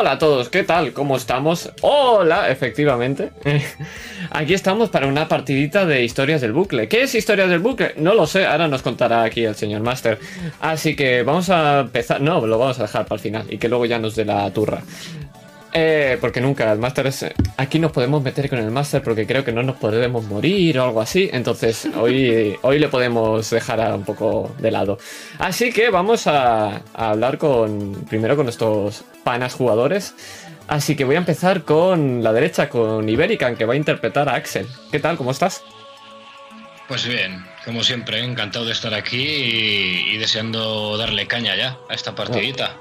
Hola a todos, ¿qué tal? ¿Cómo estamos? Hola, efectivamente. Aquí estamos para una partidita de historias del bucle. ¿Qué es historias del bucle? No lo sé, ahora nos contará aquí el señor Master. Así que vamos a empezar. No, lo vamos a dejar para el final y que luego ya nos dé la turra. Eh, porque nunca el máster es. Aquí nos podemos meter con el máster porque creo que no nos podemos morir o algo así. Entonces hoy, hoy le podemos dejar a un poco de lado. Así que vamos a, a hablar con. Primero con estos panas jugadores. Así que voy a empezar con la derecha, con Iberican, que va a interpretar a Axel. ¿Qué tal? ¿Cómo estás? Pues bien, como siempre, encantado de estar aquí y, y deseando darle caña ya a esta partidita.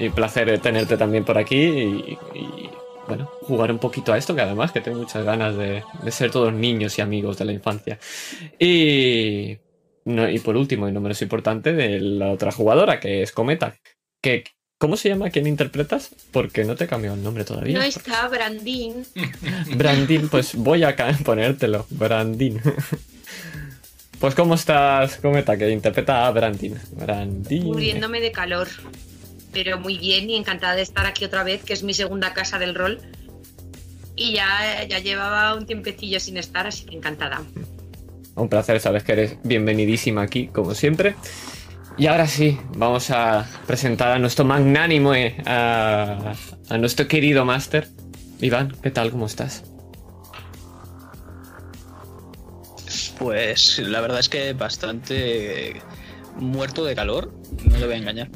Y placer tenerte también por aquí y, y, bueno, jugar un poquito a esto, que además que tengo muchas ganas de, de ser todos niños y amigos de la infancia. Y, no, y por último, y no menos importante, de la otra jugadora, que es Cometa. Que, ¿Cómo se llama? ¿Quién interpretas? Porque no te he cambiado el nombre todavía. No está Brandín. Brandín, pues voy a ponértelo. Brandín. Pues ¿cómo estás, Cometa? Que interpreta a Brandín. Brandín. Muriéndome de calor. Pero muy bien y encantada de estar aquí otra vez, que es mi segunda casa del rol. Y ya, ya llevaba un tiempecillo sin estar, así que encantada. Un placer, sabes que eres bienvenidísima aquí, como siempre. Y ahora sí, vamos a presentar a nuestro magnánimo, eh, a, a nuestro querido máster. Iván, ¿qué tal? ¿Cómo estás? Pues la verdad es que bastante muerto de calor, no te voy a engañar.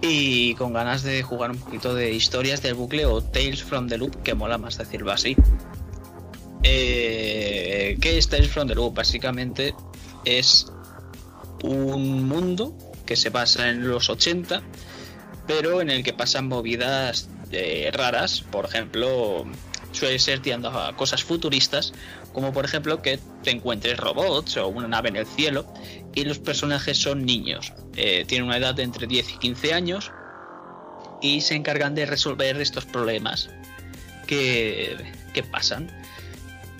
Y con ganas de jugar un poquito de historias del bucle o Tales from the Loop, que mola más decirlo así. Eh, ¿Qué es Tales from the Loop? Básicamente es un mundo que se basa en los 80, pero en el que pasan movidas eh, raras. Por ejemplo, suele ser tirando a cosas futuristas, como por ejemplo que te encuentres robots o una nave en el cielo y los personajes son niños. Eh, tienen una edad de entre 10 y 15 años y se encargan de resolver estos problemas que, que pasan.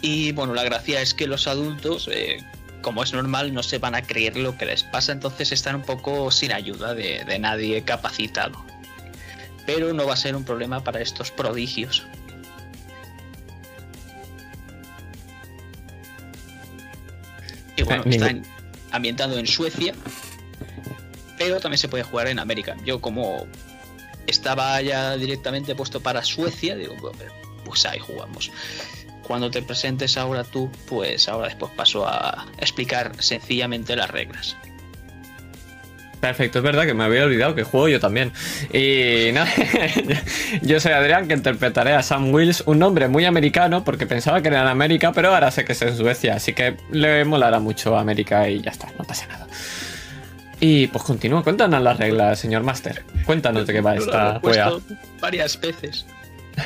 Y bueno, la gracia es que los adultos, eh, como es normal, no se van a creer lo que les pasa, entonces están un poco sin ayuda de, de nadie capacitado. Pero no va a ser un problema para estos prodigios. Y bueno, está en- ambientado en Suecia, pero también se puede jugar en América. Yo como estaba ya directamente puesto para Suecia, digo, "Bueno, pues ahí jugamos. Cuando te presentes ahora tú, pues ahora después paso a explicar sencillamente las reglas. Perfecto, es verdad que me había olvidado que juego yo también. Y nada, yo soy Adrián, que interpretaré a Sam Wills, un nombre muy americano, porque pensaba que era en América, pero ahora sé que es en Suecia, así que le molará mucho a América y ya está, no pasa nada. Y pues continúa, cuéntanos las reglas, señor Master. Cuéntanos de qué va esta wea. varias veces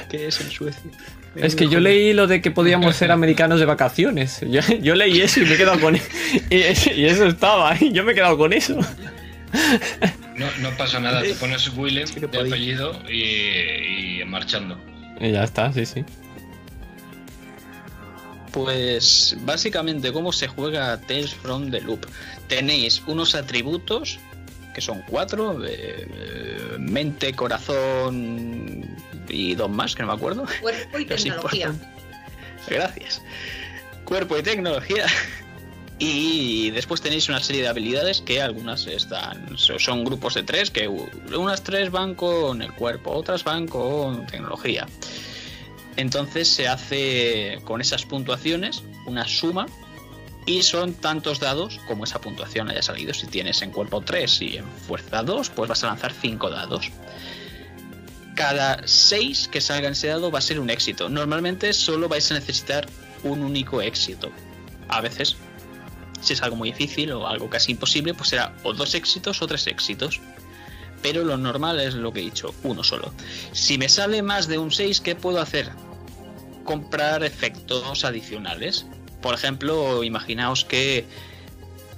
que es en Suecia. Es que yo leí lo de que podíamos ser americanos de vacaciones. Yo, yo leí eso y me he quedado con y, y eso estaba, y yo me he quedado con eso. No, no pasa nada, te pones Willem Sí de apellido y, y marchando. Y ya está, sí, sí. Pues básicamente cómo se juega Tales from the Loop. Tenéis unos atributos que son cuatro, eh, mente, corazón y dos más, que no me acuerdo. Cuerpo y tecnología. Gracias. Cuerpo y tecnología. Y después tenéis una serie de habilidades que algunas están so- son grupos de tres, que unas tres van con el cuerpo, otras van con tecnología. Entonces se hace con esas puntuaciones una suma y son tantos dados como esa puntuación haya salido. Si tienes en cuerpo 3 y en fuerza 2, pues vas a lanzar 5 dados. Cada 6 que salga en ese dado va a ser un éxito. Normalmente solo vais a necesitar un único éxito. A veces, si es algo muy difícil o algo casi imposible, pues será o dos éxitos o tres éxitos. Pero lo normal es lo que he dicho, uno solo. Si me sale más de un 6, ¿qué puedo hacer? Comprar efectos adicionales. Por ejemplo, imaginaos que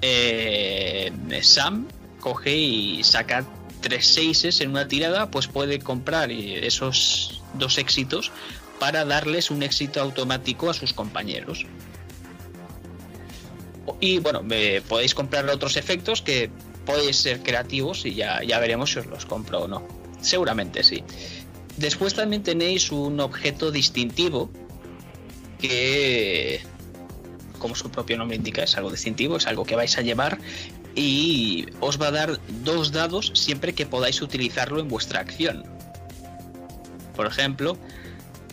eh, Sam coge y saca tres seises en una tirada, pues puede comprar eh, esos dos éxitos para darles un éxito automático a sus compañeros. Y bueno, podéis comprar otros efectos que podéis ser creativos y ya, ya veremos si os los compro o no. Seguramente sí. Después también tenéis un objeto distintivo que, como su propio nombre indica, es algo distintivo, es algo que vais a llevar y os va a dar dos dados siempre que podáis utilizarlo en vuestra acción. Por ejemplo,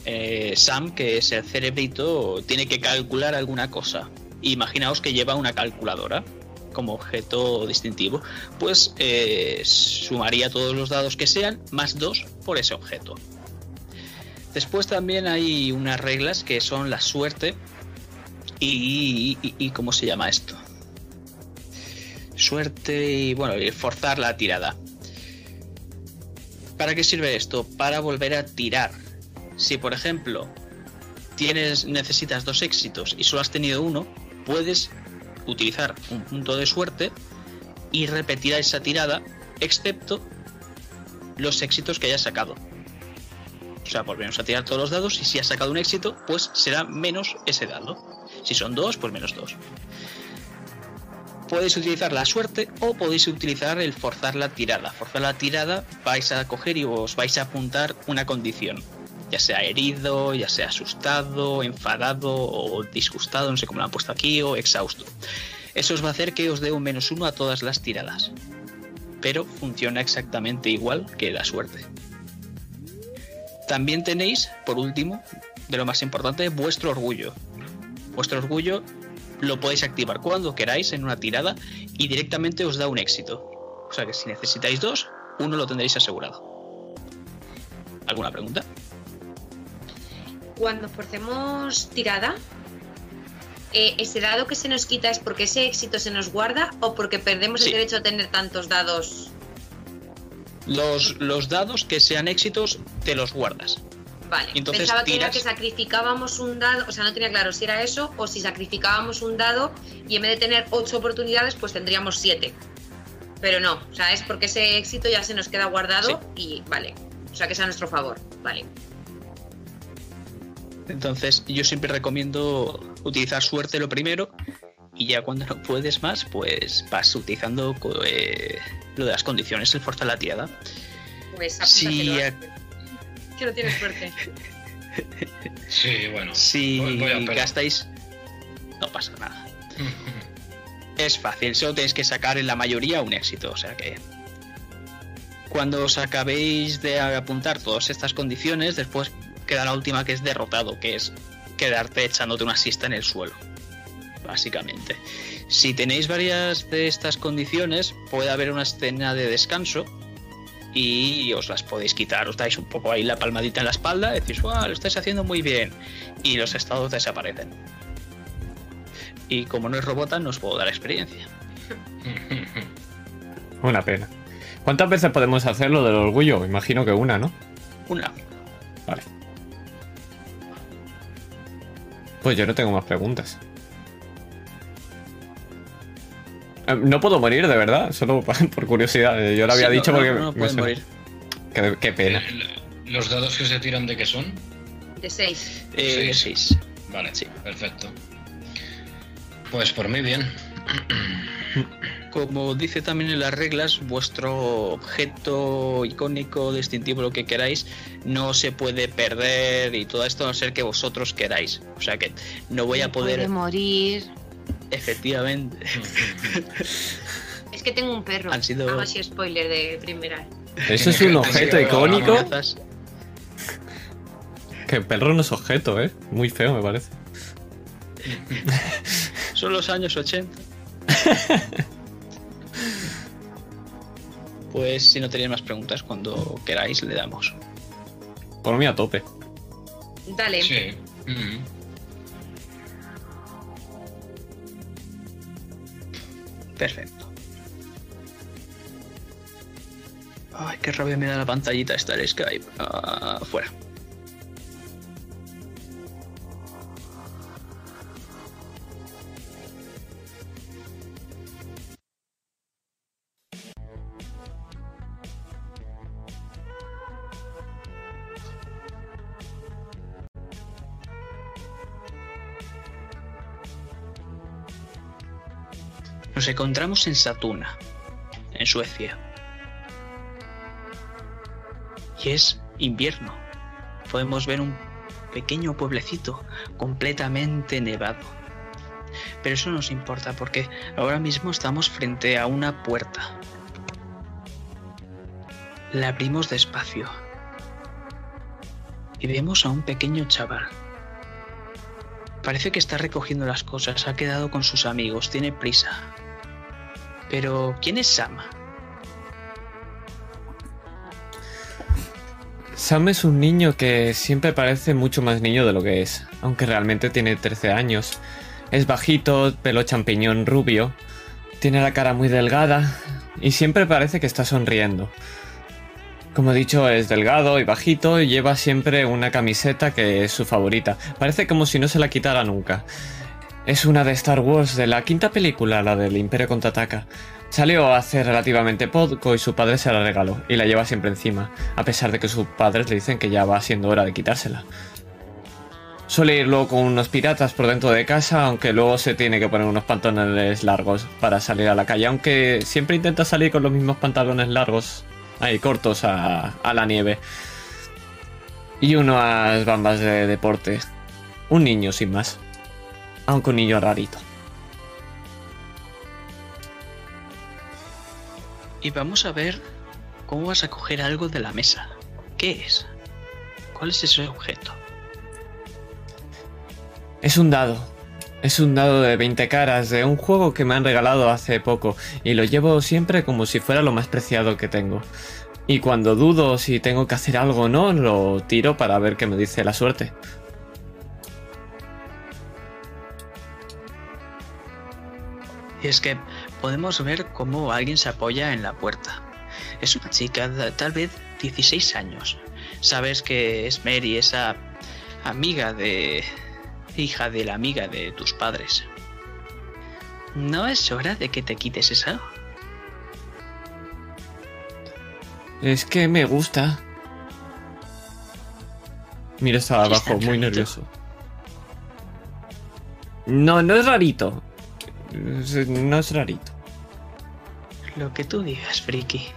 eh, Sam, que es el cerebrito, tiene que calcular alguna cosa. Imaginaos que lleva una calculadora como objeto distintivo, pues eh, sumaría todos los dados que sean más dos por ese objeto. Después también hay unas reglas que son la suerte y, y, ¿cómo se llama esto? Suerte y bueno, y forzar la tirada. ¿Para qué sirve esto? Para volver a tirar. Si por ejemplo tienes necesitas dos éxitos y solo has tenido uno, puedes utilizar un punto de suerte y repetir esa tirada, excepto los éxitos que hayas sacado. O sea, volvemos a tirar todos los dados y si has sacado un éxito, pues será menos ese dado. Si son dos, pues menos dos. Podéis utilizar la suerte o podéis utilizar el forzar la tirada. Forzar la tirada vais a coger y os vais a apuntar una condición. Ya sea herido, ya sea asustado, enfadado o disgustado, no sé cómo lo han puesto aquí, o exhausto. Eso os va a hacer que os dé un menos uno a todas las tiradas. Pero funciona exactamente igual que la suerte. También tenéis, por último, de lo más importante, vuestro orgullo. Vuestro orgullo lo podéis activar cuando queráis en una tirada y directamente os da un éxito. O sea que si necesitáis dos, uno lo tendréis asegurado. ¿Alguna pregunta? Cuando forcemos tirada, eh, ¿ese dado que se nos quita es porque ese éxito se nos guarda o porque perdemos el derecho a tener tantos dados los, dados que sean éxitos te los guardas. Vale, Entonces, pensaba que era que sacrificábamos un dado, o sea, no tenía claro si era eso o si sacrificábamos un dado y en vez de tener ocho oportunidades, pues tendríamos siete. Pero no, o sea, es porque ese éxito ya se nos queda guardado y vale, o sea, que es a nuestro favor, vale. Entonces, yo siempre recomiendo utilizar suerte lo primero y ya cuando no puedes más, pues vas utilizando eh, lo de las condiciones, el fuerza la tirada. Pues sí, que no tienes suerte. sí, bueno. Si gastáis, no pasa nada. es fácil, solo tenéis que sacar en la mayoría un éxito, o sea que cuando os acabéis de apuntar todas estas condiciones, después queda la última que es derrotado, que es quedarte echándote una siesta en el suelo básicamente. Si tenéis varias de estas condiciones, puede haber una escena de descanso y os las podéis quitar. Os dais un poco ahí la palmadita en la espalda, decís, wow, lo estáis haciendo muy bien. Y los estados desaparecen. Y como no es robota, no os puedo dar experiencia. Una pena. ¿Cuántas veces podemos hacer lo del orgullo? Imagino que una, ¿no? Una. Vale. Pues yo no tengo más preguntas. Eh, no puedo morir, de verdad, solo por curiosidad. Eh, yo lo había dicho porque. No, no morir. Qué, pena. Eh, ¿Los dados que se tiran de qué son? De 6. Eh, 6. Vale, sí. Perfecto. Pues por mí, bien. Como dice también en las reglas, vuestro objeto icónico, distintivo, lo que queráis, no se puede perder y todo esto a no ser que vosotros queráis. O sea que no voy a poder. Puede morir. Efectivamente. es que tengo un perro. Han sido... así spoiler de primera. Eso es un objeto icónico. Que el perro no es objeto, ¿eh? Muy feo, me parece. Son los años 80. pues si no tenéis más preguntas, cuando queráis le damos. Por mí a tope. Dale. Sí. Perfecto. Ay, qué rabia me da la pantallita esta Skype. Ah, fuera. Nos encontramos en Satuna, en Suecia. y es invierno. Podemos ver un pequeño pueblecito completamente nevado. Pero eso nos importa porque ahora mismo estamos frente a una puerta. La abrimos despacio y vemos a un pequeño chaval. Parece que está recogiendo las cosas, ha quedado con sus amigos, tiene prisa. Pero, ¿quién es Sam? Sam es un niño que siempre parece mucho más niño de lo que es, aunque realmente tiene 13 años. Es bajito, pelo champiñón rubio, tiene la cara muy delgada y siempre parece que está sonriendo. Como he dicho, es delgado y bajito y lleva siempre una camiseta que es su favorita. Parece como si no se la quitara nunca. Es una de Star Wars, de la quinta película, la del Imperio contraataca. Salió hace relativamente poco y su padre se la regaló y la lleva siempre encima, a pesar de que sus padres le dicen que ya va siendo hora de quitársela. Suele ir luego con unos piratas por dentro de casa, aunque luego se tiene que poner unos pantalones largos para salir a la calle, aunque siempre intenta salir con los mismos pantalones largos, ahí cortos a, a la nieve. Y unas bambas de deporte. Un niño sin más. Aunque un niño rarito. Y vamos a ver cómo vas a coger algo de la mesa. ¿Qué es? ¿Cuál es ese objeto? Es un dado. Es un dado de 20 caras de un juego que me han regalado hace poco y lo llevo siempre como si fuera lo más preciado que tengo. Y cuando dudo si tengo que hacer algo o no, lo tiro para ver qué me dice la suerte. Y es que podemos ver cómo alguien se apoya en la puerta. Es una chica, de tal vez 16 años. Sabes que es Mary, esa amiga de... hija de la amiga de tus padres. ¿No es hora de que te quites esa? Es que me gusta. Mira, está abajo, muy rarito. nervioso. No, no es rarito. No es rarito. Lo que tú digas, friki.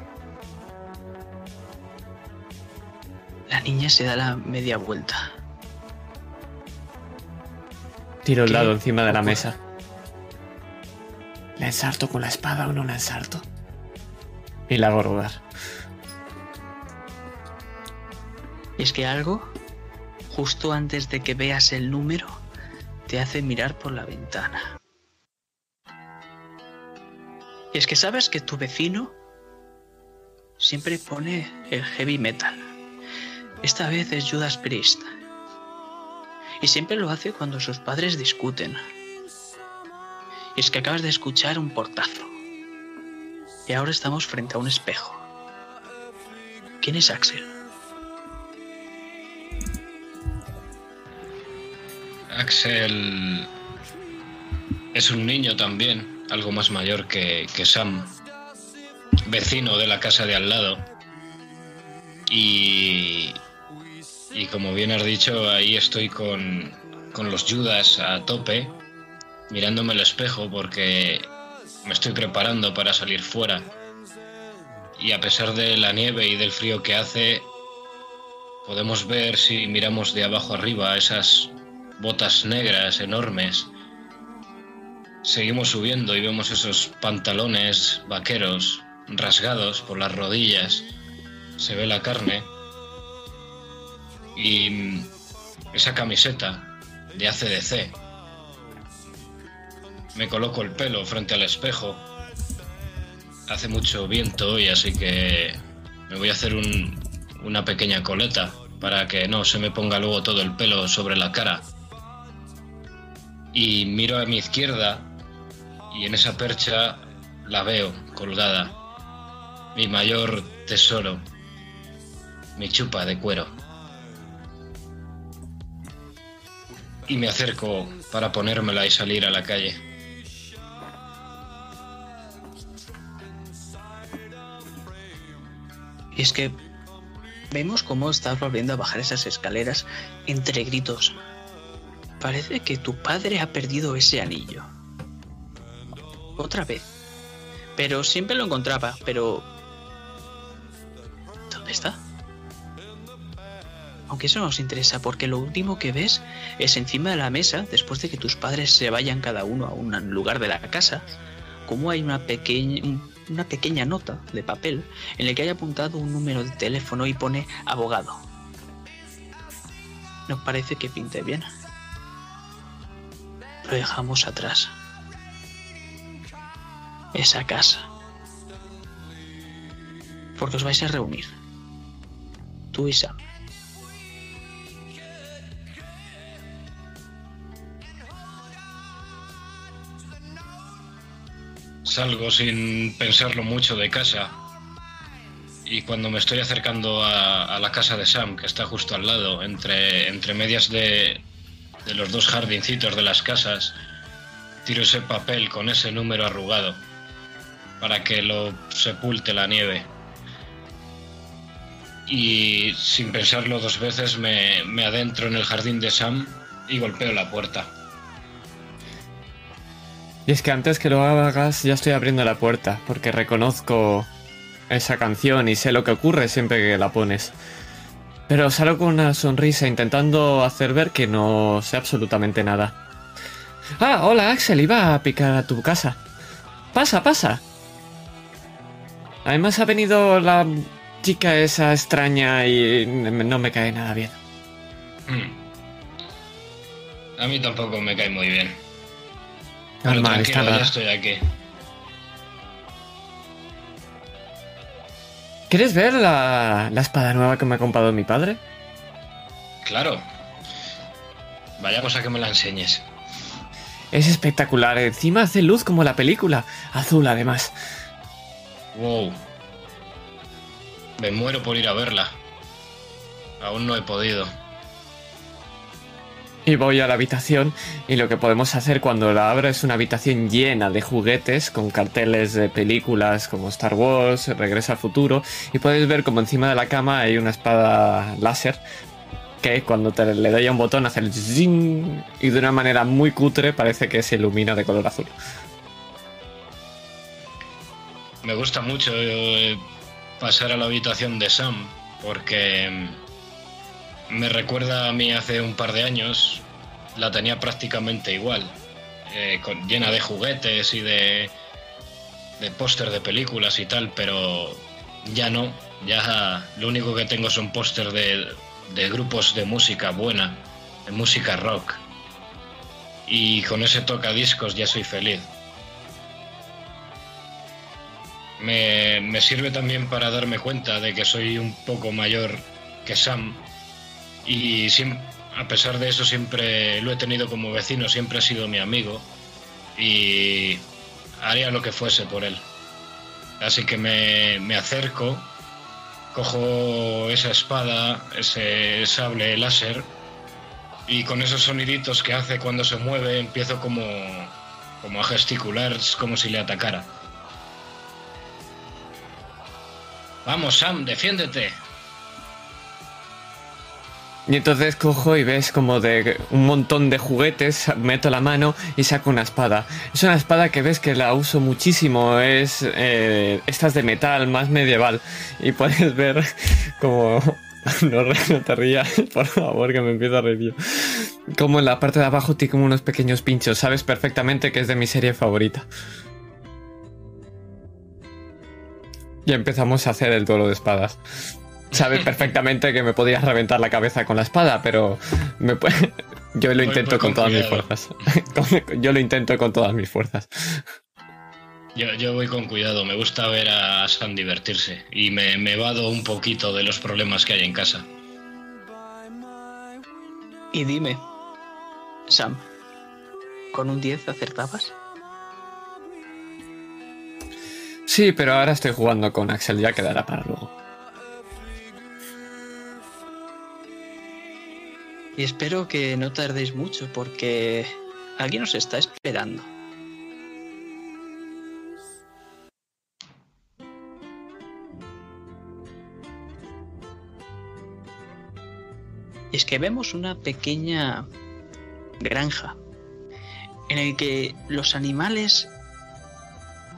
La niña se da la media vuelta. Tiro el ¿Qué dado encima de la ocurre? mesa. ¿La ensarto con la espada o no la ensarto? Y la hago rodar. Y es que algo, justo antes de que veas el número, te hace mirar por la ventana. Y es que sabes que tu vecino siempre pone el heavy metal. Esta vez es Judas Priest. Y siempre lo hace cuando sus padres discuten. Y es que acabas de escuchar un portazo. Y ahora estamos frente a un espejo. ¿Quién es Axel? Axel es un niño también, algo más mayor que, que Sam, vecino de la casa de al lado. Y, y como bien has dicho, ahí estoy con, con los Judas a tope, mirándome el espejo porque me estoy preparando para salir fuera. Y a pesar de la nieve y del frío que hace, podemos ver si miramos de abajo arriba esas botas negras enormes. Seguimos subiendo y vemos esos pantalones vaqueros rasgados por las rodillas. Se ve la carne. Y mm, esa camiseta de ACDC. Me coloco el pelo frente al espejo. Hace mucho viento hoy, así que me voy a hacer un- una pequeña coleta para que no se me ponga luego todo el pelo sobre la cara y miro a mi izquierda y en esa percha la veo colgada. Mi mayor tesoro. Mi chupa de cuero. Y me acerco para ponérmela y salir a la calle. Y es que vemos cómo estás volviendo a bajar esas escaleras entre gritos. Parece que tu padre ha perdido ese anillo. Otra vez. Pero siempre lo encontraba, pero... ¿Dónde está? Aunque eso no nos interesa porque lo último que ves es encima de la mesa, después de que tus padres se vayan cada uno a un lugar de la casa, como hay una pequeña, una pequeña nota de papel en la que hay apuntado un número de teléfono y pone abogado. No parece que pinte bien. Lo dejamos atrás. Esa casa. Porque os vais a reunir. Tú y Sam. Salgo sin pensarlo mucho de casa. Y cuando me estoy acercando a, la casa de Sam, que está justo al lado, entre, entre medias de, de los dos jardincitos de las casas, tiro ese papel con ese número arrugado para que lo sepulte la nieve. Y sin pensarlo dos veces me, adentro en el jardín de Sam y golpeo la puerta. Y es que antes que lo hagas ya estoy abriendo la puerta, porque reconozco esa canción y sé lo que ocurre siempre que la pones. Pero salgo con una sonrisa intentando hacer ver que no sé absolutamente nada. Ah, hola Axel, iba a picar a tu casa. Pasa, pasa. Además ha venido la chica esa extraña y no me cae nada bien. Hmm. A mí tampoco me cae muy bien. Normal, está ya estoy aquí. ¿Quieres ver la, la espada nueva que me ha comprado mi padre? Claro. Vaya cosa que me la enseñes. Es espectacular, encima hace luz como la película, azul además. Wow. Me muero por ir a verla. Aún no he podido. Y voy a la habitación y lo que podemos hacer cuando la abro es una habitación llena de juguetes con carteles de películas como Star Wars, Regresa al futuro y puedes ver como encima de la cama hay una espada láser que cuando te le doy a un botón hace el zing y de una manera muy cutre parece que se ilumina de color azul. Me gusta mucho eh, pasar a la habitación de Sam porque me recuerda a mí hace un par de años, la tenía prácticamente igual, eh, llena de juguetes y de, de póster de películas y tal, pero ya no, ya lo único que tengo son póster de, de grupos de música buena, de música rock. Y con ese tocadiscos ya soy feliz. Me, sirve también para darme cuenta de que soy un poco mayor que Sam y a pesar de eso siempre lo he tenido como vecino, siempre ha sido mi amigo y haría lo que fuese por él. Así que me, me acerco, cojo esa espada, ese sable láser y con esos soniditos que hace cuando se mueve empiezo como, como a gesticular como si le atacara. Vamos, Sam, defiéndete. Y entonces cojo y ves como de un montón de juguetes, meto la mano y saco una espada. Es una espada que ves que la uso muchísimo, es eh, estas de metal, más medieval. Y puedes ver como... No, te rías, por favor, que me empiezo a reír. Como en la parte de abajo tiene como unos pequeños pinchos, sabes perfectamente que es de mi serie favorita. Y empezamos a hacer el duelo de espadas sabes perfectamente que me podías reventar la cabeza con la espada, pero me yo lo intento con, todas mis fuerzas. yo lo intento con todas mis fuerzas. Yo, voy con cuidado, me gusta ver a Sam divertirse y me, me vado un poquito de los problemas que hay en casa. Y dime, Sam, ¿con un 10 acertabas? Sí, pero ahora estoy jugando con Axel, ya quedará para luego. Y espero que no tardéis mucho porque alguien nos está esperando. Y es que vemos una pequeña granja en la que los animales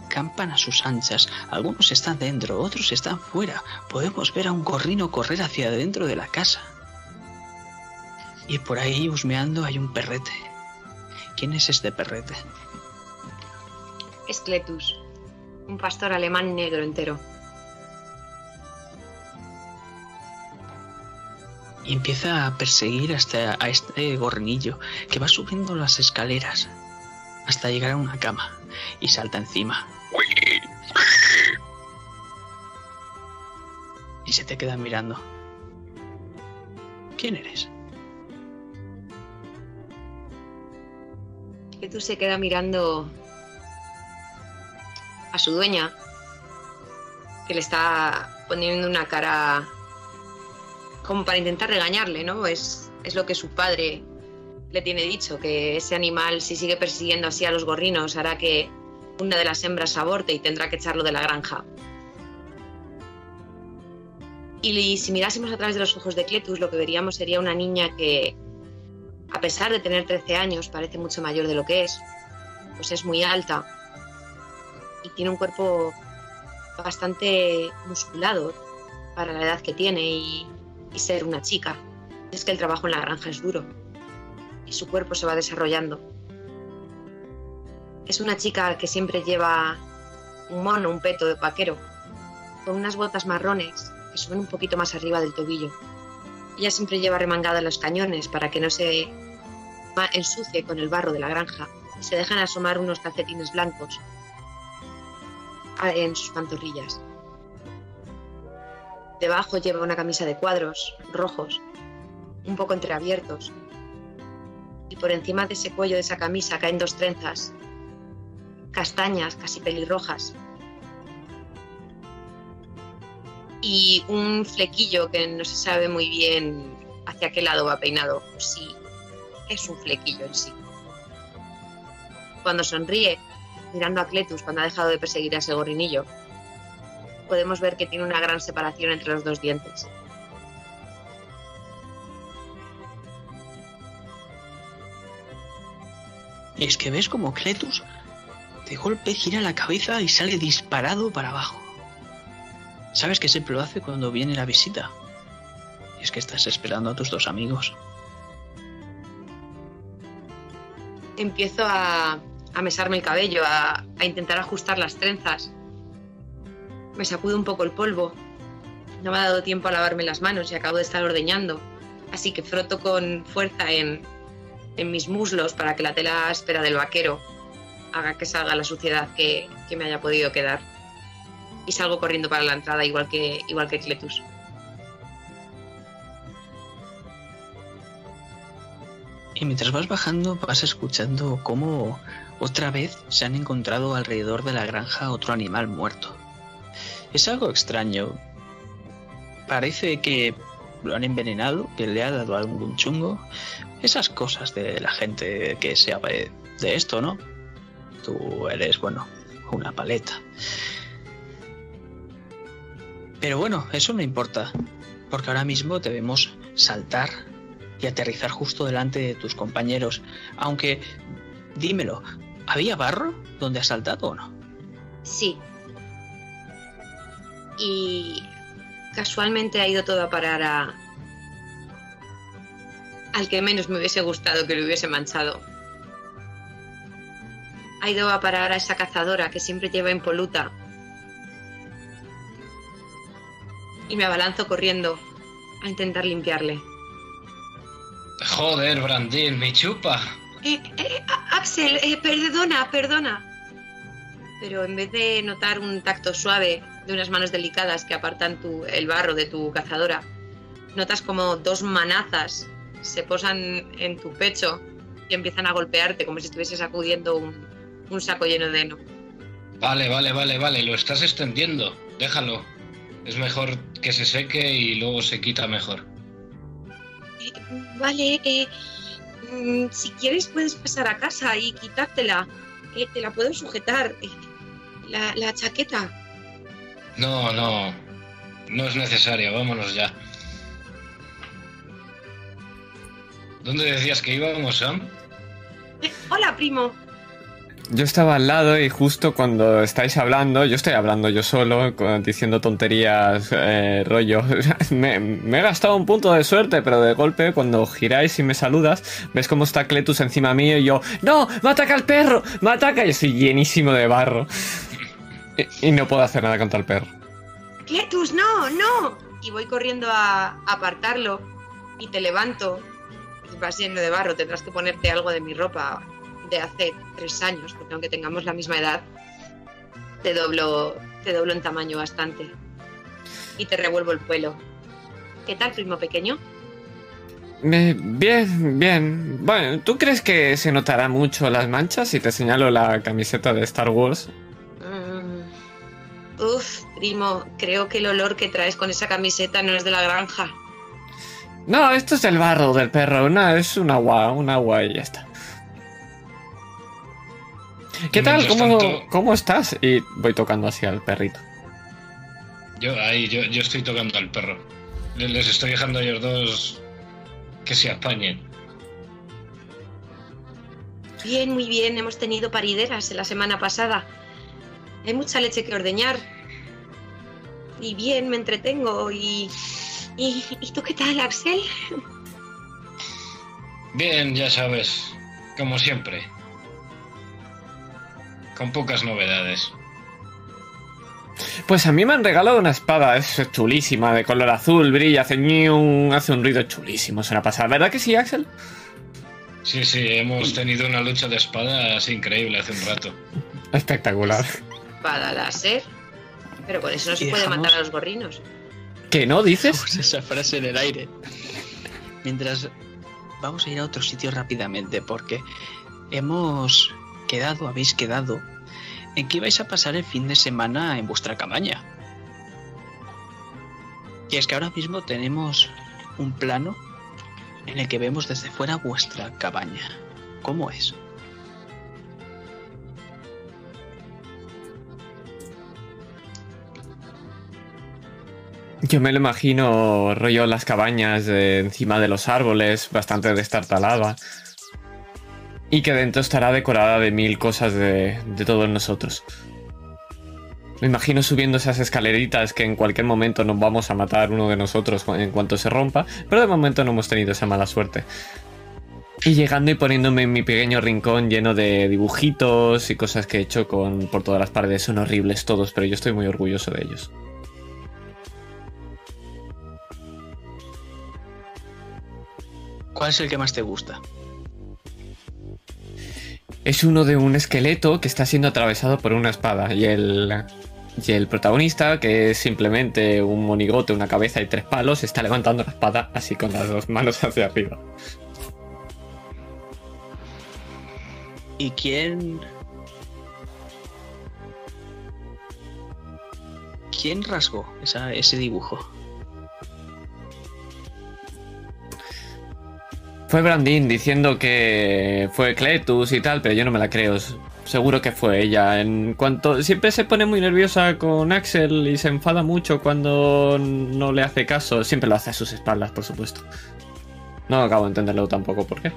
campan a sus anchas. Algunos están dentro, otros están fuera. Podemos ver a un gorrino correr hacia adentro de la casa. Y por ahí husmeando hay un perrete. ¿Quién es este perrete? Es Cletus, un pastor alemán negro entero. Y empieza a perseguir hasta a este gorrinillo que va subiendo las escaleras hasta llegar a una cama y salta encima. Y se te queda mirando. ¿Quién eres? Cletus se queda mirando a su dueña, que le está poniendo una cara como para intentar regañarle, ¿no? Es, es lo que su padre le tiene dicho, que ese animal, si sigue persiguiendo así a los gorrinos, hará que una de las hembras aborte y tendrá que echarlo de la granja. Y si mirásemos a través de los ojos de Cletus, lo que veríamos sería una niña que, a pesar de tener 13 años, parece mucho mayor de lo que es, pues es muy alta y tiene un cuerpo bastante musculado para la edad que tiene y, y ser una chica. Es que el trabajo en la granja es duro y su cuerpo se va desarrollando. Es una chica que siempre lleva un mono, un peto de vaquero, con unas botas marrones que suben un poquito más arriba del tobillo. Ella siempre lleva remangada los cañones para que no se ensucie con el barro de la granja y se dejan asomar unos calcetines blancos en sus pantorrillas. Debajo lleva una camisa de cuadros rojos, un poco entreabiertos, y por encima de ese cuello de esa camisa caen dos trenzas, castañas, casi pelirrojas, y un flequillo que no se sabe muy bien hacia qué lado va peinado, o si es un flequillo en sí. Cuando sonríe, mirando a Cletus cuando ha dejado de perseguir a ese gorrinillo, podemos ver que tiene una gran separación entre los dos dientes. Es que ves como Cletus de golpe gira la cabeza y sale disparado para abajo. Sabes que siempre lo hace cuando viene la visita. Y es que estás esperando a tus dos amigos. Empiezo a, mesarme el cabello, a, a intentar ajustar las trenzas. Me sacudo un poco el polvo. No me ha dado tiempo a lavarme las manos y acabo de estar ordeñando. Así que froto con fuerza en, en mis muslos para que la tela áspera del vaquero haga que salga la suciedad que, que, me haya podido quedar. Y salgo corriendo para la entrada igual que, igual que Cletus. Y mientras vas bajando vas escuchando cómo otra vez se han encontrado alrededor de la granja otro animal muerto. Es algo extraño. Parece que lo han envenenado, que le ha dado algún chungo. Esas cosas de la gente que sabe de esto, ¿no? Tú eres, bueno, una paleta. Pero bueno, eso no importa, porque ahora mismo debemos saltar y aterrizar justo delante de tus compañeros. Aunque, dímelo, ¿había barro donde has saltado o no? Sí. Y casualmente ha ido todo a parar a... al que menos me hubiese gustado que lo hubiese manchado. Ha ido a parar a esa cazadora que siempre lleva impoluta. Y me abalanzo corriendo a intentar limpiarle. Joder, Brandín, mi chupa. Eh, eh, Axel, eh, perdona, perdona. Pero en vez de notar un tacto suave de unas manos delicadas que apartan tu, el barro de tu cazadora, notas como dos manazas se posan en tu pecho y empiezan a golpearte como si estuvieses sacudiendo un, un saco lleno de heno. Vale, vale, vale, vale, lo estás extendiendo. Déjalo. Es mejor que se seque y luego se quita mejor. Eh, vale, eh, mm, si quieres puedes pasar a casa y quitártela. Eh, te la puedo sujetar. Eh, la, la chaqueta. No, no. No es necesario, vámonos ya. ¿Dónde decías que íbamos, Sam? Eh, hola, primo. Yo estaba al lado y justo cuando estáis hablando, yo estoy hablando yo solo, diciendo tonterías, eh, rollo. me, me, he gastado un punto de suerte, pero de golpe, cuando giráis y me saludas, ves cómo está Cletus encima mío y yo, ¡No! ¡Me ataca el perro! ¡Me ataca! Y estoy llenísimo de barro. y, y, no puedo hacer nada contra el perro. ¡Cletus, no! ¡No! Y voy corriendo a apartarlo y te levanto. Vas lleno de barro, tendrás que ponerte algo de mi ropa de hace tres años, porque aunque tengamos la misma edad, te doblo, te doblo en tamaño bastante. Y te revuelvo el pelo. ¿Qué tal, primo pequeño? bien, bien. Bueno, ¿tú crees que se notará mucho las manchas si te señalo la camiseta de Star Wars? Mm. Uf, primo, creo que el olor que traes con esa camiseta no es de la granja. No, esto es el barro del perro. No, es un agua, un agua y ya está. ¿Qué tal? ¿Cómo, ¿Cómo, estás? Y voy tocando así al perrito. Yo ahí, yo, yo estoy tocando al perro. Les estoy dejando a ellos dos que se apañen. Bien, muy bien. Hemos tenido parideras la semana pasada. Hay mucha leche que ordeñar. Y bien, me entretengo. ¿Y, y, ¿y tú qué tal, Axel? Bien, ya sabes. Como siempre con pocas novedades. Pues a mí me han regalado una espada, es chulísima, de color azul, brilla, hace, un, hace un ruido chulísimo, es una pasada. ¿Verdad que sí, Axel? Sí, sí, hemos tenido una lucha de espadas increíble hace un rato. Espectacular. Espada láser. Pero con eso no se puede matar a los gorrinos. ¿Qué no dices? esa frase en el aire. Mientras vamos a ir a otro sitio rápidamente porque hemos quedado, habéis quedado en que ibais a pasar el fin de semana en vuestra cabaña. Y es que ahora mismo tenemos un plano en el que vemos desde fuera vuestra cabaña. ¿Cómo es? Yo me lo imagino rollo las cabañas encima de los árboles, bastante destartalada y que dentro estará decorada de mil cosas de, de todos nosotros. Me imagino subiendo esas escaleritas que en cualquier momento nos vamos a matar uno de nosotros en cuanto se rompa, pero de momento no hemos tenido esa mala suerte. Y llegando y poniéndome en mi pequeño rincón lleno de dibujitos y cosas que he hecho con, por todas las paredes. Son horribles todos, pero yo estoy muy orgulloso de ellos. ¿Cuál es el que más te gusta? es uno de un esqueleto que está siendo atravesado por una espada y el, y el protagonista, que es simplemente un monigote, una cabeza y tres palos, está levantando la espada así con las dos manos hacia arriba. ¿Y quién... ¿Quién rasgó ese dibujo? Fue Brandin diciendo que fue Cletus y tal, pero yo no me la creo. Seguro que fue ella. En cuanto siempre se pone muy nerviosa con Axel y se enfada mucho cuando no le hace caso. Siempre lo hace a sus espaldas, por supuesto. No acabo de entenderlo tampoco por qué.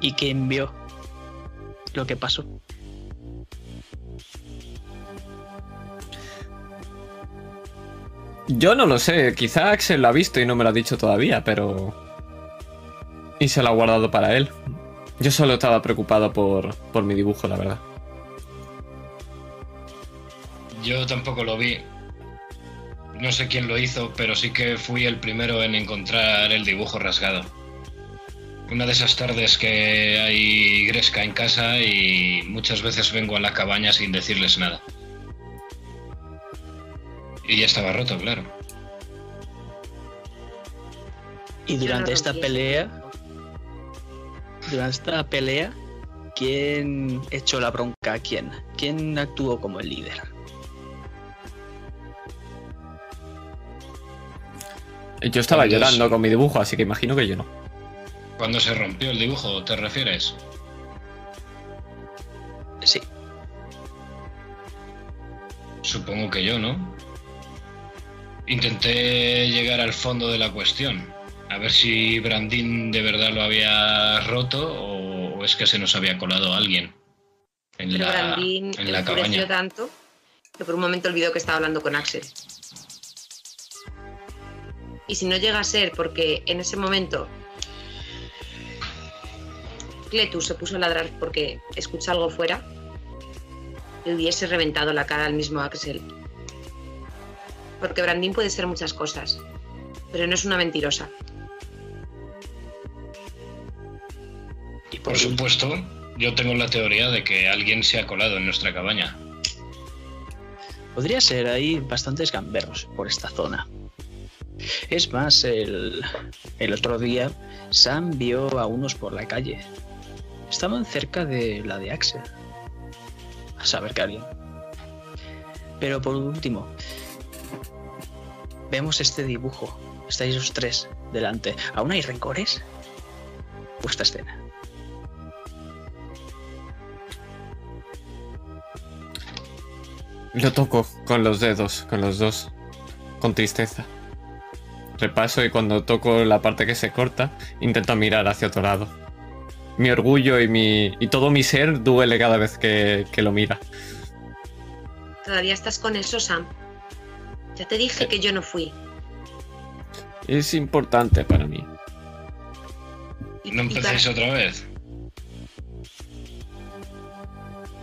¿Y quién vio lo que pasó? Yo no lo sé, quizá Axel lo ha visto y no me lo ha dicho todavía, pero... Y se lo ha guardado para él. Yo solo estaba preocupado por, por mi dibujo, la verdad. Yo tampoco lo vi. No sé quién lo hizo, pero sí que fui el primero en encontrar el dibujo rasgado. Una de esas tardes que hay gresca en casa y muchas veces vengo a la cabaña sin decirles nada. Y ya estaba roto, claro. Y durante esta pelea, durante esta pelea, ¿quién echó la bronca a quién? ¿Quién actuó como el líder? Yo estaba llorando con mi dibujo, así que imagino que yo no. ¿Cuándo se rompió el dibujo, te refieres? Sí. Supongo que yo, ¿no? Intenté llegar al fondo de la cuestión. A ver si Brandín de verdad lo había roto o, es que se nos había colado alguien en Pero la, Brandín en la cabaña. tanto que por un momento olvidó que estaba hablando con Axel. Y si no llega a ser porque en ese momento Cletus se puso a ladrar porque escucha algo fuera, le hubiese reventado la cara al mismo Axel. Porque Brandín puede ser muchas cosas, pero no es una mentirosa. Y Por supuesto, yo tengo la teoría de que alguien se ha colado en nuestra cabaña. Podría ser, hay bastantes gamberros por esta zona. Es más, el, el otro día Sam vio a unos por la calle. Estaban cerca de la de Axel. A saber que alguien. Pero por último, vemos este dibujo. Estáis los tres delante. ¿Aún hay rencores? Vuestra escena. Lo toco con los dedos, con los dos, con tristeza. Repaso y cuando toco la parte que se corta, intento mirar hacia otro lado. Mi orgullo y, mi, y todo mi ser duele cada vez que, que lo mira. Todavía estás con eso, Sam. Ya te dije que yo no fui. Es importante para mí. ¿No para- otra vez?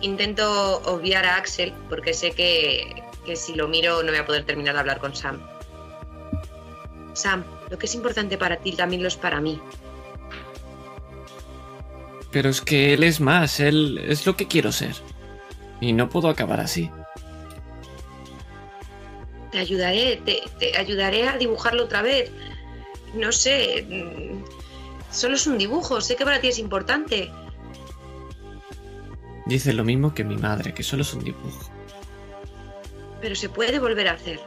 Intento obviar a Axel porque sé que, que si lo miro no voy a poder terminar de hablar con Sam. Sam, lo que es importante para ti también lo es para mí. Pero es que él es más, él es lo que quiero ser. Y no puedo acabar así. Te ayudaré, te, te ayudaré a dibujarlo otra vez. No sé, mm, solo es un dibujo, sé que para ti es importante. Dice lo mismo que mi madre, que solo es un dibujo. pero se puede volver a hacer.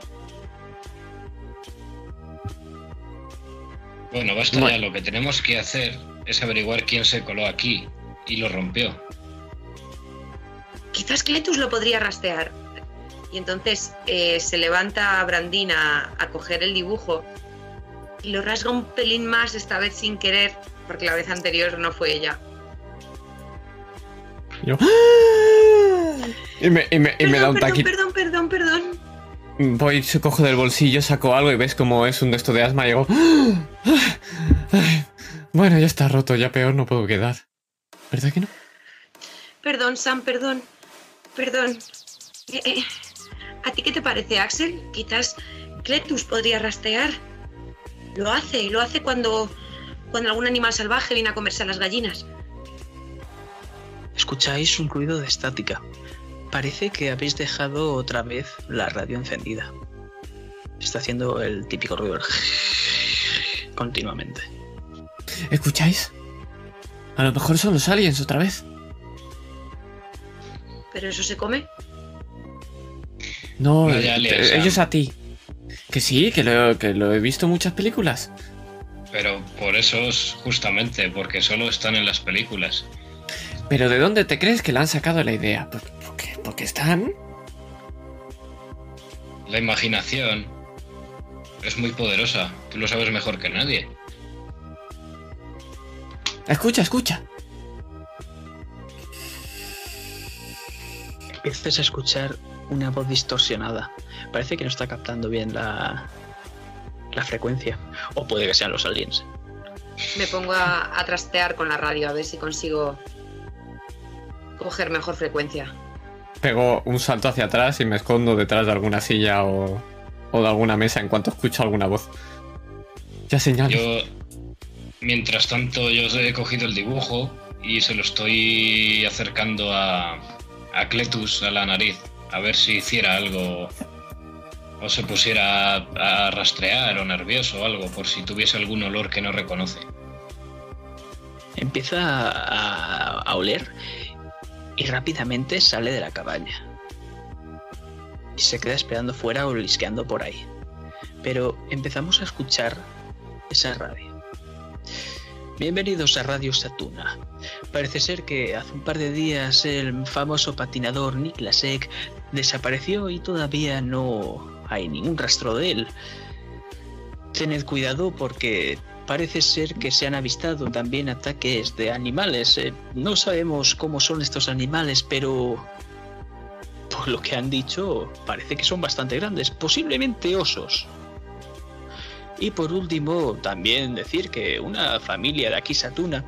Bueno, basta Bueno. ya. Lo que tenemos que hacer es averiguar quién se coló aquí y lo rompió. Quizás Cletus lo podría rastrear. Y entonces eh, se levanta Brandín a, coger el dibujo y lo rasga un pelín más, esta vez sin querer, porque la vez anterior no fue ella. Yo. Y me, y me- y me da un perdón, taquito. perdón, perdón, perdón. Voy, se cojo del bolsillo, saco algo y ves como es un de esto de asma y digo. "Ay, Bueno, ya está roto, ya peor no puedo quedar. ¿Verdad que no? Perdón, Sam, perdón. Perdón. Eh, eh, ¿A ti qué te parece, Axel? Quizás Cletus podría rastrear. Lo hace, lo hace cuando, cuando algún animal salvaje viene a comerse a las gallinas. Escucháis un ruido de estática. Parece que habéis dejado otra vez la radio encendida. Está haciendo el típico ruido continuamente. ¿Escucháis? A lo mejor son los aliens otra vez. ¿Pero eso se come? No, eh, ellos a ti. Que sí, que lo, que lo he visto en muchas películas. Pero por eso es justamente, porque solo están en las películas. Pero ¿de dónde te crees que le han sacado la idea? ¿Por, por qué? Porque están... La imaginación es muy poderosa. Tú lo sabes mejor que nadie. Escucha, escucha. Empiezas a escuchar una voz distorsionada. Parece que no está captando bien la, la frecuencia. O puede que sean los aliens. Me pongo a, a trastear con la radio a ver si consigo coger mejor frecuencia. Pego un salto hacia atrás y me escondo detrás de alguna silla o, o de alguna mesa en cuanto escucho alguna voz. Ya señalo. Yo, mientras tanto, yo he cogido el dibujo y se lo estoy acercando a, a Cletus, a la nariz, a ver si hiciera algo o se pusiera a, rastrear o nervioso o algo, por si tuviese algún olor que no reconoce. Empieza a, oler y rápidamente sale de la cabaña. Y se queda esperando fuera o lisqueando por ahí. Pero empezamos a escuchar esa radio. Bienvenidos a Radio Satuna. Parece ser que hace un par de días el famoso patinador Niklas Ek desapareció y todavía no hay ningún rastro de él. Tened cuidado porque parece ser que se han avistado también ataques de animales. Eh, no sabemos cómo son estos animales, pero por lo que han dicho, parece que son bastante grandes, posiblemente osos. Y por último, también decir que una familia de aquí Satuna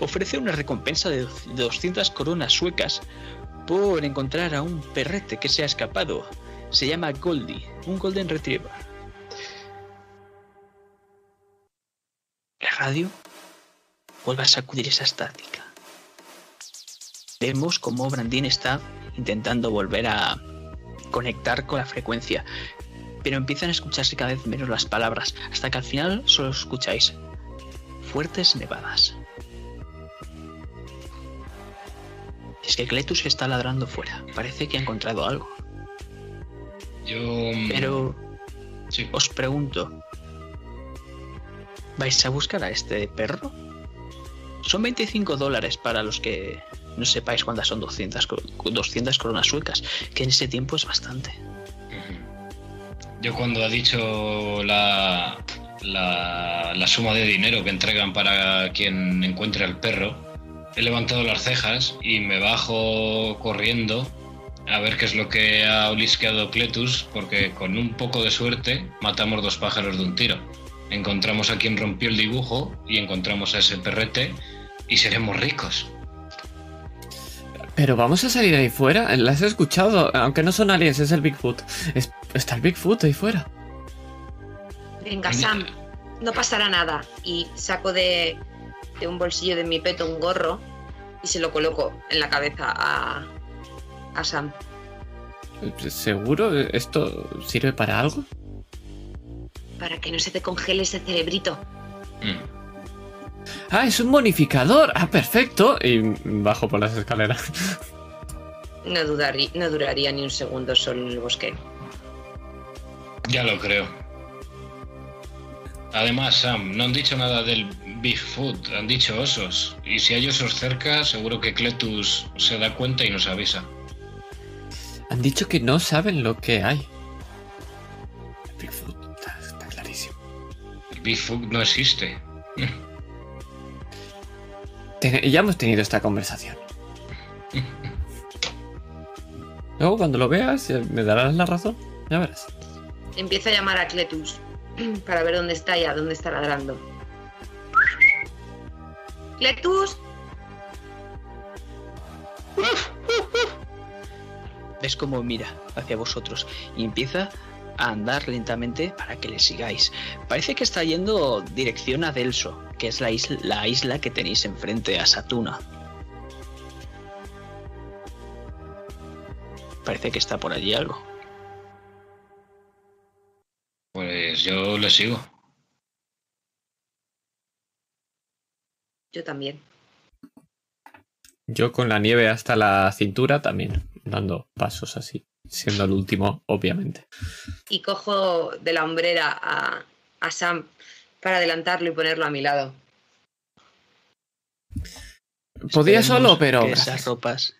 ofrece una recompensa de 200 coronas suecas por encontrar a un perrete que se ha escapado. Se llama Goldie, un Golden Retriever. La radio vuelve a sacudir esa estática. Vemos cómo Brandin está intentando volver a conectar con la frecuencia, pero empiezan a escucharse cada vez menos las palabras, hasta que al final solo escucháis fuertes nevadas. Es que Cletus está ladrando fuera. Parece que ha encontrado algo. Yo. Pero. Os pregunto. ¿Vais a buscar a este perro? Son 25 dólares para los que no sepáis cuántas son 200, 200 coronas suecas, que en ese tiempo es bastante. Yo cuando ha dicho la, la, suma de dinero que entregan para quien encuentre al perro, he levantado las cejas y me bajo corriendo a ver qué es lo que ha olisqueado Cletus, porque con un poco de suerte matamos dos pájaros de un tiro. Encontramos a quien rompió el dibujo y encontramos a ese perrete y seremos ricos. Pero vamos a salir ahí fuera. Las he escuchado. Aunque no son aliens, es el Bigfoot. está el Bigfoot ahí fuera. Venga, Sam. No pasará nada. Y saco de, de un bolsillo de mi peto un gorro y se lo coloco en la cabeza a, a Sam. ¿Seguro? ¿Esto sirve para algo? Para que no se te congele ese cerebrito. Mm. Ah, es un bonificador. Ah, perfecto. Y bajo por las escaleras. No, no duraría ni un segundo solo en el bosque. Ya lo creo. Además, Sam, no han dicho nada del Bigfoot, han dicho osos. Y si hay osos cerca, seguro que Cletus se da cuenta y nos avisa. Han dicho que no saben lo que hay. Bigfoot, está clarísimo. El Bigfoot no existe. ya hemos tenido esta conversación. Luego, cuando lo veas, me darás la razón. Ya verás. Empieza a llamar a Cletus para ver dónde está y dónde está ladrando. ¡Cletus! Ves cómo mira hacia vosotros y empieza a andar lentamente para que le sigáis. Parece que está yendo dirección a Delso, que es la isla que tenéis enfrente a Satuna. Parece que está por allí algo. Pues yo le sigo. Yo también. Yo con la nieve hasta la cintura también, dando pasos así siendo el último, obviamente. Y cojo de la hombrera a, Sam para adelantarlo y ponerlo a mi lado. Podía solo, pero. esas ropas.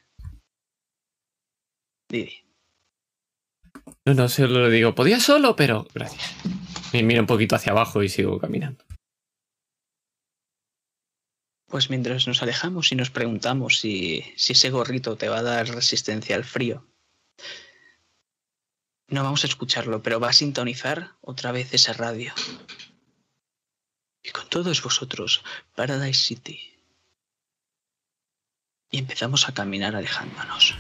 Didi. No, no, solo lo digo. Podía solo, pero. Gracias. Me miro un poquito hacia abajo y sigo caminando. Pues mientras nos alejamos y nos preguntamos si, si ese gorrito te va a dar resistencia al frío, no vamos a escucharlo, pero va a sintonizar otra vez esa radio. Y con todos vosotros, Paradise City. Y empezamos a caminar alejándonos.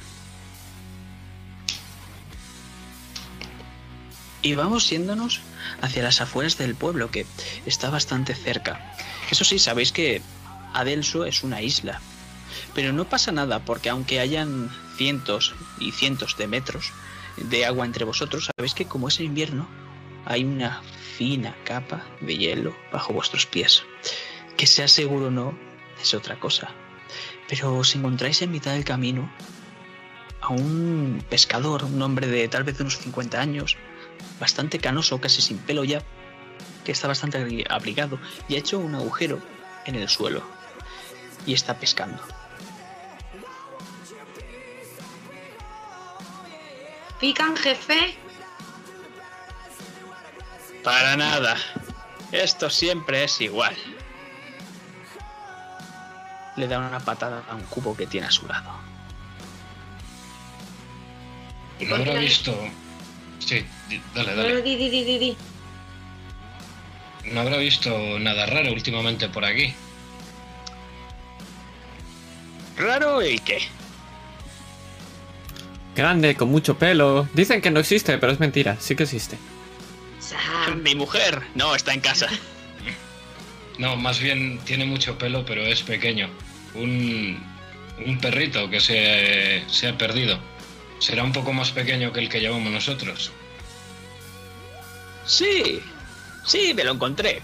Y vamos yéndonos hacia las afueras del pueblo, que está bastante cerca. Eso sí, sabéis que Adelso es una isla. Pero no pasa nada, porque aunque hayan cientos y cientos de metros, de agua entre vosotros, sabéis que como es invierno, hay una fina capa de hielo bajo vuestros pies. Que sea seguro o no, es otra cosa. Pero os encontráis en mitad del camino a un pescador, un hombre de tal vez unos 50 años, bastante canoso, casi sin pelo ya, que está bastante abrigado y ha hecho un agujero en el suelo y está pescando. ¿Pican, jefe? Para nada. Esto siempre es igual. Le da una patada a un cubo que tiene a su lado. No habrá visto. Sí, dale, dale. No, di, di, di, di. No habrá visto nada raro últimamente por aquí. ¿Raro y qué? Grande, con mucho pelo. Dicen que no existe, pero es mentira. Sí que existe. Sam. Mi mujer no está en casa. No, más bien tiene mucho pelo, pero es pequeño. Un, un perrito que se, se ha perdido. Será un poco más pequeño que el que llevamos nosotros. Sí, sí, me lo encontré.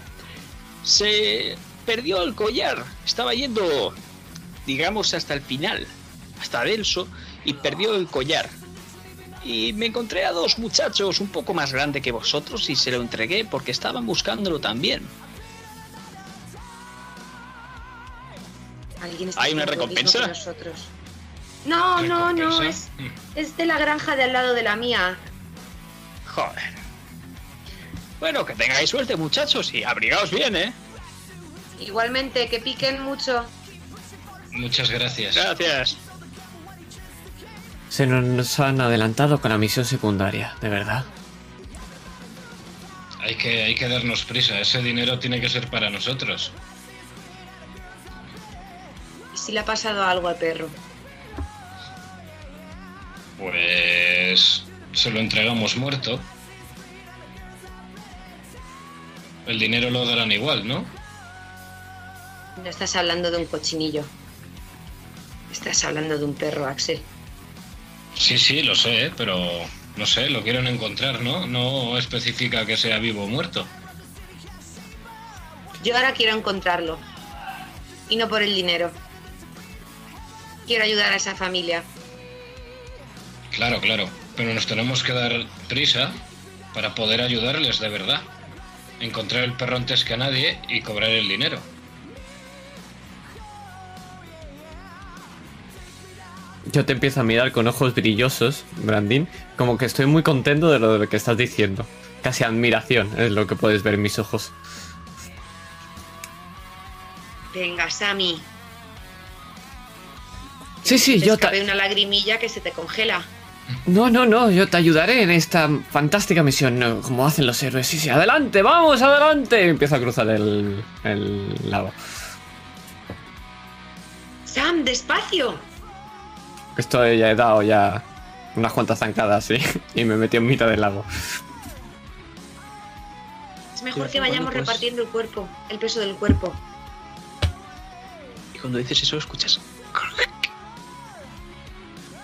Se perdió el collar. Estaba yendo, digamos, hasta el final, hasta Delso, y perdió el collar. Y me encontré a dos muchachos un poco más grandes que vosotros y se lo entregué porque estaban buscándolo también. ¿Alguien está ¿Hay una recompensa? nosotros? No, no, no, es, es de la granja de al lado de la mía. Joder. Bueno, que tengáis suerte, muchachos, y abrigaos bien, ¿eh? Igualmente, que piquen mucho. Muchas gracias. Gracias. Se nos han adelantado con la misión secundaria, de verdad. Hay que, hay que darnos prisa. Ese dinero tiene que ser para nosotros. ¿Y si le ha pasado algo al perro? Pues se lo entregamos muerto. El dinero lo darán igual, ¿no? No estás hablando de un cochinillo. Estás hablando de un perro, Axel. Sí, sí, lo sé, ¿eh? pero no sé, lo quieren encontrar, ¿no? No especifica que sea vivo o muerto. Yo ahora quiero encontrarlo. Y no por el dinero. Quiero ayudar a esa familia. Claro, claro, pero nos tenemos que dar prisa para poder ayudarles de verdad. Encontrar el perro antes que a nadie y cobrar el dinero. Yo te empiezo a mirar con ojos brillosos, Brandin, como que estoy muy contento de lo que estás diciendo. Casi admiración es lo que puedes ver en mis ojos. Venga, Sammy. Sí, sí, te yo te... escape una lagrimilla que se te congela. No, no, no, yo te ayudaré en esta fantástica misión, ¿no? como hacen los héroes. Sí, sí, adelante, vamos, adelante. Empiezo a cruzar el, el lago. Sam, despacio. Esto ya he dado ya unas cuantas zancadas, sí, y me metí en mitad del lago. Es mejor que bueno, vayamos pues- repartiendo el cuerpo, el peso del cuerpo. Y cuando dices eso, escuchas.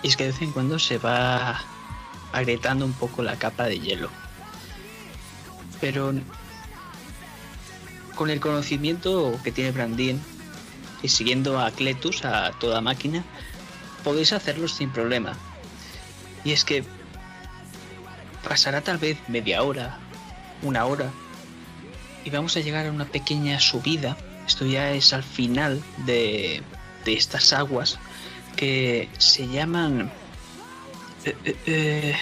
Y es que de vez en cuando se va agrietando un poco la capa de hielo. Pero con el conocimiento que tiene Brandin y siguiendo a Cletus a toda máquina, podéis hacerlo sin problema. Y es que pasará tal vez media hora, una hora, y vamos a llegar a una pequeña subida. Esto ya es al final de, de estas aguas que se llaman eh, eh, eh,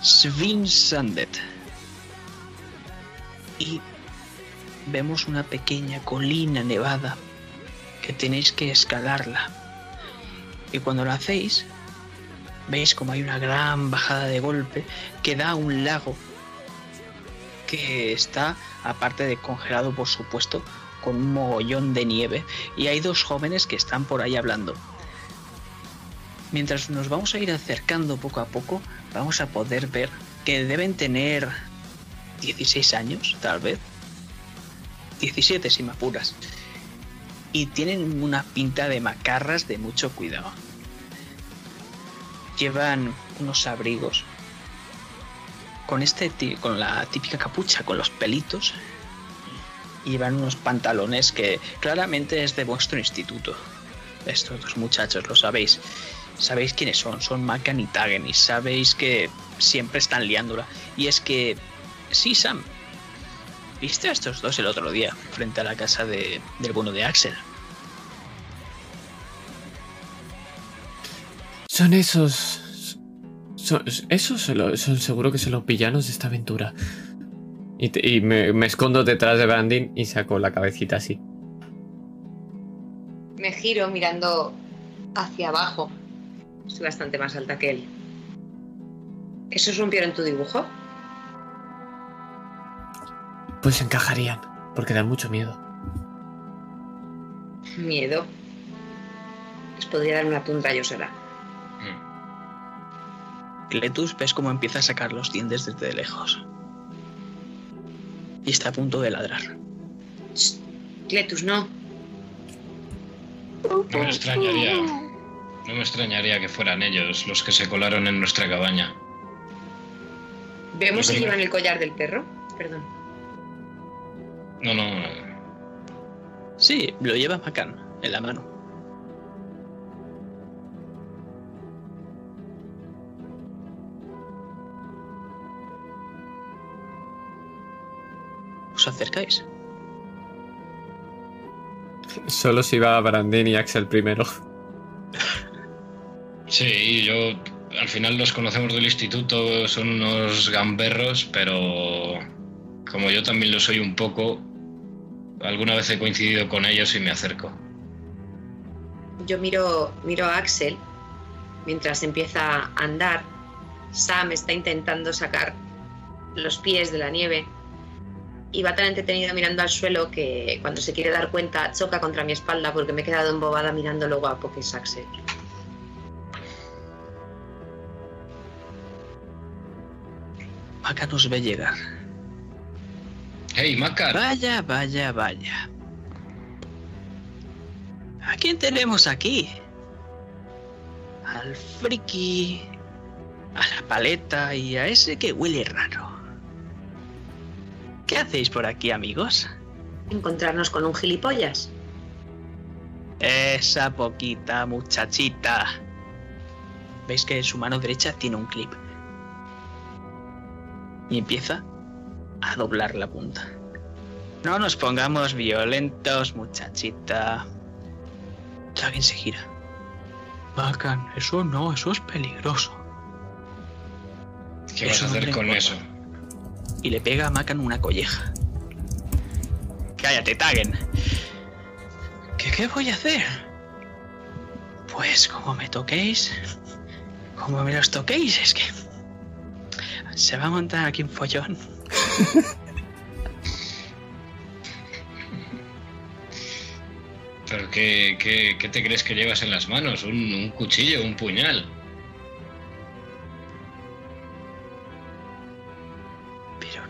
Svinsandet. Y vemos una pequeña colina nevada que tenéis que escalarla. Y cuando lo hacéis, veis como hay una gran bajada de golpe que da a un lago que está, aparte de congelado por supuesto, con un mogollón de nieve y hay dos jóvenes que están por ahí hablando. Mientras nos vamos a ir acercando poco a poco, vamos a poder ver que deben tener 16 años, tal vez. 17 si me apuras. Y tienen una pinta de macarras de mucho cuidado. Llevan unos abrigos con este con la típica capucha con los pelitos y llevan unos pantalones que claramente es de vuestro instituto. Estos dos muchachos lo sabéis. Sabéis quiénes son, son Macan y Tagen y sabéis que siempre están liándola. Y es que, sí, Sam, viste a estos dos el otro día frente a la casa de, del bueno de Axel. Son esos... Son, esos son, los- son seguro que son los villanos de esta aventura. Y, me, escondo detrás de Brandin y saco la cabecita así. Me giro mirando hacia abajo. Estoy bastante más alta que él. ¿Esos rompieron tu dibujo? Pues encajarían, porque dan mucho miedo. Miedo. Les podría dar una tundra yo será. Cletus ves cómo empieza a sacar los dientes desde lejos. Y está a punto de ladrar. Cletus, no. No me extrañaría. No me extrañaría que fueran ellos los que se colaron en nuestra cabaña. ¿Vemos si llevan el collar del perro? Perdón. No, no. Sí, lo lleva Macan en la mano. ¿Os acercáis? Solo si va Brandin y Axel primero. Sí, yo al final los conocemos del instituto, son unos gamberros, pero como yo también lo soy un poco, alguna vez he coincidido con ellos y me acerco. Yo miro, miro a Axel mientras empieza a andar. Sam está intentando sacar los pies de la nieve y va tan entretenido mirando al suelo que cuando se quiere dar cuenta choca contra mi espalda porque me he quedado embobada mirando lo guapo que es Axel. Maca nos ve llegar. ¡Hey, Maca! Vaya, vaya, vaya. ¿A quién tenemos aquí? Al friki, a la paleta y a ese que huele raro. ¿Qué hacéis por aquí, amigos? Encontrarnos con un gilipollas. Esa poquita muchachita. Veis que en su mano derecha tiene un clip. Y empieza a doblar la punta. No nos pongamos violentos, muchachita. Alguien se gira. Bacan, eso no, eso es peligroso. ¿Qué vas a hacer con eso? y le pega a Macan una colleja. Cállate, Tagen. ¿Qué, ¿Qué voy a hacer? Pues como me toquéis, como me los toquéis, es que se va a montar aquí un follón. ¿Pero qué, qué, qué, te crees que llevas en las manos? ¿Un, un cuchillo, un puñal?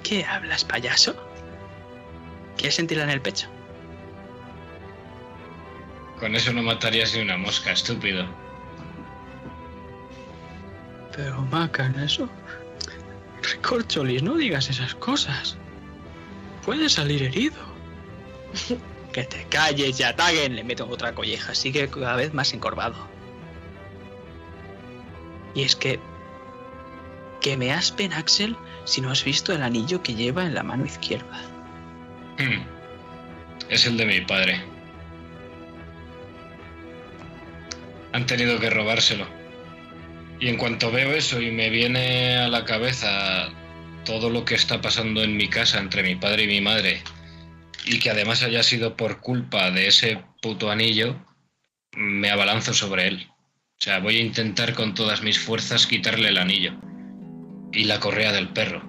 qué hablas, payaso? ¿Quieres sentirla en el pecho? Con eso no matarías ni una mosca, estúpido. Pero, Macan, eso... Recorcholis, no digas esas cosas. Puedes salir herido. que te calles y ataguen. Le meto otra colleja, sigue cada vez más encorvado. Y es que... Que me aspen, Axel, si no has visto el anillo que lleva en la mano izquierda. Hmm. Es el de mi padre. Han tenido que robárselo. Y en cuanto veo eso y me viene a la cabeza todo lo que está pasando en mi casa entre mi padre y mi madre, y que además haya sido por culpa de ese puto anillo, me abalanzo sobre él. O sea, voy a intentar con todas mis fuerzas quitarle el anillo y la correa del perro.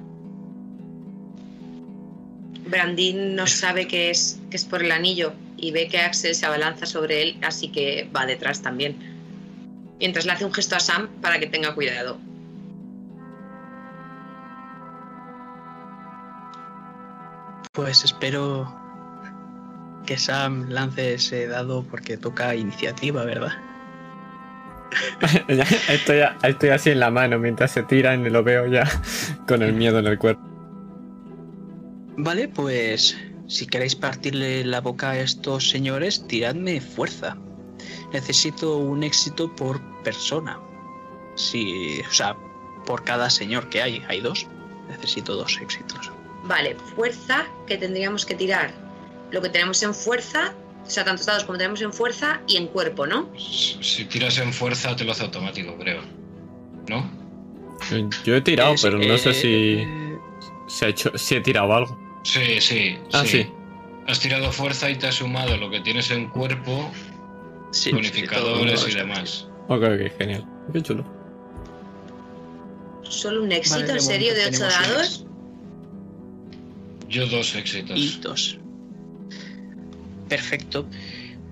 Brandin no sabe que es, que es por el anillo y ve que Axel se abalanza sobre él, así que va detrás también. Mientras le hace un gesto a Sam para que tenga cuidado. Pues espero que Sam lance ese dado porque toca iniciativa, ¿verdad? estoy, estoy así en la mano mientras se tiran y lo veo ya con el miedo en el cuerpo. Vale, pues si queréis partirle la boca a estos señores, tiradme fuerza. Necesito un éxito por persona. Si, o sea, por cada señor que hay, hay dos. Necesito dos éxitos. Vale, fuerza que tendríamos que tirar. Lo que tenemos en fuerza o sea, tantos dados como tenemos en fuerza y en cuerpo, ¿no? Si tiras en fuerza te lo hace automático, creo. ¿No? Yo he tirado, pero no sé si. se ha hecho, si he tirado algo. Sí, sí. Ah, sí. Has tirado fuerza y te has sumado lo que tienes en cuerpo, Sí, bonificadores sí, y demás. Ok, ok, genial. Qué chulo. ¿Solo un éxito Vale, en serio de momento 8 tenemos dados? Yo dos éxitos. Y dos. Perfecto.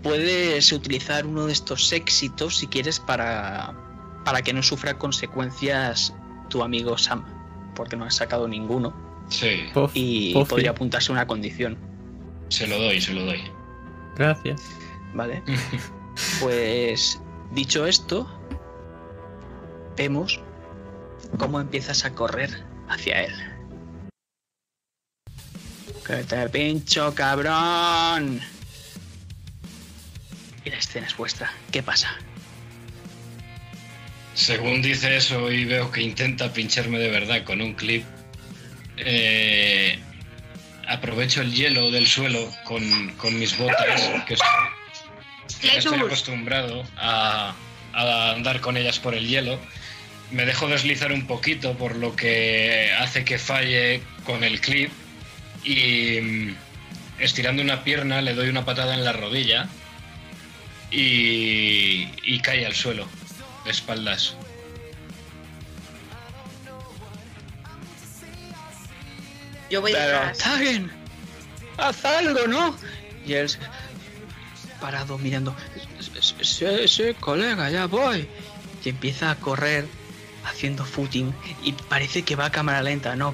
Puedes utilizar uno de estos éxitos si quieres para, para que no sufra consecuencias tu amigo Sam, porque no has sacado ninguno Sí, y podría apuntarse una condición, se lo doy, se lo doy. Gracias. ¿vale? Pues dicho esto, vemos cómo empiezas a correr hacia él. Que te pincho, cabrón. Y la escena es vuestra. ¿Qué pasa? Según dice eso y veo que intenta pincharme de verdad con un clip, eh, aprovecho el hielo del suelo con, con mis botas, ya estoy acostumbrado a, a andar con ellas por el hielo. Me dejo deslizar un poquito, por lo que hace que falle con el clip y mm, estirando una pierna le doy una patada en la rodilla y, y cae al suelo, de espaldas. Yo voy Pero, detrás. Haz algo, ¿no? Y él, parado mirando, sí, sí, colega, ya voy. Y empieza a correr haciendo footing y parece que va a cámara lenta, no,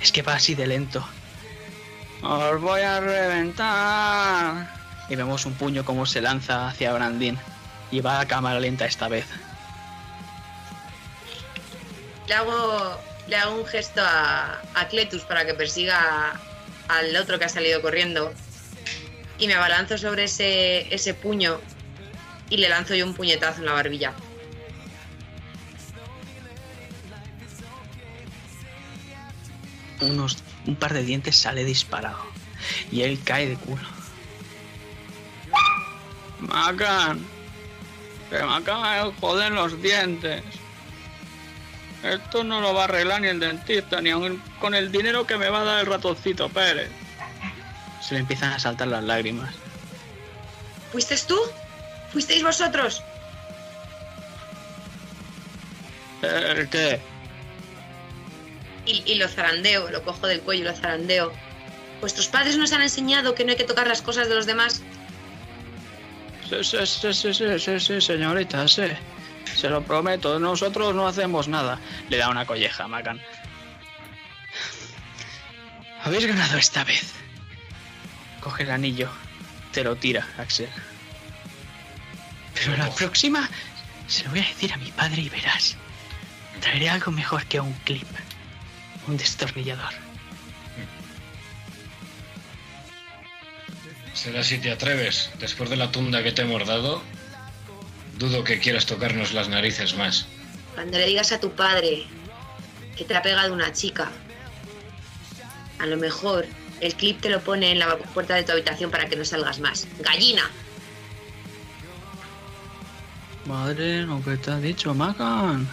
es que va así de lento. Os voy a reventar. Y vemos un puño como se lanza hacia Brandin. Y va a cámara lenta esta vez. Le hago, le hago un gesto a, a Cletus para que persiga al otro que ha salido corriendo. Y me abalanzo sobre ese, ese puño y le lanzo yo un puñetazo en la barbilla. Unos, un par de dientes sale disparado. Y él cae de culo. Macan. Se me acaba de joder los dientes. Esto no lo va a arreglar ni el dentista, ni aun con el dinero que me va a dar el ratoncito Pérez. Se le empiezan a saltar las lágrimas. ¿Fuiste tú? ¿Fuisteis vosotros? ¿El qué? Y, y lo zarandeo, lo cojo del cuello y lo zarandeo. ¿Vuestros padres nos han enseñado que no hay que tocar las cosas de los demás? Sí, sí, sí, sí, sí, sí, sí, señorita, sí. Se lo prometo, nosotros no hacemos nada. Le da una colleja a Macan. Habéis ganado esta vez. Coge el anillo. Te lo tira, Axel. Pero la próxima se lo voy a decir a mi padre y verás. Traeré algo mejor que un clip. Un destornillador. Será si te atreves, después de la tunda que te hemos dado, dudo que quieras tocarnos las narices más. Cuando le digas a tu padre que te ha pegado una chica, a lo mejor el clip te lo pone en la puerta de tu habitación para que no salgas más. ¡Gallina! Madre, lo que te ha dicho, Macan.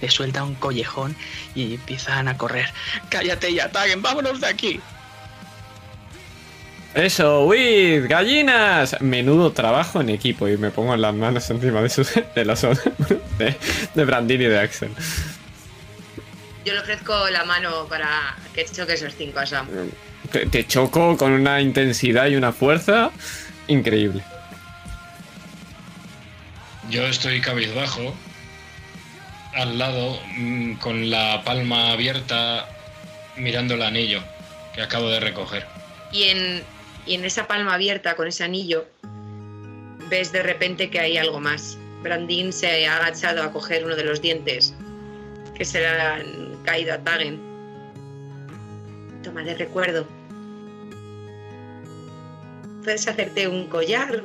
Le suelta un collejón y empiezan a correr. Cállate y ataquen, vámonos de aquí. Eso, huid, gallinas. Menudo trabajo en equipo y me pongo las manos encima de, sus, de los de, de Brandin y de Axel. Yo le ofrezco la mano para que choque esos cinco a Sam. Te, te choco con una intensidad y una fuerza increíble. Yo estoy cabizbajo, al lado, mm, con la palma abierta, mirando el anillo que acabo de recoger. Y en, y en esa palma abierta con ese anillo, ves de repente que hay algo más. Brandin se ha agachado a coger uno de los dientes que se le han caído a Tagen. Toma de recuerdo. Puedes hacerte un collar.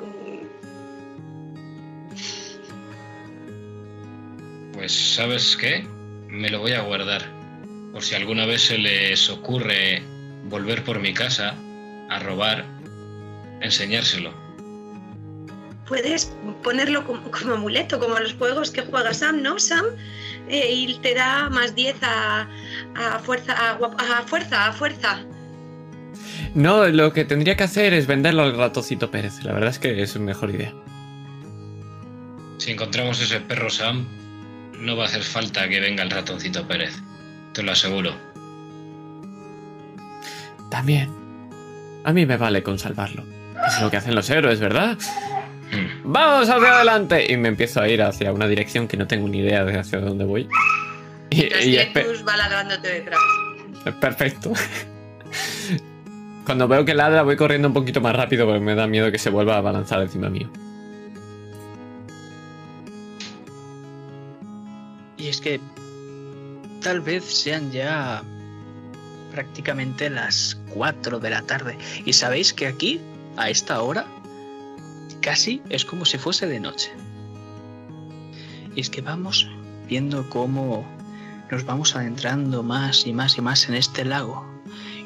Pues sabes qué, me lo voy a guardar, por si alguna vez se les ocurre volver por mi casa a robar, enseñárselo. Puedes ponerlo como, como amuleto, como a los juegos que juega Sam, ¿no, Sam? Eh, y te da más 10 a, a fuerza, a, a fuerza, a fuerza. No, lo que tendría que hacer es venderlo al ratoncito Pérez. La verdad es que es mejor idea. Si encontramos ese perro Sam, no va a hacer falta que venga el ratoncito Pérez. Te lo aseguro. También. A mí me vale con salvarlo. Es lo que hacen los héroes, ¿verdad? ¡Vamos hacia adelante! Y me empiezo a ir hacia una dirección que no tengo ni idea de hacia dónde voy. Y, y va ladrándote detrás. Perfecto. Cuando veo que ladra voy corriendo un poquito más rápido porque me da miedo que se vuelva a balanzar encima mío. Y es que tal vez sean ya prácticamente las 4 de la tarde. Y sabéis que aquí, a esta hora, casi es como si fuese de noche. Y es que vamos viendo cómo nos vamos adentrando más y más y más en este lago.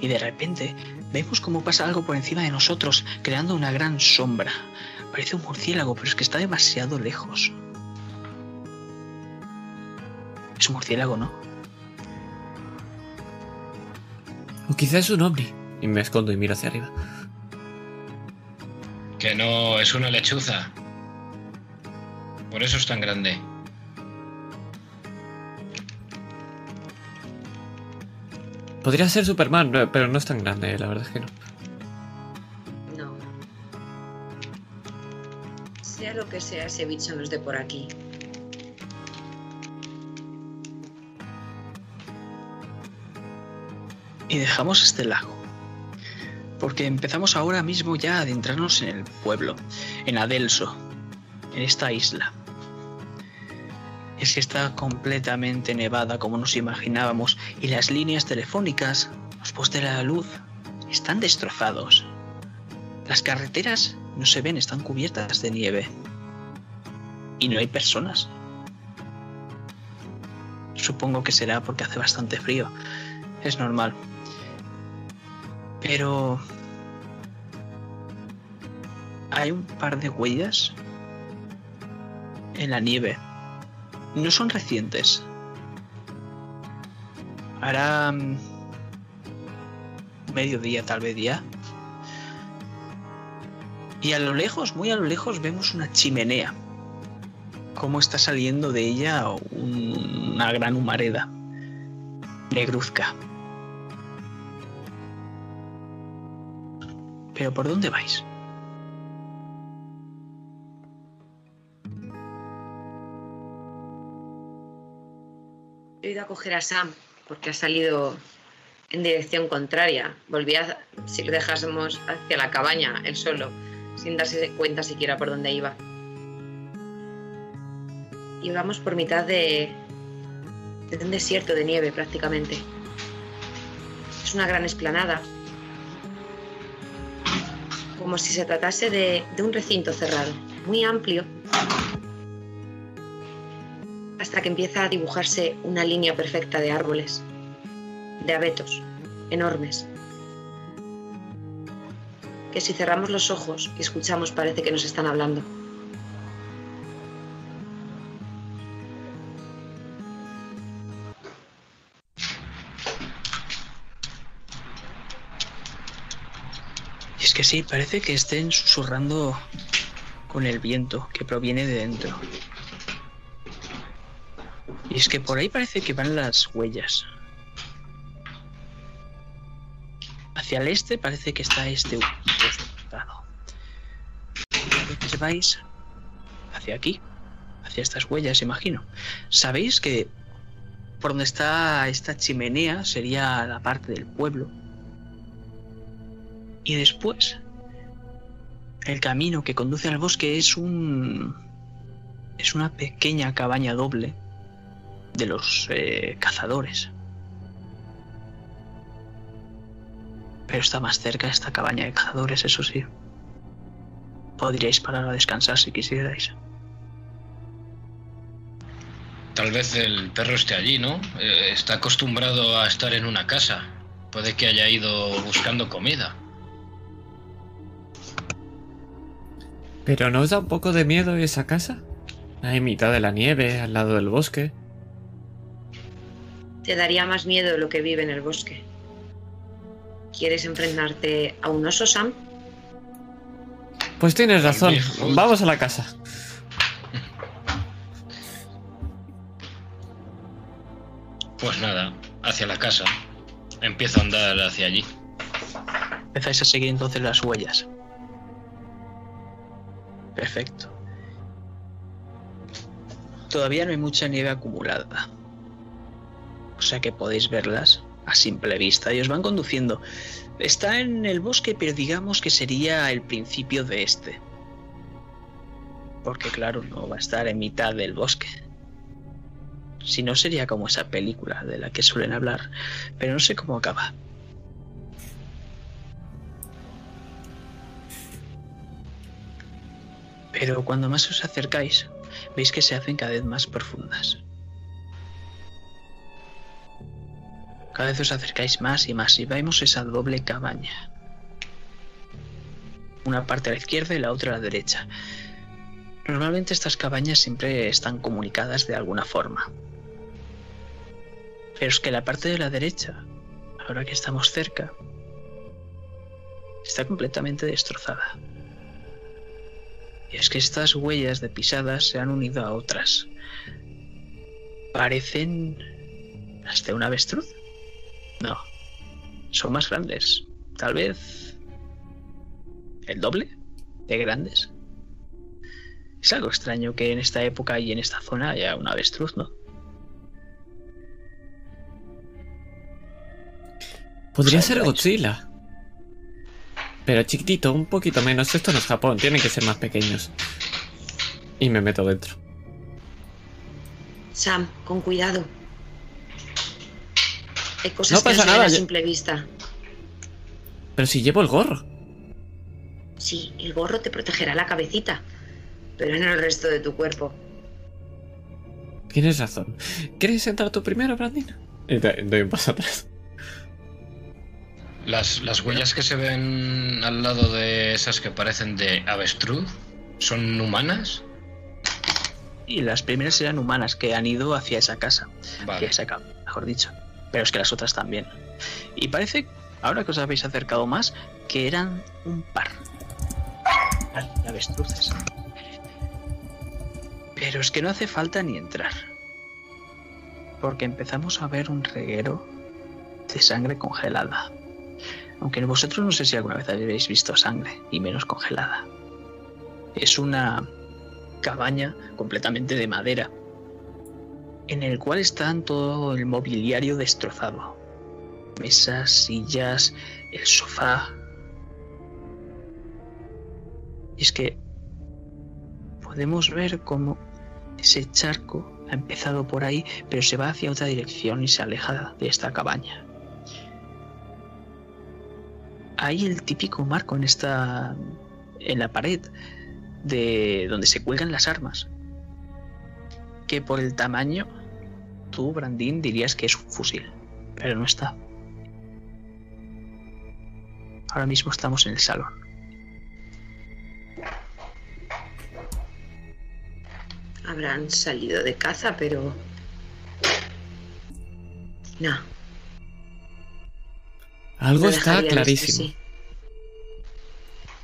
Y de repente vemos cómo pasa algo por encima de nosotros, creando una gran sombra. Parece un murciélago, pero es que está demasiado lejos. Es un murciélago, ¿no? O quizás es un ovni. Y me escondo y miro hacia arriba. Que no es una lechuza. Por eso es tan grande. Podría ser Superman, eh, pero no es tan grande, la verdad es que no. No. Sea lo que sea, ese bicho no es de por aquí. Y dejamos este lago. Porque empezamos ahora mismo ya a adentrarnos en el pueblo, en Adelso, en esta isla. Es que está completamente nevada como nos imaginábamos y las líneas telefónicas, los postes de la luz, están destrozados. Las carreteras no se ven, están cubiertas de nieve. Y no hay personas. Supongo que será porque hace bastante frío. Es normal. Pero... Hay un par de huellas en la nieve. No son recientes. Hará... mm, mediodía tal vez ya. Y a lo lejos, muy a lo lejos, vemos una chimenea. Cómo está saliendo de ella un- una gran humareda. Negruzca. ¿Pero por dónde vais? He ido a coger a Sam porque ha salido en dirección contraria. Volví a si lo dejásemos hacia la cabaña, él solo, sin darse cuenta siquiera por dónde iba. Íbamos por mitad de, de un desierto de nieve prácticamente. Es una gran explanada. Como si se tratase de, de un recinto cerrado, muy amplio, hasta que empieza a dibujarse una línea perfecta de árboles, de abetos, enormes, que si cerramos los ojos y escuchamos parece que nos están hablando. Sí, parece que estén susurrando con el viento que proviene de dentro. Y es que por ahí parece que van las huellas. Hacia el este parece que está este vais hacia aquí, hacia estas huellas, imagino. Sabéis que por donde está esta chimenea sería la parte del pueblo. Y después, el camino que conduce al bosque es un. es una pequeña cabaña doble de los eh, cazadores. Pero está más cerca esta cabaña de cazadores, eso sí. Podríais parar a descansar si quisierais. Tal vez el perro esté allí, ¿no? Eh, está acostumbrado a estar en una casa. Puede que haya ido buscando comida. ¿Pero no os da un poco de miedo esa casa? Ahí en mitad de la nieve, al lado del bosque. Te daría más miedo lo que vive en el bosque. ¿Quieres enfrentarte a un oso, Sam? Pues tienes razón. Vamos a la casa. Pues nada, hacia la casa. Empiezo a andar hacia allí. Empezáis a seguir entonces las huellas. Perfecto. Todavía no hay mucha nieve acumulada. O sea que podéis verlas a simple vista y os van conduciendo. Está en el bosque, pero digamos que sería el principio de este. Porque claro, no va a estar en mitad del bosque. Si no sería como esa película de la que suelen hablar, pero no sé cómo acaba. Pero cuando más os acercáis, veis que se hacen cada vez más profundas. Cada vez os acercáis más y más y vemos esa doble cabaña. Una parte a la izquierda y la otra a la derecha. Normalmente estas cabañas siempre están comunicadas de alguna forma. Pero es que la parte de la derecha, ahora que estamos cerca, está completamente destrozada. Y es que estas huellas de pisadas se han unido a otras. Parecen las de un avestruz. No. Son más grandes. Tal vez... ¿El doble? ¿De grandes? Es algo extraño que en esta época y en esta zona haya un avestruz, ¿no? Podría ser Godzilla. Pero chiquitito, un poquito menos. Esto no es Japón, tienen que ser más pequeños. Y me meto dentro. Sam, con cuidado. Hay cosas no pasa que nada, a simple vista. Pero si llevo el gorro. Sí, el gorro te protegerá la cabecita, pero no el resto de tu cuerpo. Tienes razón. ¿Quieres entrar tú primero, Brandin? Y doy un paso atrás. Las, las huellas que se ven al lado de esas que parecen de avestruz, ¿son humanas? Y las primeras eran humanas que han ido hacia esa casa. Hacia esa cama, mejor dicho pero es que las otras también. Y parece, ahora que os habéis acercado más, que eran un par de avestruces. Pero es que no hace falta ni entrar. Porque empezamos a ver un reguero de sangre congelada. Aunque vosotros no sé si alguna vez habéis visto sangre, y menos congelada. Es una cabaña completamente de madera, en el cual está todo el mobiliario destrozado. Mesas, sillas, el sofá. Y es que podemos ver cómo ese charco ha empezado por ahí, pero se va hacia otra dirección y se aleja de esta cabaña. Hay el típico marco en esta en la pared de donde se cuelgan las armas que por el tamaño, tú, Brandín, dirías que es un fusil, pero no está. Ahora mismo estamos en el salón. Habrán salido de caza, pero... No. Algo está clarísimo.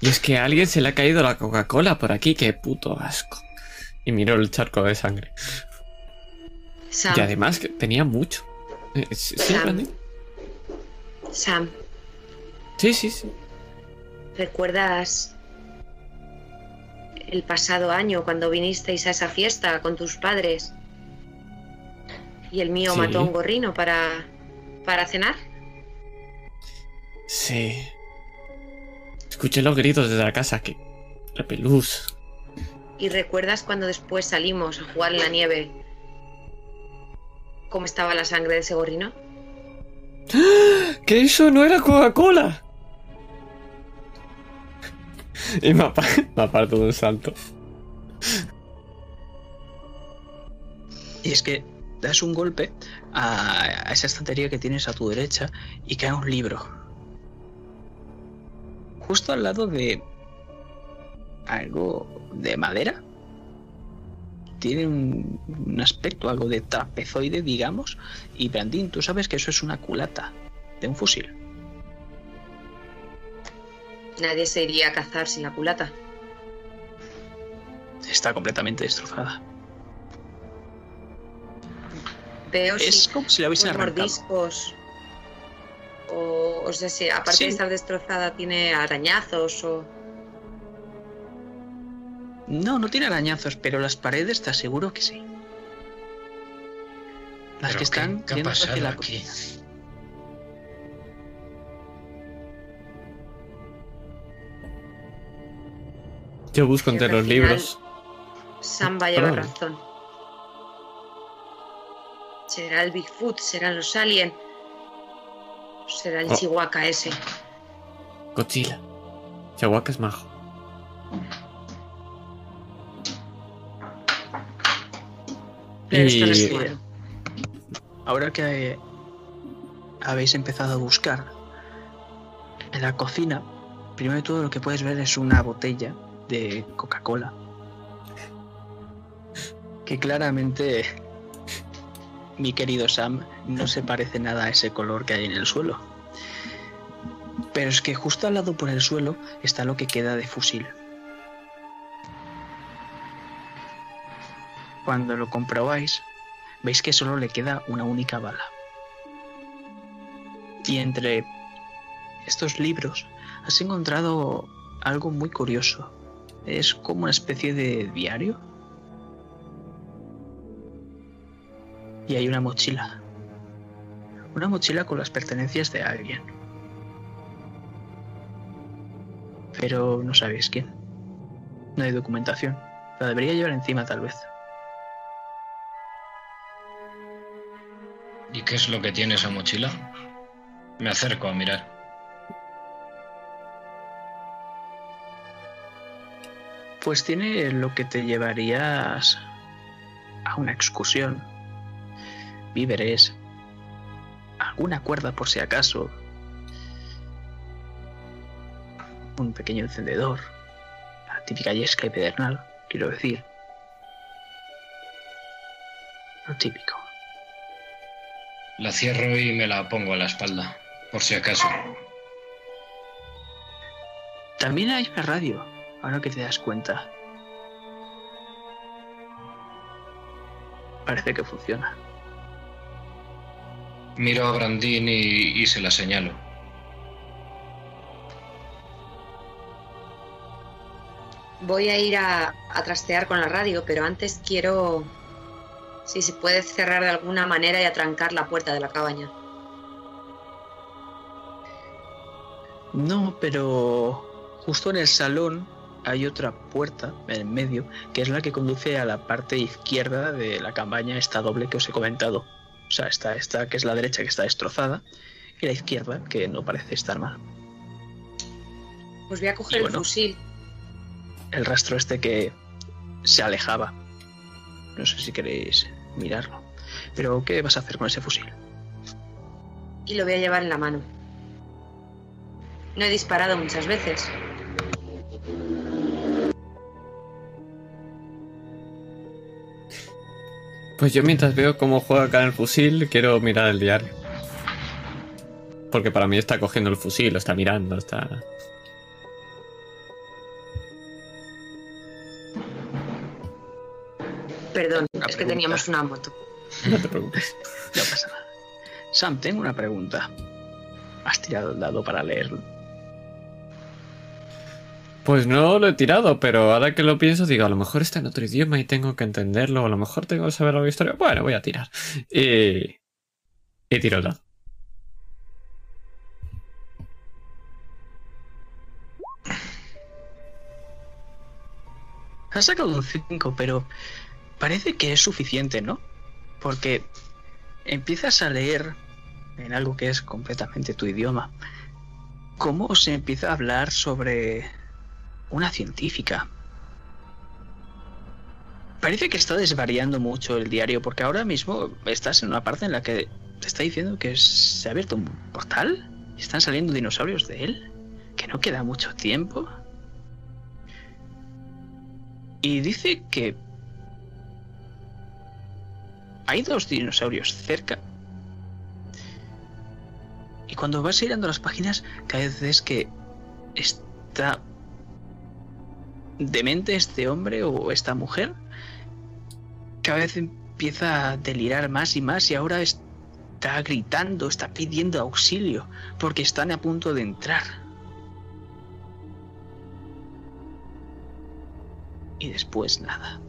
Y es que a alguien se le ha caído la Coca-Cola por aquí, qué puto asco y miró el charco de sangre. Y además que tenía mucho. Eh, ¿Sí, Sam. Sam. Sí, sí, sí. ¿Recuerdas el pasado año cuando vinisteis a esa fiesta con tus padres? Y el mío mató a un gorrino para, para cenar. Sí. Escuché los gritos desde la casa que... Repelús. ¿Y recuerdas cuando después salimos a jugar en la nieve? ¿Cómo estaba la sangre de ese gorrino? ¡Que eso no era Coca-Cola! Y me, aparto de un salto. Y es que das un golpe a, esa estantería que tienes a tu derecha y cae un libro. Justo al lado de algo de madera. tiene un, aspecto algo de trapezoide, digamos. Y Brandín, tú sabes que eso es una culata de un fusil. Nadie se iría a cazar sin la culata. Está completamente destrozada. Veo es como si la hubiesen mordiscos. O, o sea, si aparte de estar destrozada tiene arañazos o... No, no tiene arañazos, pero las paredes te aseguro que sí. Las que están ¿qué, qué hacia la aquí? Yo busco entre los libros. Samba lleva razón. Será el Bigfoot, serán los aliens. Será el oh. Chihuahua ese. Godzilla. Chihuahua es majo. y... Ahora que habéis empezado a buscar en la cocina, primero de todo lo que puedes ver es una botella de Coca-Cola. Que claramente, mi querido Sam, no se parece nada a ese color que hay en el suelo. Pero es que justo al lado por el suelo está lo que queda de fusil. Cuando lo comprobáis, veis que solo le queda una única bala. Y entre estos libros has encontrado algo muy curioso. Es como una especie de diario. Y hay una mochila. Una mochila con las pertenencias de alguien. Pero no sabéis quién. No hay documentación. La debería llevar encima tal vez. ¿Y qué es lo que tiene esa mochila? Me acerco a mirar. Pues tiene lo que te llevarías a una excursión. Víveres. Alguna cuerda por si acaso. Un pequeño encendedor. La típica yesca y pedernal, quiero decir. Lo típico. La cierro y me la pongo a la espalda, por si acaso. También hay una radio, ahora que te das cuenta. Parece que funciona. Miro a Brandín y, se la señalo. Voy a ir a trastear con la radio, pero antes quiero si se puede cerrar de alguna manera y atrancar la puerta de la cabaña. No, pero justo en el salón hay otra puerta en medio que es la que conduce a la parte izquierda de la cabaña, esta doble que os he comentado. O sea, esta, esta que es la derecha que está destrozada y la izquierda que no parece estar mal. Pues voy a coger el fusil. El rastro este que se alejaba. No sé si queréis mirarlo. Pero, ¿qué vas a hacer con ese fusil? Y lo voy a llevar en la mano. No he disparado muchas veces. Pues yo mientras veo cómo juega acá el fusil, quiero mirar el diario. Porque para mí está cogiendo el fusil, lo está mirando, está... Perdón, es que teníamos una moto. No te preocupes. no pasa nada. Sam, tengo una pregunta. ¿Has tirado el dado para leerlo? Pues no lo he tirado, pero ahora que lo pienso, digo, a lo mejor está en otro idioma y tengo que entenderlo, a lo mejor tengo que saber la historia. Bueno, voy a tirar. Y. Y tiro el dado. Has sacado un 5, pero parece que es suficiente, ¿no? Porque empiezas a leer en algo que es completamente tu idioma, cómo se empieza a hablar sobre una científica. Parece que está desvariando mucho el diario, porque ahora mismo estás en una parte en la que te está diciendo que se ha abierto un portal y están saliendo dinosaurios de él, que no queda mucho tiempo. Y dice que hay dos dinosaurios cerca. Y cuando vas girando las páginas, cada vez que está demente este hombre o esta mujer. Cada vez empieza a delirar más y más y ahora está gritando, está pidiendo auxilio porque están a punto de entrar. Y después nada.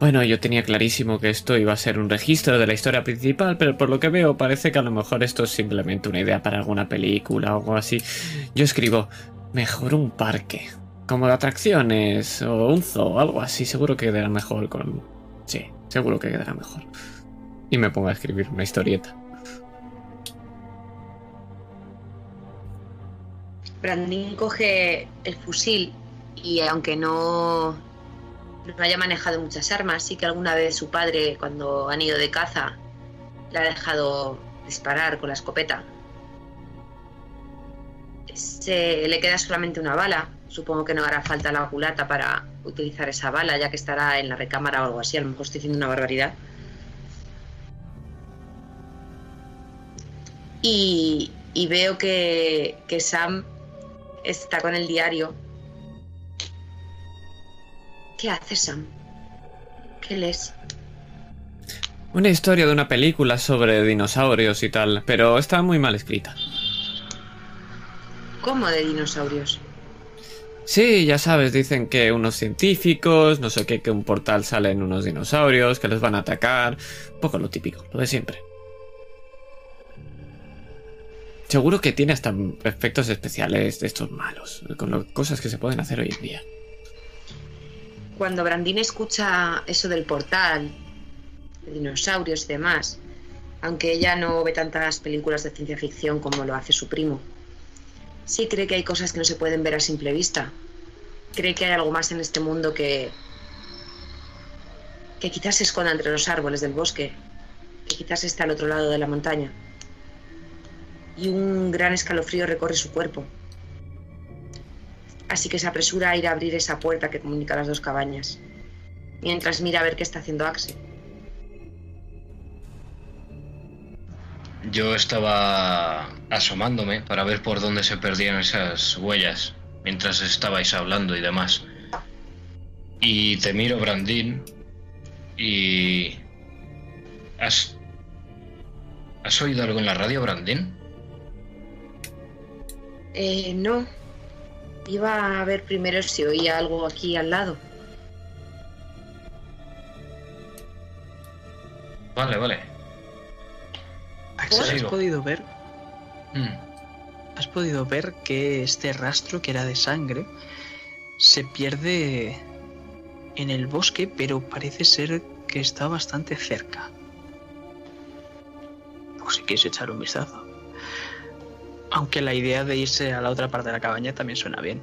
Bueno, yo tenía clarísimo que esto iba a ser un registro de la historia principal, pero por lo que veo parece que a lo mejor esto es simplemente una idea para alguna película o algo así. Yo escribo, mejor un parque, como de atracciones o un zoo algo así, seguro que quedará mejor con... Sí, seguro que quedará mejor. Y me pongo a escribir una historieta. Brandín coge el fusil y aunque no no haya manejado muchas armas, sí que alguna vez su padre, cuando han ido de caza, le ha dejado disparar con la escopeta. Se, le queda solamente una bala. Supongo que no hará falta la culata para utilizar esa bala, ya que estará en la recámara o algo así. A lo mejor estoy diciendo una barbaridad. Y, veo que, que Sam está con el diario ¿Qué haces, Sam? ¿Qué lees? Una historia de una película sobre dinosaurios y tal, pero está muy mal escrita. ¿Cómo de dinosaurios? Sí, ya sabes, dicen que unos científicos, no sé qué, que un portal salen unos dinosaurios, que les van a atacar. Un poco lo típico, lo de siempre. Seguro que tiene hasta efectos especiales de estos malos, con cosas que se pueden hacer hoy en día cuando Brandine escucha eso del portal, de dinosaurios y demás, aunque ella no ve tantas películas de ciencia ficción como lo hace su primo, sí cree que hay cosas que no se pueden ver a simple vista. Cree que hay algo más en este mundo que que quizás se esconda entre los árboles del bosque, que quizás está al otro lado de la montaña. Y un gran escalofrío recorre su cuerpo así que se apresura a ir a abrir esa puerta que comunica las dos cabañas, mientras mira a ver qué está haciendo Axel. Yo estaba asomándome para ver por dónde se perdían esas huellas mientras estabais hablando y demás. Y te miro, Brandín, y... ¿Has... ¿Has oído algo en la radio, Brandín? Eh, no, Iba a ver primero si oía algo aquí al lado. Vale, vale. ¿Has podido ver? Hmm. ¿Has podido ver que este rastro que era de sangre se pierde en el bosque, pero parece ser que está bastante cerca? O si quieres echar un vistazo. Aunque la idea de irse a la otra parte de la cabaña también suena bien.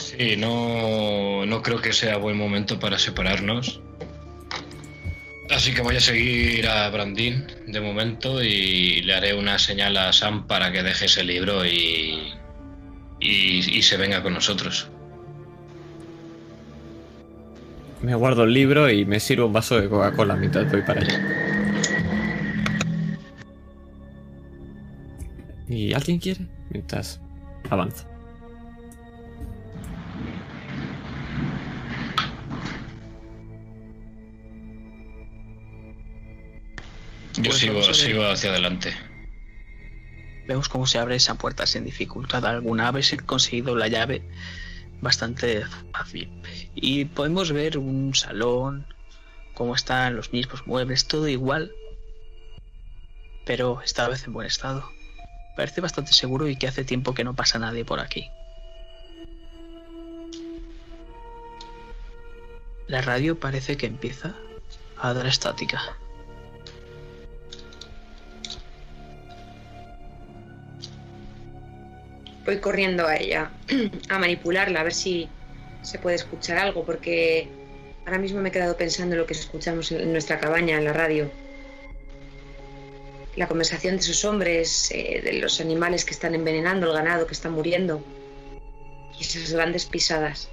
Sí, no, no creo que sea buen momento para separarnos. Así que voy a seguir a Brandín de momento y le haré una señal a Sam para que deje ese libro y, y, y se venga con nosotros. Me guardo el libro y me sirvo un vaso de Coca-Cola mientras voy para allá. ¿Y alguien quiere? Mientras avanza. Yo pues sigo, sigo hacia adelante. Vemos cómo se abre esa puerta sin dificultad alguna. Habéis conseguido la llave bastante fácil. Y podemos ver un salón, cómo están los mismos muebles, todo igual. Pero esta vez en buen estado. Parece bastante seguro y que hace tiempo que no pasa nadie por aquí. La radio parece que empieza a dar estática. Voy corriendo a ella, a manipularla, a ver si se puede escuchar algo, porque ahora mismo me he quedado pensando en lo que escuchamos en nuestra cabaña, en la radio la conversación de esos hombres, eh, de los animales que están envenenando, el ganado que está muriendo. Y esas grandes pisadas.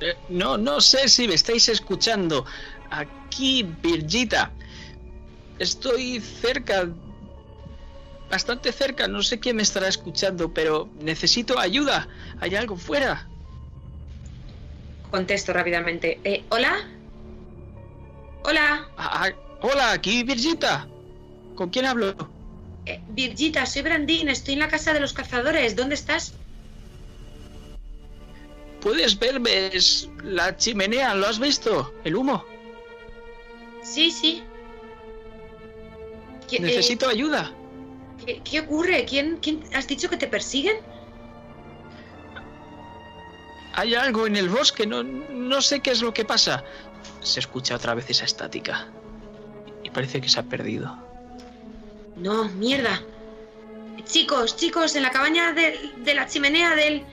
Eh, no, no sé si me estáis escuchando. Aquí, Virgita. Estoy cerca. Bastante cerca. No sé quién me estará escuchando, pero necesito ayuda. Hay algo fuera. Contesto rápidamente. Eh, ¿Hola? ¿Hola? Ah, ah, hola, aquí Virgita. ¿Con quién hablo? Eh, Virgita, soy Brandín. Estoy en la casa de los cazadores. ¿Dónde estás? ¿Puedes verme? Es la chimenea, ¿lo has visto? ¿El humo? Sí, sí. ¿Qué- eh, Necesito ayuda. ¿qué, qué ocurre? ¿Quién, ¿Quién has dicho que te persiguen? Hay algo en el bosque, no, no sé qué es lo que pasa. Se escucha otra vez esa estática. Y parece que se ha perdido. No, mierda. Chicos, chicos, en la cabaña de, la chimenea del,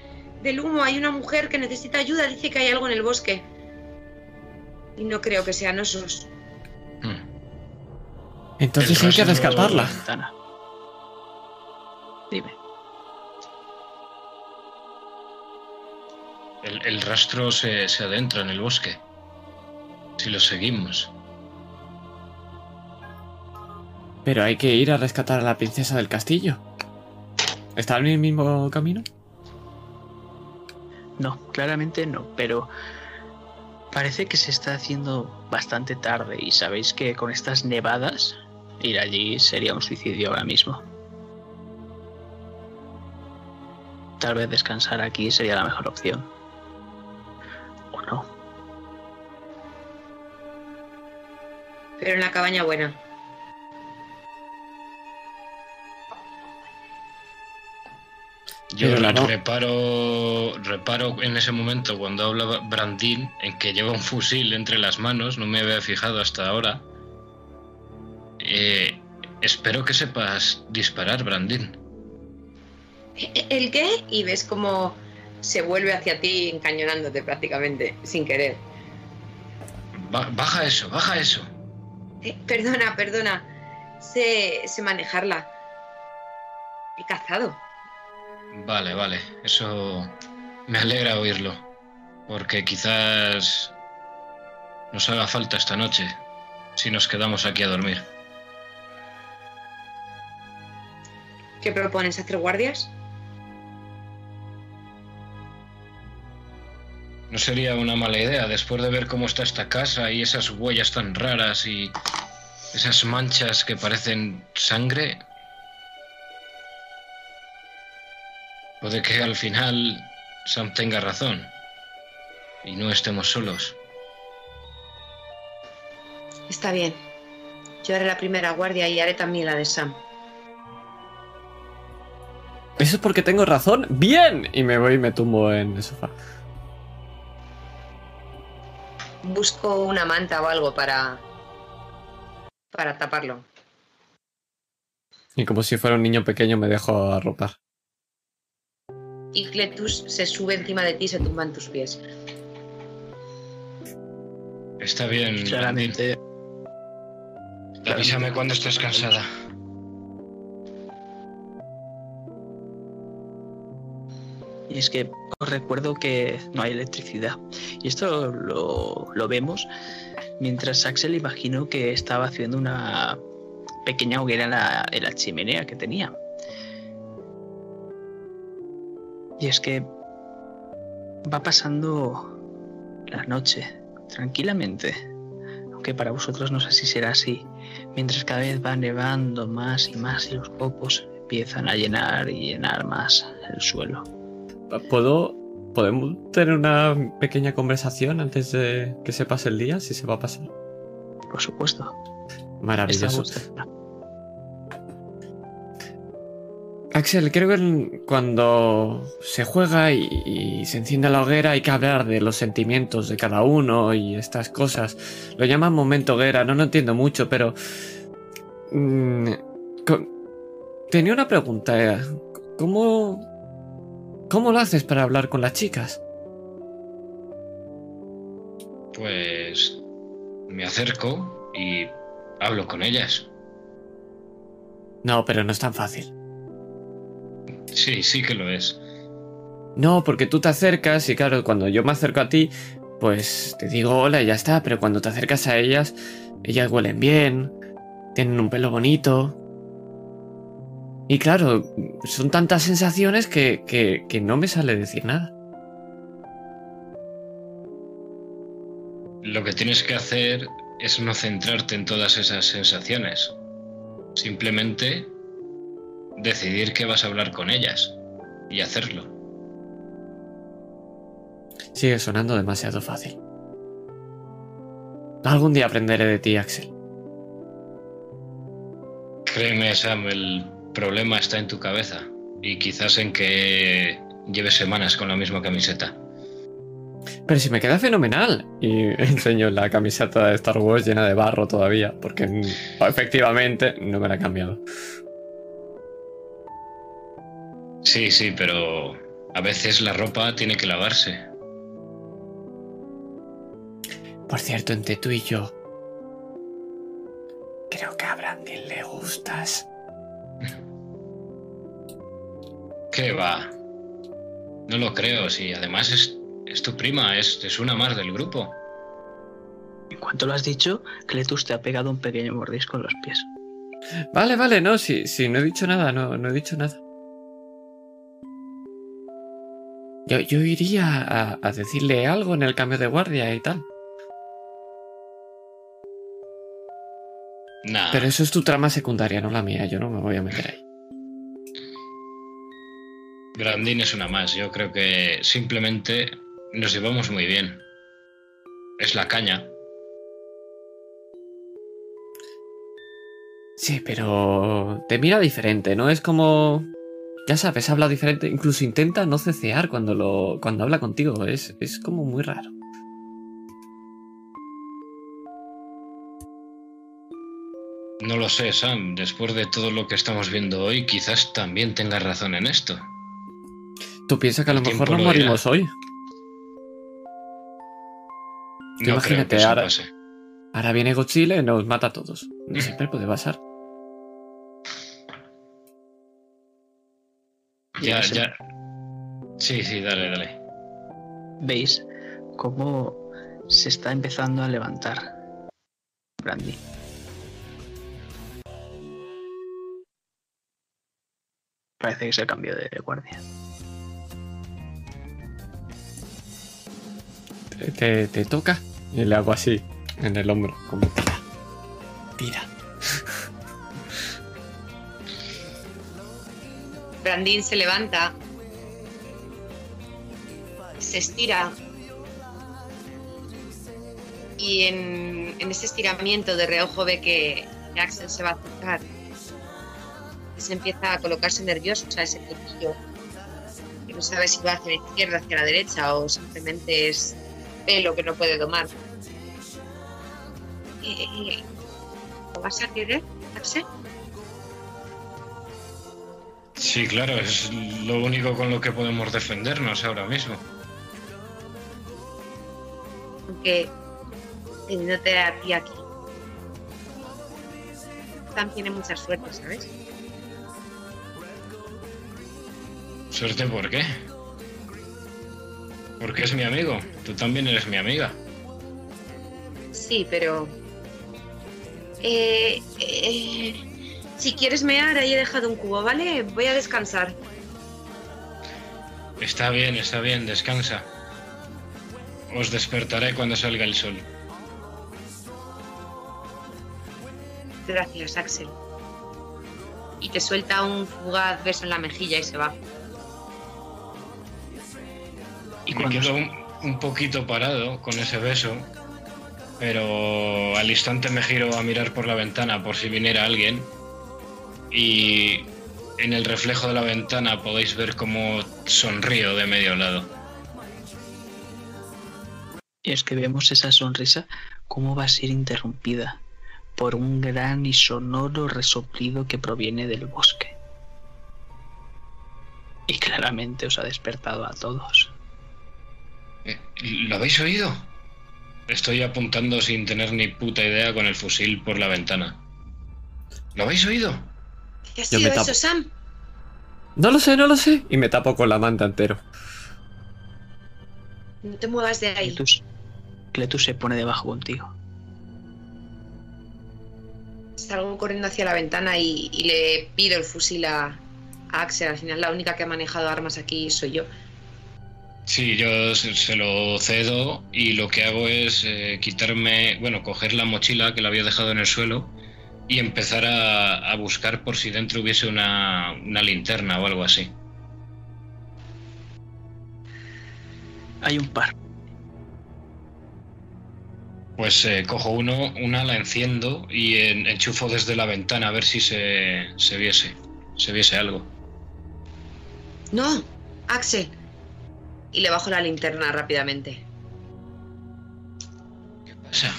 del humo hay una mujer que necesita ayuda. Dice que hay algo en el bosque. Y no creo que sean osos. Hmm. Entonces hay que rescatarla. Ventana. Dime. El, el rastro se, se adentra en el bosque. Si lo seguimos. Pero hay que ir a rescatar a la princesa del castillo. ¿Está en el mismo camino? No, claramente no, pero parece que se está haciendo bastante tarde y sabéis que con estas nevadas ir allí sería un suicidio ahora mismo. Tal vez descansar aquí sería la mejor opción. Pero en la cabaña buena. Yo la no- reparo, reparo en ese momento cuando habla Brandín en que lleva un fusil entre las manos, no me había fijado hasta ahora. Eh, espero que sepas disparar, Brandín. ¿E- ¿El qué? Y ves cómo se vuelve hacia ti encañonándote prácticamente, sin querer. Ba- baja eso, baja eso. Eh, perdona, perdona. Sé, sé manejarla. He cazado. Vale, vale, eso me alegra oírlo, porque quizás nos haga falta esta noche si nos quedamos aquí a dormir. ¿Qué propones? ¿Hacer guardias? No sería una mala idea después de ver cómo está esta casa y esas huellas tan raras y esas manchas que parecen sangre. Puede que al final Sam tenga razón y no estemos solos. Está bien. Yo haré la primera guardia y haré también la de Sam. ¿Eso es porque tengo razón? ¡Bien! Y me voy y me tumbo en el sofá. Busco una manta o algo para. para taparlo. Y como si fuera un niño pequeño me dejo arropar. Y Cletus se sube encima de ti y se tumba en tus pies. Está bien. Claramente, Avísame cuando estés cansada. Y es que os recuerdo que no hay electricidad. Y esto lo, vemos mientras Axel imaginó que estaba haciendo una pequeña hoguera en la, en la chimenea que tenía. Y es que va pasando la noche tranquilamente. Aunque para vosotros no sé si será así. Mientras cada vez va nevando más y más y los copos empiezan a llenar y llenar más el suelo. ¿Puedo. ¿Podemos tener una pequeña conversación antes de que se pase el día? Si se va a pasar. Por supuesto. Maravilloso. Axel, creo que cuando se juega y, y se enciende la hoguera hay que hablar de los sentimientos de cada uno y estas cosas. Lo llaman momento hoguera, no lo entiendo mucho, pero... mm, tenía una pregunta. eh. ¿Cómo... ¿Cómo lo haces para hablar con las chicas? Pues me acerco y hablo con ellas. No, pero no es tan fácil. Sí, sí que lo es. No, porque tú te acercas y claro, cuando yo me acerco a ti, pues te digo hola y ya está, pero cuando te acercas a ellas, ellas huelen bien, tienen un pelo bonito. Y claro, son tantas sensaciones que, que, que no me sale decir nada. Lo que tienes que hacer es no centrarte en todas esas sensaciones. Simplemente decidir que vas a hablar con ellas y hacerlo. Sigue sonando demasiado fácil. Algún día aprenderé de ti, Axel. Créeme, Sam, el problema está en tu cabeza y quizás en que lleves semanas con la misma camiseta. Pero si me queda fenomenal. Y enseño la camiseta de Star Wars llena de barro todavía, porque efectivamente no me la he cambiado. Sí, sí, pero a veces la ropa tiene que lavarse. Por cierto, entre tú y yo, creo que a Brandon le gustas. ¿Qué va? No lo creo, sí. Además es, es tu prima, es, es una más del grupo. En cuanto lo has dicho, Cletus te ha pegado un pequeño mordisco en los pies. Vale, vale, no, sí, sí, no he dicho nada, no, no he dicho nada. Yo, yo iría a, a decirle algo en el cambio de guardia y tal. Nah. Pero eso es tu trama secundaria, no la mía. Yo no me voy a meter ahí. Brandin es una más. Yo creo que simplemente nos llevamos muy bien. Es la caña. Sí, pero te mira diferente, ¿no? Es como... Ya sabes, habla diferente. Incluso intenta no cecear cuando, lo, cuando habla contigo. Es, es como muy raro. No lo sé, Sam. Después de todo lo que estamos viendo hoy, quizás también tengas razón en esto. ¿Tú piensas que a lo El mejor nos lo morimos hoy? No creo imagínate, que eso ahora- pase. Ahora viene Godzilla y nos mata a todos. Siempre puede pasar. Ya, ya. Sí, sí, dale, dale. Veis cómo se está empezando a levantar Brandy. Parece que se cambió de guardia. Te, te- te toca y le hago así en el hombro. Como tira. Tira. Brandín se levanta, se estira y en, en ese estiramiento de reojo ve que Axel se va a acercar. Se empieza a colocarse nervioso, o sea, ese flequillo, que no sabe si va hacia la izquierda, hacia la derecha o simplemente es pelo que no puede domar. Eh, ¿Lo vas a querer, Axel? Sí, claro, es lo único con lo que podemos defendernos ahora mismo. aunque teniéndote a ti aquí. Sam tiene mucha suerte, ¿sabes? ¿Suerte por qué? Porque es mi amigo. Tú también eres mi amiga. Sí, pero... Eh, eh, si quieres mear, ahí he dejado un cubo, ¿vale? Voy a descansar. Está bien, está bien, descansa. Os despertaré cuando salga el sol. Gracias, Axel. Y te suelta un fugaz beso en la mejilla y se va. Y Me quedo un, un poquito parado con ese beso, pero al instante me giro a mirar por la ventana por si viniera alguien. Y en el reflejo de la ventana podéis ver cómo sonrío de medio lado. Y es que vemos esa sonrisa, cómo va a ser interrumpida por un gran y sonoro resoplido que proviene del bosque. Y claramente os ha despertado a todos. Eh, ¿Lo habéis oído? Estoy apuntando sin tener ni puta idea con el fusil por la ventana. ¿Lo habéis oído? ¿Qué ha sido tapo. eso, Sam? No lo sé, no lo sé. Y me tapo con la manta entero. No te muevas de ahí. Cletus, se pone debajo contigo. Salgo corriendo hacia la ventana y, le pido el fusil a, Axel. Al final la única que ha manejado armas aquí soy yo. Sí, yo se, lo cedo y lo que hago es eh, quitarme, bueno, coger la mochila que la había dejado en el suelo y empezar a, buscar por si dentro hubiese una, linterna o algo así. Hay un par. Pues eh, cojo uno, una la enciendo y enchufo desde la ventana a ver si se, se viese, se viese algo. No, Axel. Y le bajo la linterna rápidamente. ¿Qué pasa?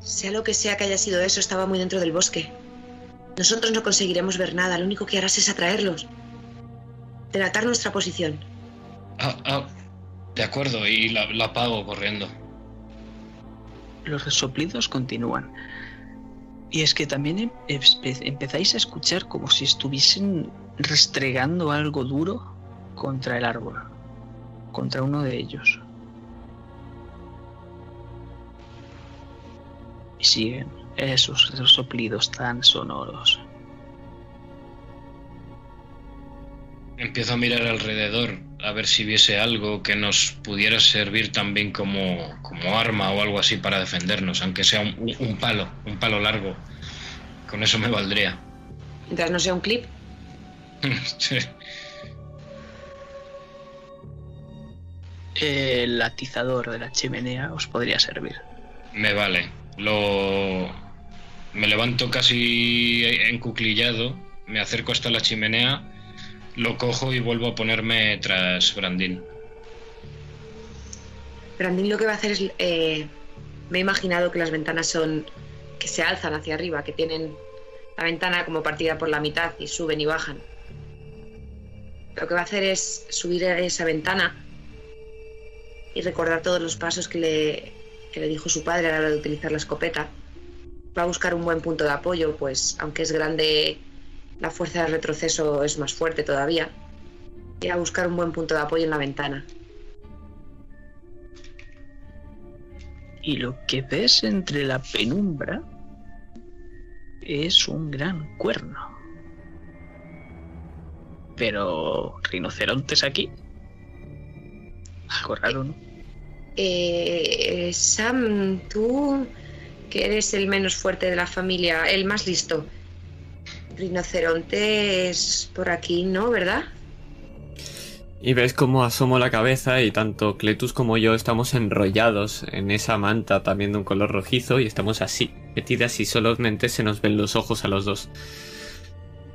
Sea lo que sea que haya sido eso, estaba muy dentro del bosque. Nosotros no conseguiremos ver nada, lo único que harás es atraerlos. Delatar nuestra posición. Ah, ah, de acuerdo, y la, la apago corriendo. Los resoplidos continúan. Y es que también em, empezáis a escuchar como si estuviesen restregando algo duro contra el árbol, contra uno de ellos. y siguen esos soplidos tan sonoros. Empiezo a mirar alrededor a ver si viese algo que nos pudiera servir también como, como arma o algo así para defendernos, aunque sea un, palo, un palo largo. Con eso me valdría. Mientras no sea un clip. sí. El atizador de la chimenea os podría servir. Me vale. Lo. Me levanto casi encuclillado, me acerco hasta la chimenea, lo cojo y vuelvo a ponerme tras Brandín. Brandín lo que va a hacer es. Eh, me he imaginado que las ventanas son. que se alzan hacia arriba, que tienen la ventana como partida por la mitad y suben y bajan. Lo que va a hacer es subir a esa ventana y recordar todos los pasos que le, que le dijo su padre a la hora de utilizar la escopeta. Va a buscar un buen punto de apoyo, pues aunque es grande, la fuerza de retroceso es más fuerte todavía. Y a buscar un buen punto de apoyo en la ventana. Y lo que ves entre la penumbra es un gran cuerno. Pero rinocerontes aquí. Algo raro, ¿no? Eh, Sam, tú, que eres el menos fuerte de la familia, el más listo. Rinoceronte es por aquí, ¿no? ¿Verdad? Y ves cómo asomo la cabeza y tanto Cletus como yo estamos enrollados en esa manta también de un color rojizo y estamos así, metidas y solamente se nos ven los ojos a los dos.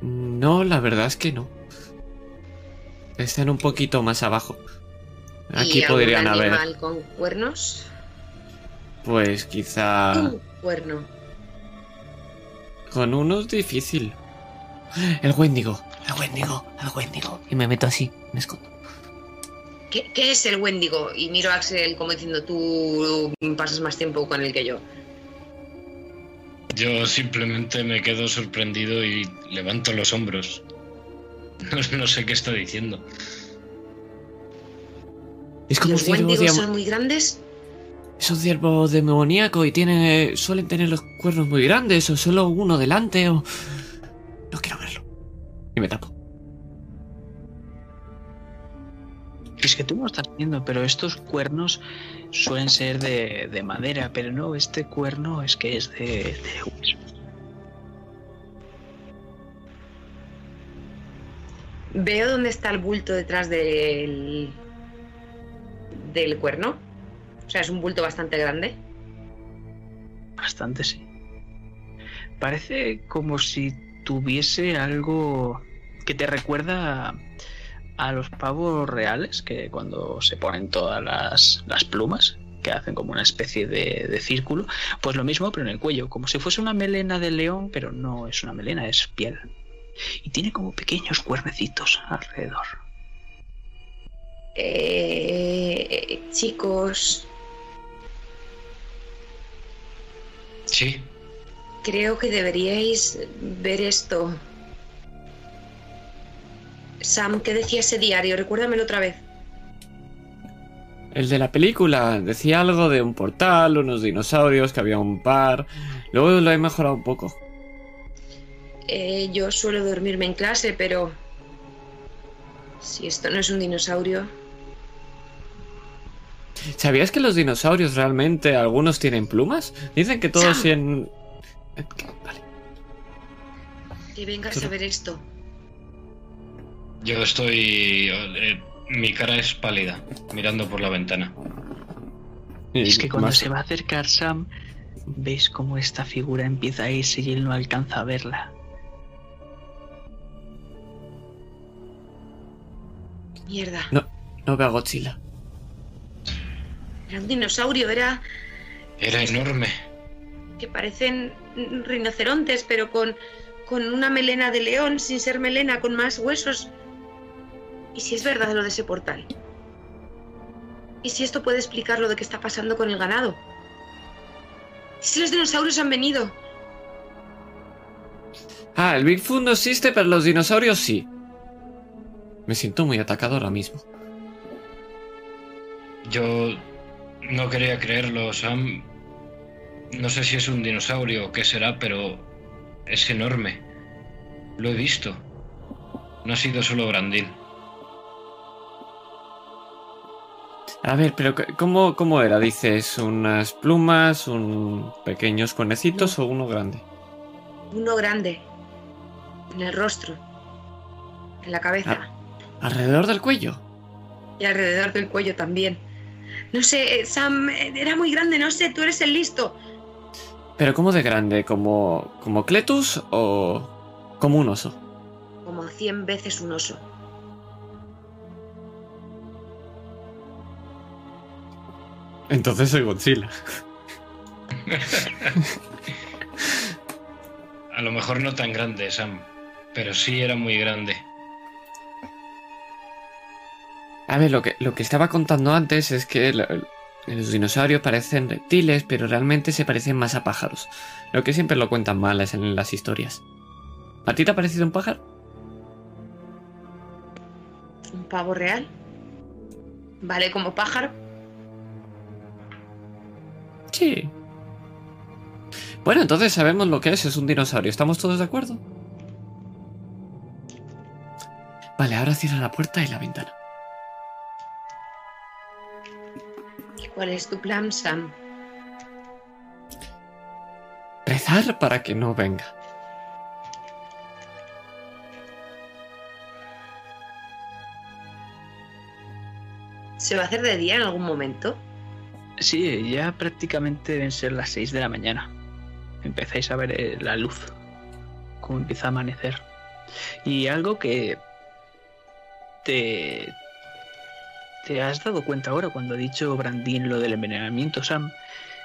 No, la verdad es que no. Están un poquito más abajo. Aquí podrían haber. animal con cuernos? Pues quizá. Un cuerno. Con uno es difícil. El Wendigo, el Wendigo, el Wendigo. Y me meto así, me escondo. ¿Qué, ¿Qué, es el Wendigo? Y miro a Axel como diciendo, tú pasas más tiempo con él que yo. Yo simplemente me quedo sorprendido y levanto los hombros. no sé qué está diciendo. Es como ¿Los Wendigos son muy grandes? Es un ciervo demoníaco y tiene. suelen tener los cuernos muy grandes, o solo uno delante, o. No quiero verlo. Y me tapo. Es que tú no estás viendo, pero estos cuernos suelen ser de, madera, pero no, este cuerno es que es de, de hueso. Veo dónde está el bulto detrás del, del cuerno. O sea, es un bulto bastante grande. Bastante, sí. Parece como si tuviese algo que te recuerda a los pavos reales, que cuando se ponen todas las, plumas, que hacen como una especie de, de, círculo, pues lo mismo pero en el cuello, como si fuese una melena de león, pero no es una melena, es piel. Y tiene como pequeños cuernecitos alrededor. Eh, chicos. Sí. Creo que deberíais ver esto. Sam, ¿qué decía ese diario? Recuérdamelo otra vez. El de la película decía algo de un portal, unos dinosaurios, que había un par. Luego lo he mejorado un poco. Eh, yo suelo dormirme en clase, pero... Si esto no es un dinosaurio... ¿Sabías que los dinosaurios realmente algunos tienen plumas? Dicen que todos tienen... Vale. Que vengas a ver esto. Yo estoy... eh, mi cara es pálida, mirando por la ventana. Es que cuando Más- se va a acercar Sam, ves cómo esta figura empieza a irse y él no alcanza a verla. Mierda. No, no veo a Godzilla. Era un dinosaurio, era... Era enorme. que parecen rinocerontes, pero con, con una melena de león, sin ser melena, con más huesos. ¿Y si es verdad lo de ese portal? ¿Y si esto puede explicar lo de que está pasando con el ganado? ¿Y si los dinosaurios han venido? Ah, el Bigfoot no existe, pero los dinosaurios sí. Me siento muy atacado ahora mismo. Yo no quería creerlo, Sam. No sé si es un dinosaurio o qué será, pero es enorme. Lo he visto. No ha sido solo Brandil. A ver, pero ¿cómo, cómo era? Dices, ¿unas plumas, un pequeños conecitos o uno grande? Uno grande. En el rostro. En la cabeza. ¿Alrededor del cuello? Y alrededor del cuello también. No sé, eh, Sam, eh, era muy grande, no sé, tú eres el listo. ¿Pero cómo de grande? ¿Como, como Cletus o como un oso? Como cien veces un oso. Entonces soy Godzilla. A lo mejor no tan grande, Sam, pero sí era muy grande. A ver, lo que, lo que estaba contando antes es que lo- los dinosaurios parecen reptiles, pero realmente se parecen más a pájaros. Lo que siempre lo cuentan mal es en las historias. ¿A ti te ha parecido un pájaro? ¿Un pavo real? ¿Vale como pájaro? Sí. Bueno, entonces sabemos lo que es, es un dinosaurio. ¿Estamos todos de acuerdo? Vale, ahora cierra la puerta y la ventana. Cuál es tu plan, Sam? Rezar para que no venga. ¿Se va a hacer de día en algún momento? Sí, ya prácticamente deben ser las 6 de la mañana. Empezáis a ver eh, la luz, cómo empieza a amanecer. Y algo que te, te has dado cuenta ahora cuando ha dicho Brandín lo del envenenamiento, Sam,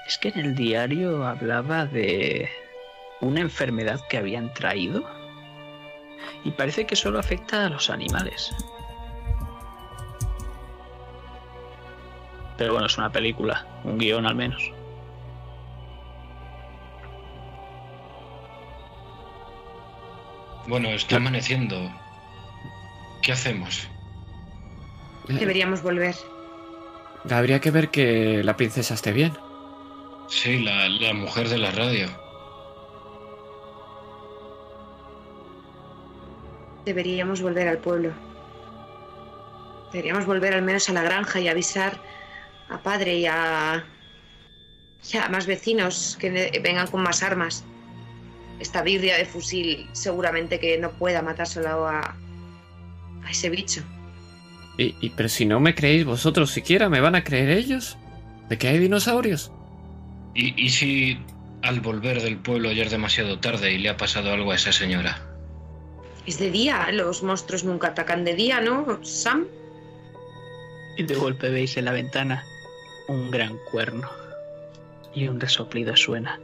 es que en el diario hablaba de una enfermedad que habían traído. Y parece que solo afecta a los animales. Pero bueno, es una película, un guion al menos. Bueno, está amaneciendo. ¿Qué hacemos? Deberíamos volver. Habría que ver que la princesa esté bien. Sí, la, la mujer de la radio. Deberíamos volver al pueblo. Deberíamos volver al menos a la granja y avisar a padre y a, y a más vecinos que vengan con más armas. Esta birria de fusil seguramente que no pueda matárselo a, a ese bicho. Y, y- pero si no me creéis vosotros siquiera, ¿me van a creer ellos? ¿De que hay dinosaurios? ¿Y, y si al volver del pueblo es demasiado tarde y le ha pasado algo a esa señora? Es de día, los monstruos nunca atacan de día, ¿no, Sam? Y de golpe veis en la ventana un gran cuerno. Y un resoplido suena.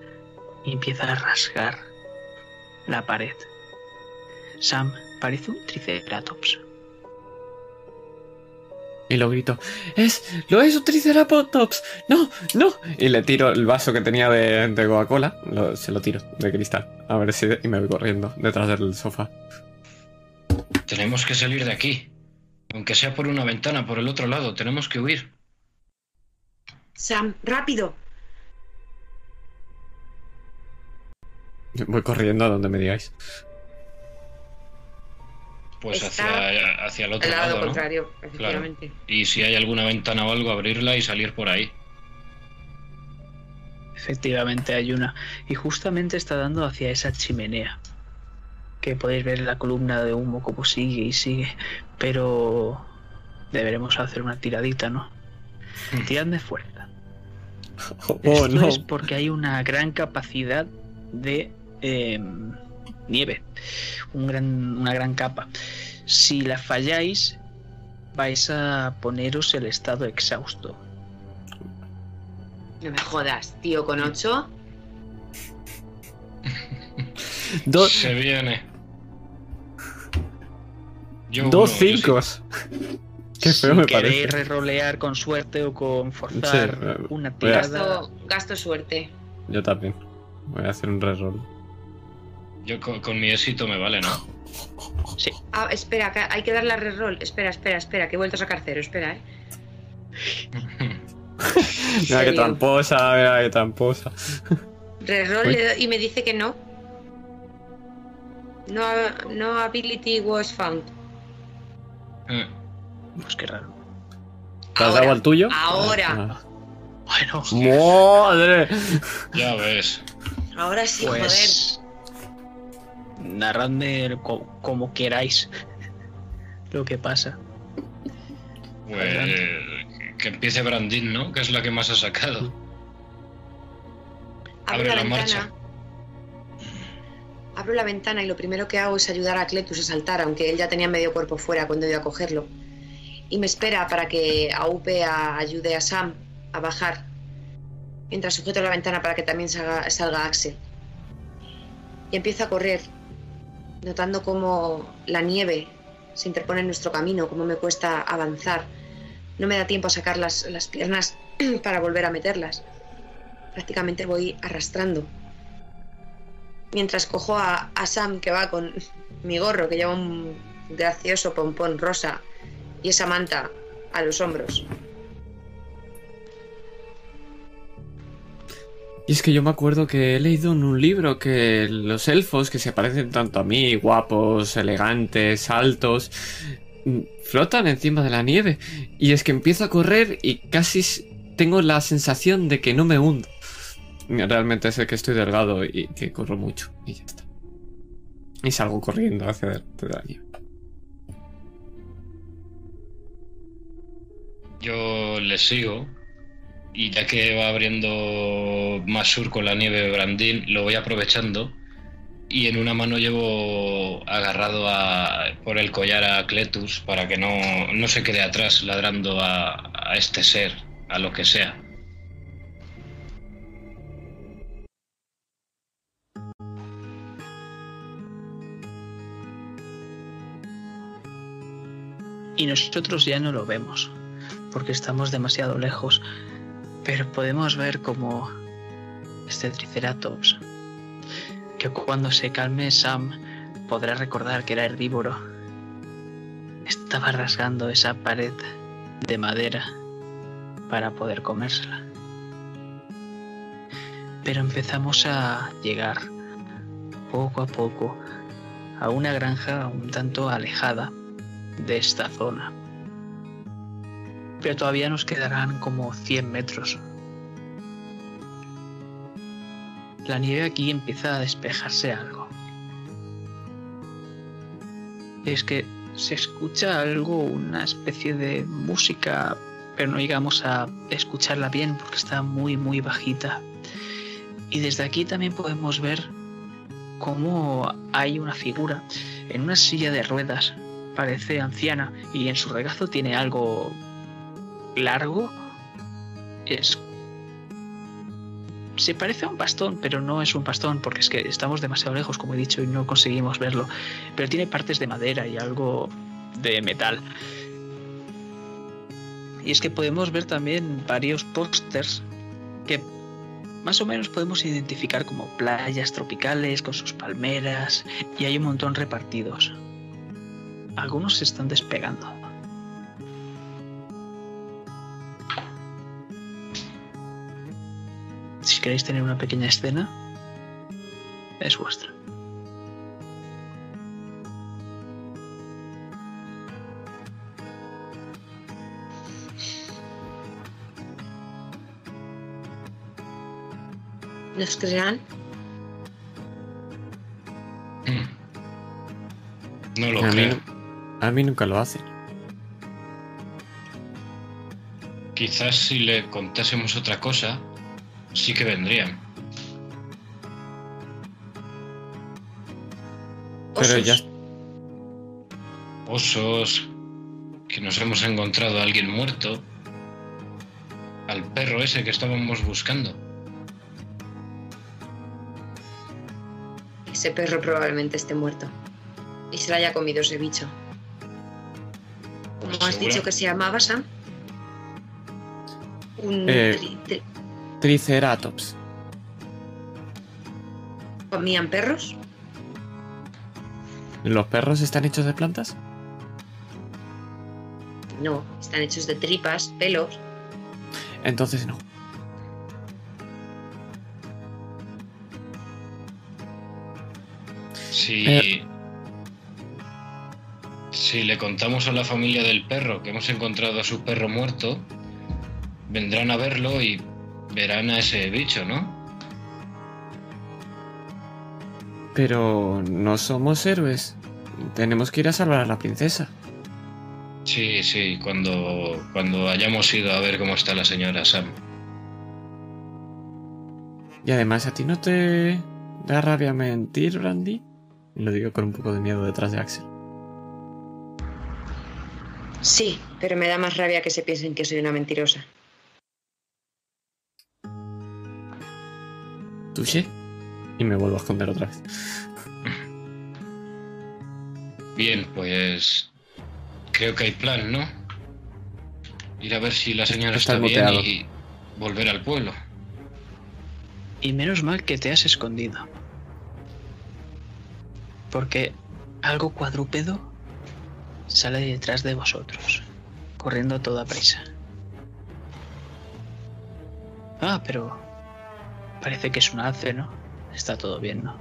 Y empieza a rasgar la pared. Sam parece un triceratops. Y lo grito, ¡Es! ¡Lo es un Triceratops! ¡No! ¡No! Y le tiro el vaso que tenía de, de Coca-Cola, lo- se lo tiro de cristal. A ver si. Y me voy corriendo detrás del sofá. Tenemos que salir de aquí. Aunque sea por una ventana, por el otro lado, tenemos que huir. Sam, rápido. Voy corriendo a donde me digáis. Pues hacia, hacia el otro lado lado, ¿no? contrario, efectivamente. Y si hay alguna ventana o algo, abrirla y salir por ahí. Efectivamente hay una. Y justamente está dando hacia esa chimenea. Que podéis ver la columna de humo como sigue y sigue. Pero deberemos hacer una tiradita, ¿no? Tiradme fuerza. Oh, Esto no. es porque hay una gran capacidad de eh, nieve. Un gran, una gran capa. Si la falláis, vais a poneros el estado exhausto. No me jodas, tío, con 8. Dos, Se viene. Yo dos uno, yo cinco. Qué feo si me queréis parece. rerolear con suerte o con forzar Sí, eh, una tirada. Gasto, gasto suerte. Yo también. Voy a hacer un reroll. Yo con, con mi éxito me vale, ¿no? Sí. Ah, espera, que hay que darle a reroll. Espera, espera, espera, que he vuelto a sacar cero. Espera, eh. Mira qué tramposa, mira qué tramposa. Reroll Uy. le doy- y me dice que no. No, no ability was found. Eh, Pues qué raro. ¿Te has dado al tuyo? ahora. Bueno, Ah. ¡Madre! ya ves. Ahora sí, pues narradme co- como queráis lo que pasa. Pues que empiece Brandin, ¿no? Que es la que más ha sacado. Abre la, la ventana. marcha. Abro la ventana y lo primero que hago es ayudar a Cletus a saltar, aunque él ya tenía medio cuerpo fuera cuando iba a cogerlo. Y me espera para que Aupe a- ayude a Sam a bajar. Mientras sujeto la ventana para que también salga, salga Axel. Y empiezo a correr, notando cómo la nieve se interpone en nuestro camino, cómo me cuesta avanzar. No me da tiempo a sacar las, las piernas para volver a meterlas. Prácticamente voy arrastrando mientras cojo a, a Sam que va con mi gorro que lleva un gracioso pompón rosa y esa manta a los hombros. Y es que yo me acuerdo que he leído en un libro que los elfos que se parecen tanto a mí, guapos, elegantes, altos, mm, flotan encima de la nieve. Y es que empiezo a correr y casi tengo la sensación de que no me hundo. Realmente sé que estoy delgado y que corro mucho. Y ya está. Y salgo corriendo hacia delante de la nieve. Yo le sigo. Y ya que va abriendo más surco la nieve de Brandin, lo voy aprovechando. Y en una mano llevo agarrado por el collar a Cletus para que no, no se quede atrás ladrando a este ser, a lo que sea. Y nosotros ya no lo vemos, porque estamos demasiado lejos. Pero podemos ver como este Triceratops, que cuando se calme Sam podrá recordar que era herbívoro, estaba rasgando esa pared de madera para poder comérsela. Pero empezamos a llegar poco a poco a una granja un tanto alejada de esta zona. Pero todavía nos quedarán como 100 metros. La nieve aquí empieza a despejarse algo. Es que se escucha algo, una especie de música, pero no llegamos a escucharla bien porque está muy, muy bajita. Y desde aquí también podemos ver cómo hay una figura en una silla de ruedas parece anciana y en su regazo tiene algo largo. Es. Se parece a un bastón, pero no es un bastón porque es que estamos demasiado lejos, como he dicho, y no conseguimos verlo. Pero tiene partes de madera y algo de metal. Y es que podemos ver también varios pósters que más o menos podemos identificar como playas tropicales con sus palmeras y hay un montón repartidos. algunos se están despegando. Si queréis tener una pequeña escena, es vuestra. ¿Nos creerán? No lo a, creo. a mí nunca lo hacen. Quizás si le contásemos otra cosa, sí que vendrían. Pero Osos. ya. Osos, que nos hemos encontrado a alguien muerto, al perro ese que estábamos buscando. Ese perro probablemente esté muerto. Y se lo haya comido ese bicho. ¿Cómo Pues has seguro. dicho que se llamaba, Sam? Un Eh. tri- tri- Triceratops. ¿Comían perros? ¿Los perros están hechos de plantas? No, están hechos de tripas, pelos. Entonces no. Si. Eh. Si le contamos a la familia del perro que hemos encontrado a su perro muerto, vendrán a verlo y verán a ese bicho, ¿no? Pero no somos héroes. Tenemos que ir a salvar a la princesa. Sí, sí, cuando, cuando hayamos ido a ver cómo está la señora Sam. Y además, ¿a ti no te da rabia mentir, Brandy? Y lo digo con un poco de miedo detrás de Axel. Sí, pero me da más rabia que se piensen que soy una mentirosa. Y me vuelvo a esconder otra vez. Bien, pues creo que hay plan, ¿no? Ir a ver si la señora Está está bien y volver al pueblo. Y menos mal que te has escondido. Porque algo cuadrúpedo sale detrás de vosotros, corriendo a toda prisa. Ah, pero parece que es un alce, ¿no? Está todo bien, ¿no?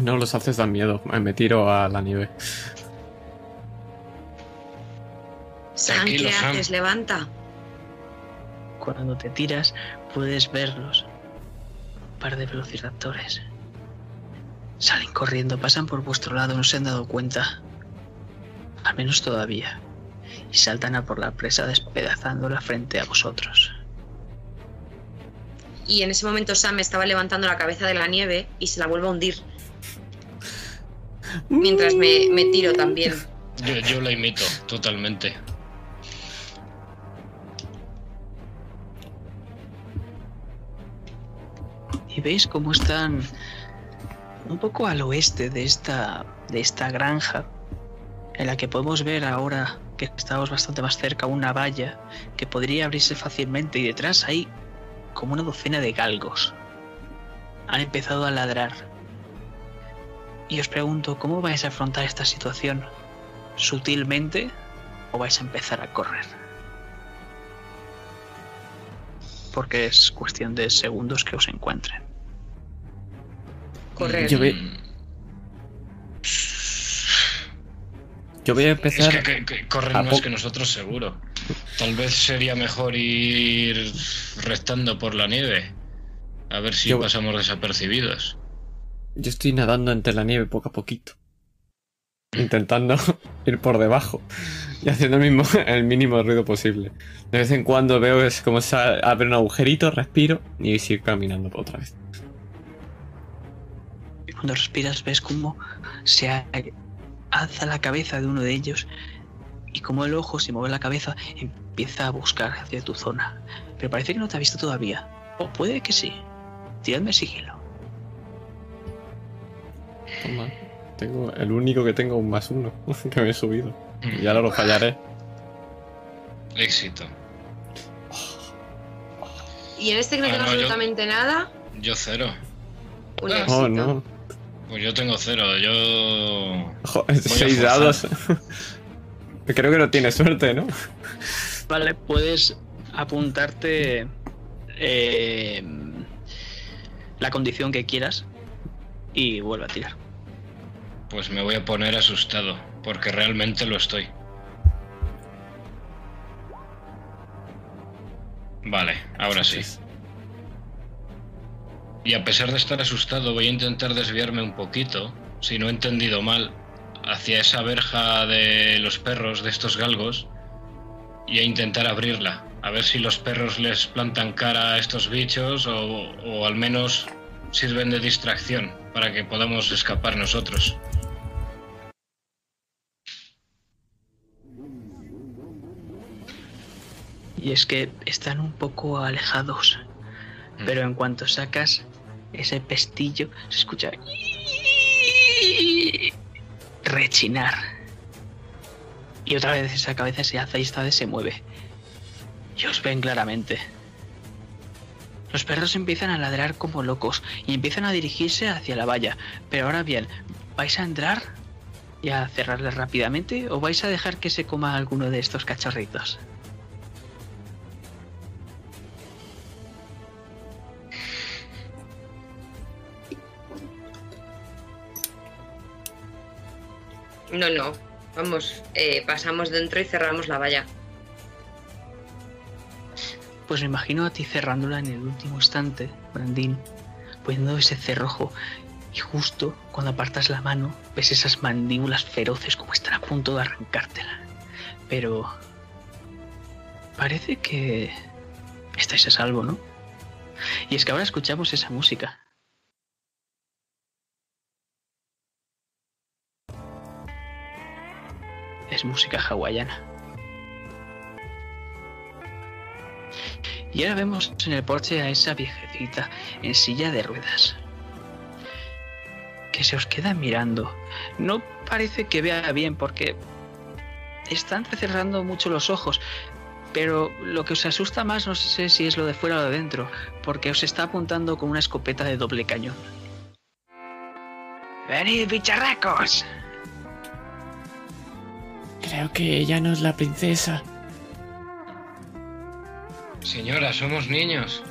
No los haces dan miedo. Me tiro a la nieve. Sam, Tranquilo, ¿qué Sam. haces? Levanta. Cuando te tiras, puedes verlos. Un par de velociraptores. Salen corriendo, pasan por vuestro lado, no se han dado cuenta. Al menos todavía. Y saltan a por la presa despedazándola frente a vosotros. Y en ese momento Sam estaba levantando la cabeza de la nieve y se la vuelve a hundir. Mientras me, me tiro también. Yo, yo la imito, totalmente. Y veis cómo están un poco al oeste de esta, de esta granja, en la que podemos ver ahora que estamos bastante más cerca una valla que podría abrirse fácilmente y detrás hay como una docena de galgos. Han empezado a ladrar. Y os pregunto, ¿cómo vais a afrontar esta situación? ¿Sutilmente o vais a empezar a correr? Porque es cuestión de segundos que os encuentren. Correr. Yo ve- Mm, Yo voy a Es empezar. que, que- que corren a más que nosotros, seguro. Tal vez sería mejor ir restando por la nieve. A ver si Yo- pasamos desapercibidos. Yo estoy nadando entre la nieve poco a poquito. Intentando ir por debajo. Y haciendo el, mismo, el mínimo ruido posible. De vez en cuando veo es como se abre un agujerito, respiro y sigo caminando otra vez. Cuando respiras ves cómo se a- alza la cabeza de uno de ellos y como el ojo, si mueve la cabeza, empieza a buscar hacia tu zona. Pero parece que no te ha visto todavía. O puede que sí. Tiradme sigilo. Toma. Tengo el único que tengo un más uno que me he subido. Y ahora lo fallaré. Éxito. Y en este que no Ah, tengo no, yo- absolutamente nada, Yo cero. un Ah. éxito. Oh no. Pues yo tengo cero, yo. seis dados. Creo que no tienes suerte, ¿no? Vale, puedes apuntarte eh, la condición que quieras y vuelve a tirar. Pues me voy a poner asustado, porque realmente lo estoy. Vale, ahora sí. Y a pesar de estar asustado, voy a intentar desviarme un poquito, si no he entendido mal, hacia esa verja de los perros de estos galgos y a intentar abrirla. A ver si los perros les plantan cara a estos bichos o, o al menos sirven de distracción para que podamos escapar nosotros. Y es que están un poco alejados. Pero en cuanto sacas ese pestillo, se escucha rechinar. Y otra vez esa cabeza se hace y esta vez se mueve. Y os ven claramente. Los perros empiezan a ladrar como locos y empiezan a dirigirse hacia la valla. Pero ahora bien, ¿vais a entrar y a cerrarla rápidamente o vais a dejar que se coma alguno de estos cachorritos? No, no. Vamos, eh, pasamos dentro y cerramos la valla. Pues me imagino a ti cerrándola en el último instante, Brandín, poniendo ese cerrojo. Y justo cuando apartas la mano, ves esas mandíbulas feroces como están a punto de arrancártela. Pero... Parece que... Estáis a salvo, ¿no? Y es que ahora escuchamos esa música. Música hawaiana. Y ahora vemos en el porche a esa viejecita en silla de ruedas. Que se os queda mirando. No parece que vea bien porque está entrecerrando mucho los ojos. Pero lo que os asusta más no sé si es lo de fuera o de dentro, porque os está apuntando con una escopeta de doble cañón. ¡Venid, bicharracos! Creo que ella no es la princesa. Señora, somos niños.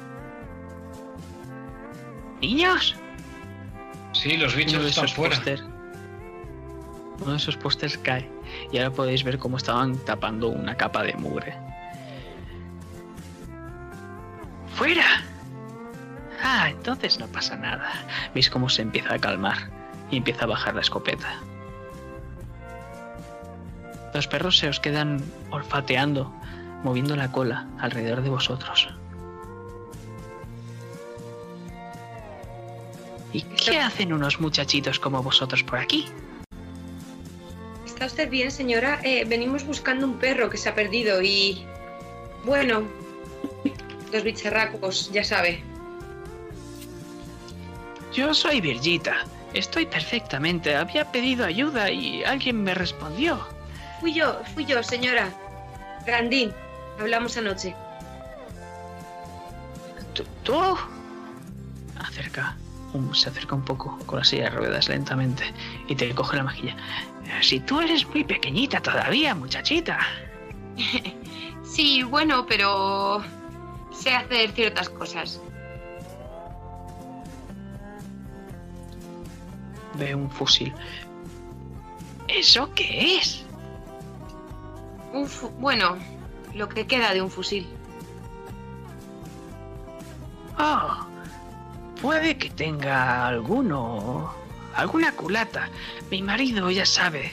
¿Niños? Sí, los bichos están fuera. uno de esos pósters cae y ahora podéis ver cómo estaban tapando una capa de mugre. ¡Fuera! Ah, entonces no pasa nada. Veis cómo se empieza a calmar y empieza a bajar la escopeta. Los perros se os quedan olfateando, moviendo la cola alrededor de vosotros. ¿Y qué hacen unos muchachitos como vosotros por aquí? ¿Está usted bien, señora? Eh, venimos buscando un perro que se ha perdido y... Bueno, los bicharracos, ya sabe. Yo soy Virgita. Estoy perfectamente. Había pedido ayuda y alguien me respondió. Fui yo, fui yo, señora. Grandín, hablamos anoche. ¿Tú? Acerca, se acerca un poco con la silla de ruedas lentamente y te coge la majilla. Si tú eres muy pequeñita todavía, muchachita. sí, bueno, pero sé hacer ciertas cosas. Ve un fusil. ¿Eso qué es? Bueno, lo que queda de un fusil. Oh, puede que tenga alguno, alguna culata. Mi marido, ya sabe,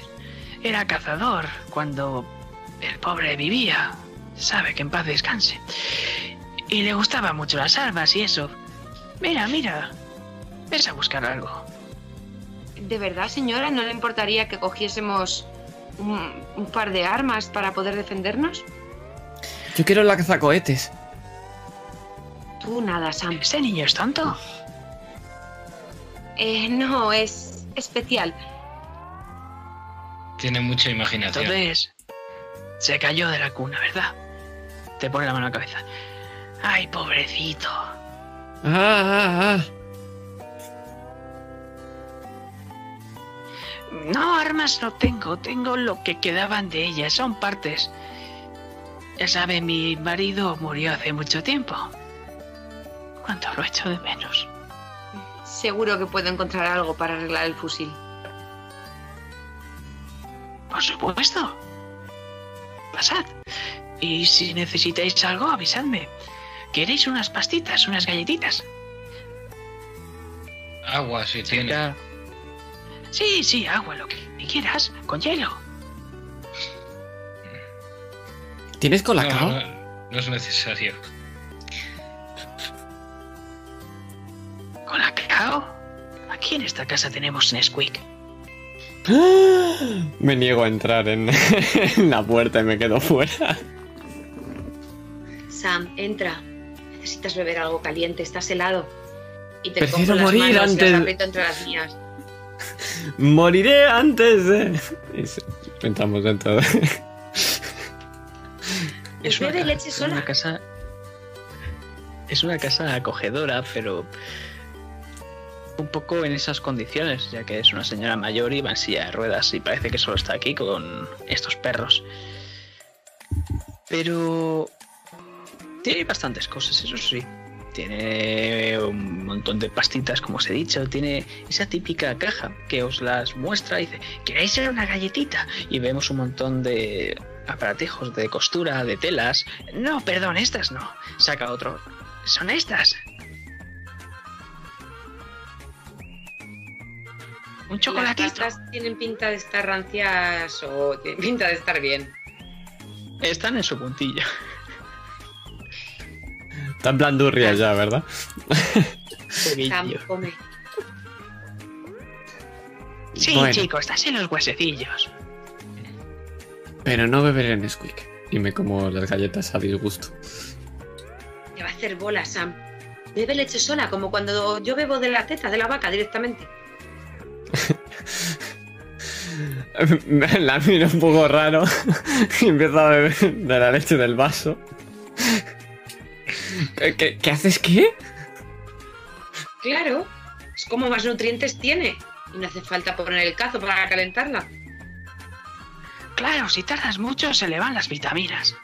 era cazador cuando el pobre vivía. Sabe que en paz descanse. Y le gustaban mucho las armas y eso. Mira, mira. Ves a buscar algo. ¿De verdad, señora, no le importaría que cogiésemos un, par de armas para poder defendernos? Yo quiero la cazacohetes. Tú nada, Sam. ¿Ese niño es tonto? Eh, no, es especial. Tiene mucha imaginación. Entonces, se cayó de la cuna, ¿verdad? Te pone la mano a la cabeza. Ay, pobrecito. Ah, ah, ah. No, armas no tengo, tengo lo que quedaban de ellas, son partes. Ya sabe, mi marido murió hace mucho tiempo. ¿Cuánto lo echo de menos? Seguro que puedo encontrar algo para arreglar el fusil. Por supuesto. Pasad. Y si necesitáis algo, avisadme. ¿Queréis unas pastitas, unas galletitas? Agua, si tiene. Sí, sí, agua, lo que quieras, con hielo. ¿Tienes colacao? No, no, no es necesario. ¿Colacao? Aquí en esta casa tenemos Nesquik. Me niego a entrar en, en la puerta y me quedo fuera. Sam, entra. Necesitas beber algo caliente, estás helado. Y te Prefiero cojo las morir manos y antes- las aprieto entre las mías. Moriré antes de. Y se- entramos dentro de. Pues bebe ca- leche es sola. una casa. Es una casa acogedora, pero. Un poco en esas condiciones, ya que es una señora mayor y va en silla de ruedas y parece que solo está aquí con estos perros. Pero. Tiene bastantes cosas, eso sí. Tiene un montón de pastitas, como os he dicho. Tiene esa típica caja que os las muestra y dice: ¿Queréis ser una galletita? Y vemos un montón de aparatejos de costura, de telas. No, perdón, estas no. Saca otro. Son estas. Un chocolatito. pastas tienen pinta de estar rancias o tienen pinta de estar bien. Están en su puntillo. Está en plan durria ya, ¿verdad? Sam, come. Sí, Bueno. chicos, dase los huesecillos. Pero no beberé Nesquik. Y me como las galletas a disgusto. Te va a hacer bola, Sam. Bebe leche sola, como cuando yo bebo de la teta de la vaca directamente. La miro un poco raro y empiezo a beber de la leche del vaso. ¿Qué, qué- qué haces qué? Claro, es como más nutrientes tiene. Y no hace falta poner el cazo para calentarla. Claro, si tardas mucho se le van las vitaminas.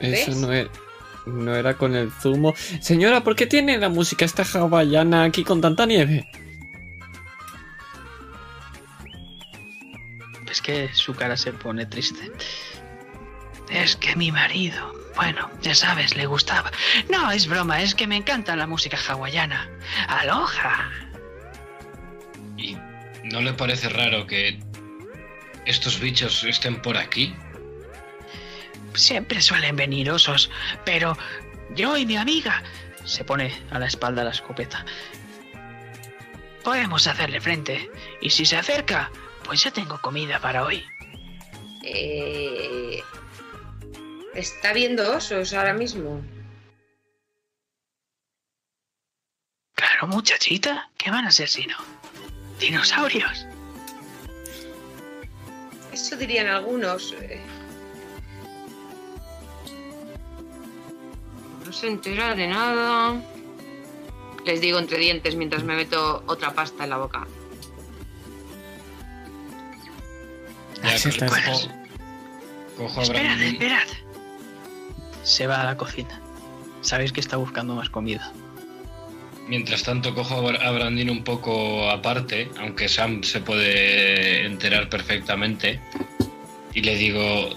Eso no era, no era con el zumo. Señora, ¿por qué tiene la música esta hawaiana aquí con tanta nieve? Es que su cara se pone triste. Es que mi marido, bueno, ya sabes, le gustaba. No, es broma, es que me encanta la música hawaiana. Aloha. ¿Y no le parece raro que estos bichos estén por aquí? Siempre suelen venir osos, pero yo y mi amiga Se pone a la espalda la escopeta. podemos hacerle frente. Y si se acerca, pues ya tengo comida para hoy. Eh, Está viendo osos ahora mismo. Claro, muchachita, ¿qué van a ser si no? Dinosaurios. Eso dirían algunos. eh. No se entera de nada. Les digo entre dientes mientras me meto otra pasta en la boca. Cojo, estás. cojo a Esperad, esperad. Se va a la cocina. Sabéis que está buscando más comida. Mientras tanto cojo a Bra- a Brandin un poco aparte, aunque Sam se puede enterar perfectamente, y le digo,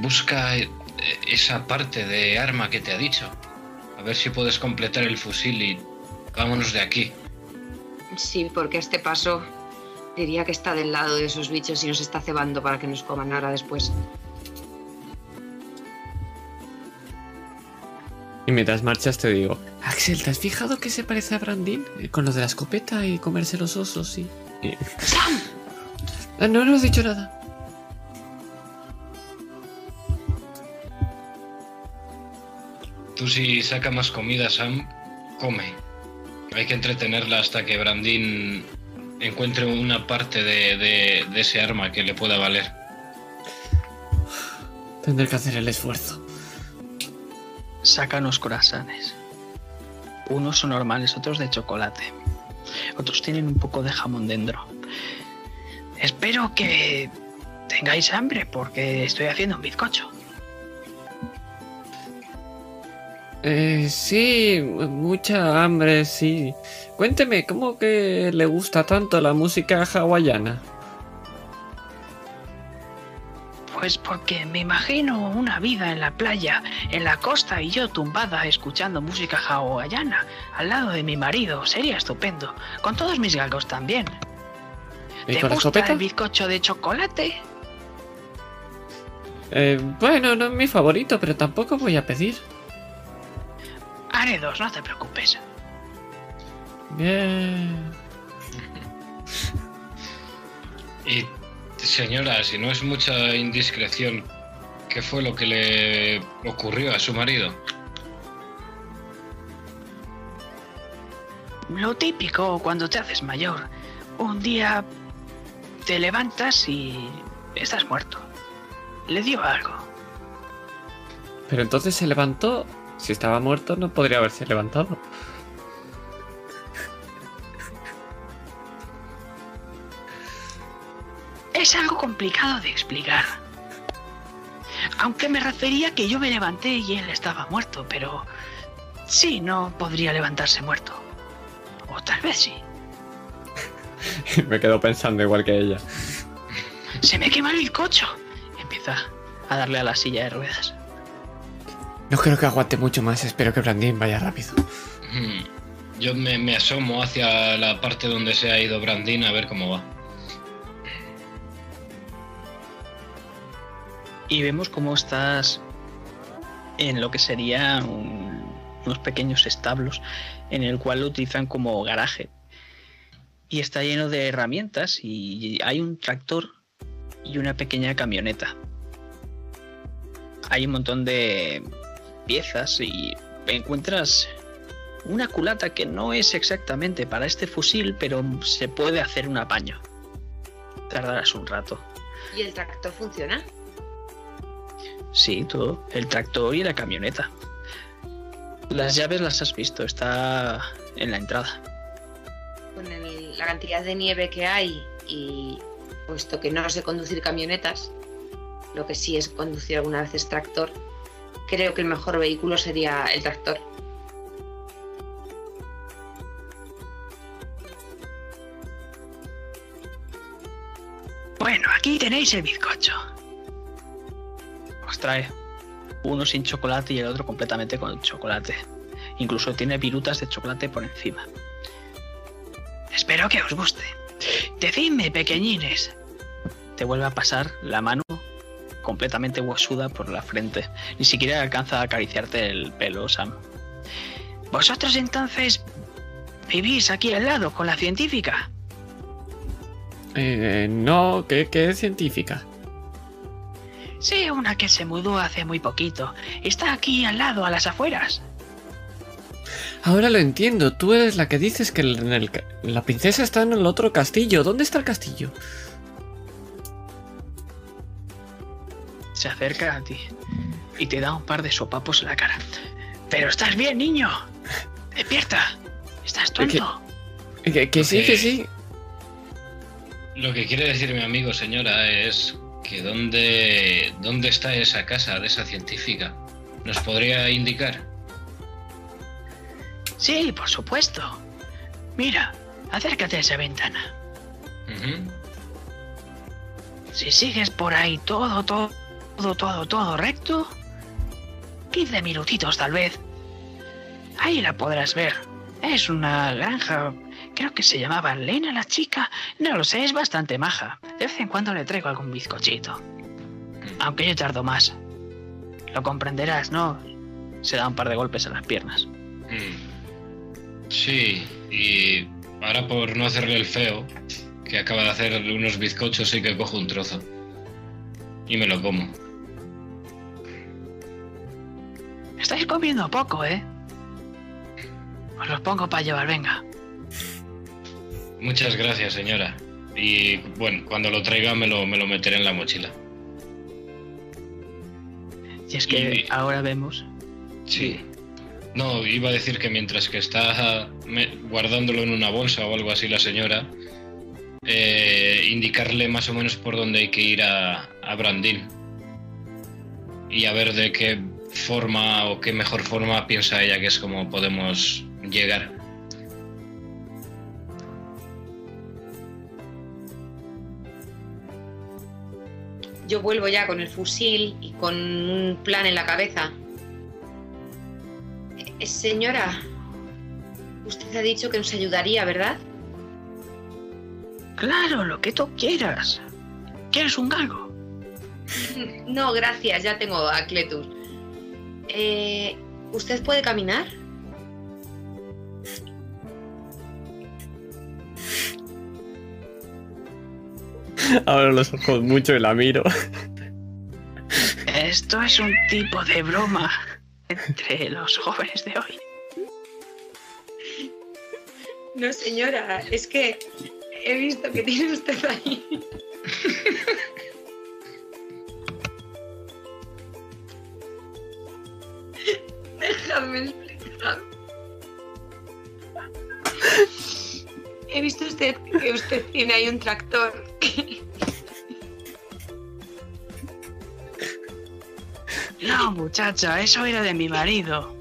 busca eh, esa parte de arma que te ha dicho. A ver si puedes completar el fusil y vámonos de aquí. Sí, porque a este paso diría que está del lado de esos bichos y nos está cebando para que nos coman ahora después. Y mientras marchas te digo, Axel, ¿te has fijado que se parece a Brandin? Eh, Con lo de la escopeta y comerse los osos y... y- Ah, no, no has dicho nada. Tú si saca más comida, Sam, come. Hay que entretenerla hasta que Brandin encuentre una parte de, de- de ese arma que le pueda valer. Tendré que hacer el esfuerzo. Saca unos corazones. Unos son normales, otros de chocolate. Otros tienen un poco de jamón dentro. Espero que tengáis hambre porque estoy haciendo un bizcocho. Eh, sí, mucha hambre, sí. Cuénteme, ¿cómo que le gusta tanto la música hawaiana? Pues porque me imagino una vida en la playa, en la costa y yo tumbada escuchando música hawaiana al lado de mi marido. Sería estupendo. Con todos mis galgos también. ¿Y ¿Te gusta el bizcocho de chocolate? Eh, bueno, no es mi favorito, pero tampoco voy a pedir. Haré dos, no te preocupes. Bien. Y señora, si no es mucha indiscreción, ¿qué fue lo que le ocurrió a su marido? Lo típico cuando te haces mayor. Un día te levantas y estás muerto. Le dio algo. Pero entonces se levantó. Si estaba muerto, no podría haberse levantado. Es algo complicado de explicar. Aunque me refería que yo me levanté y él estaba muerto, pero sí, no podría levantarse muerto. O tal vez sí. Me quedo pensando igual que ella. Se me quema el bizcocho. Empieza a darle a la silla de ruedas. No creo que aguante mucho más. Espero que Brandin vaya rápido. Hmm. Yo me, me asomo hacia la parte donde se ha ido Brandin a ver cómo va. Y vemos cómo estás en lo que sería un- unos pequeños establos en el cual lo utilizan como garaje. Y está lleno de herramientas y hay un tractor y una pequeña camioneta. Hay un montón de piezas y encuentras una culata que no es exactamente para este fusil, pero se puede hacer un apaño. Tardarás un rato. ¿Y el tractor funciona? Sí, todo. El tractor y la camioneta. Las llaves las has visto, está en la entrada. Con el- la cantidad de nieve que hay y puesto que no sé conducir camionetas, lo que sí es conducir algunas veces tractor, creo que el mejor vehículo sería el tractor. Bueno, aquí tenéis el bizcocho. Os trae uno sin chocolate y el otro completamente con chocolate. Incluso tiene virutas de chocolate por encima. Espero que os guste. Decidme, pequeñines. Te vuelve a pasar la mano completamente huesuda por la frente. Ni siquiera alcanza a acariciarte el pelo, Sam. ¿Vosotros entonces vivís aquí al lado con la científica? Eh, no, ¿qué, qué es científica? Sí, una que se mudó hace muy poquito. Está aquí al lado, a las afueras. Ahora lo entiendo. Tú eres la que dices que en el ca- la princesa está en el otro castillo. ¿Dónde está el castillo? Se acerca a ti y te da un par de sopapos en la cara. Pero estás bien, niño. Despierta. Estás ¿Qué- tonto. Que, que sí, que sí. Lo que quiere decir mi amigo, señora, es que dónde, dónde está esa casa de esa científica. ¿Nos podría indicar? Sí, por supuesto. Mira, acércate a esa ventana. Si sigues por ahí todo, todo, todo, todo, todo recto, 15 minutitos tal vez, ahí la podrás ver. Es una granja, creo que se llamaba Lena la chica, no lo sé, es bastante maja. De vez en cuando le traigo algún bizcochito, aunque yo tardo más. Lo comprenderás, ¿no? Se da un par de golpes en las piernas. Mm. Sí, y ahora por no hacerle el feo, que acaba de hacer unos bizcochos, sí que cojo un trozo. Y me lo como. Estáis comiendo poco, ¿eh? Os los pongo para llevar, venga. Muchas gracias, señora. Y bueno, cuando lo traiga me lo, me lo meteré en la mochila. Y es que Y- ahora vemos Sí. No, iba a decir que mientras que está guardándolo en una bolsa o algo así la señora, eh, indicarle más o menos por dónde hay que ir a, a Brandín. Y a ver de qué forma o qué mejor forma piensa ella que es como podemos llegar. Yo vuelvo ya con el fusil y con un plan en la cabeza. Eh, señora, usted ha dicho que nos ayudaría, ¿verdad? Claro, lo que tú quieras. ¿Quieres un galgo? No, gracias, ya tengo a Cletus. Eh, ¿Usted puede caminar? Abro los ojos mucho y la miro. Esto es un tipo de broma entre los jóvenes de hoy. No, señora, es que he visto que tiene usted ahí. Déjame explicar. He visto usted que usted tiene ahí un tractor. No, muchacha, eso era de mi marido.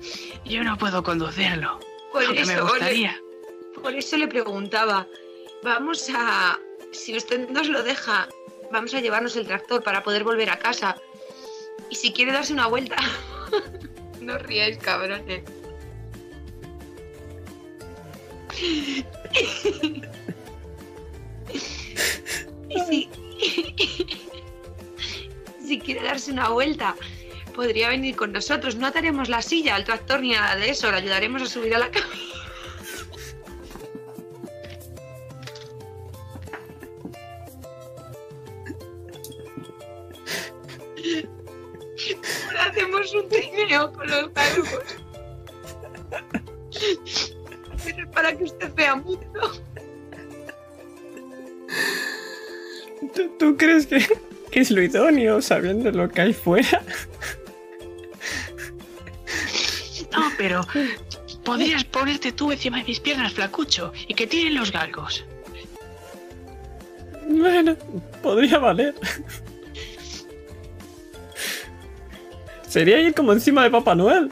Yo no puedo conducirlo. Por eso, me gustaría. Le, por eso le preguntaba. Vamos a. Si usted nos lo deja, vamos a llevarnos el tractor para poder volver a casa. Y si quiere darse una vuelta. no ríais, cabrones. Y si. quiere darse una vuelta, podría venir con nosotros. No ataremos la silla al tractor ni nada de eso. Le ayudaremos a subir a la cama. hacemos un trineo con los galgos. Para que usted vea mucho. ¿Tú, crees que, que es lo idóneo sabiendo lo que hay fuera? No, pero podrías ponerte tú encima de mis piernas, flacucho, y que tiren los galgos. Bueno, podría valer. Sería ir como encima de Papá Noel.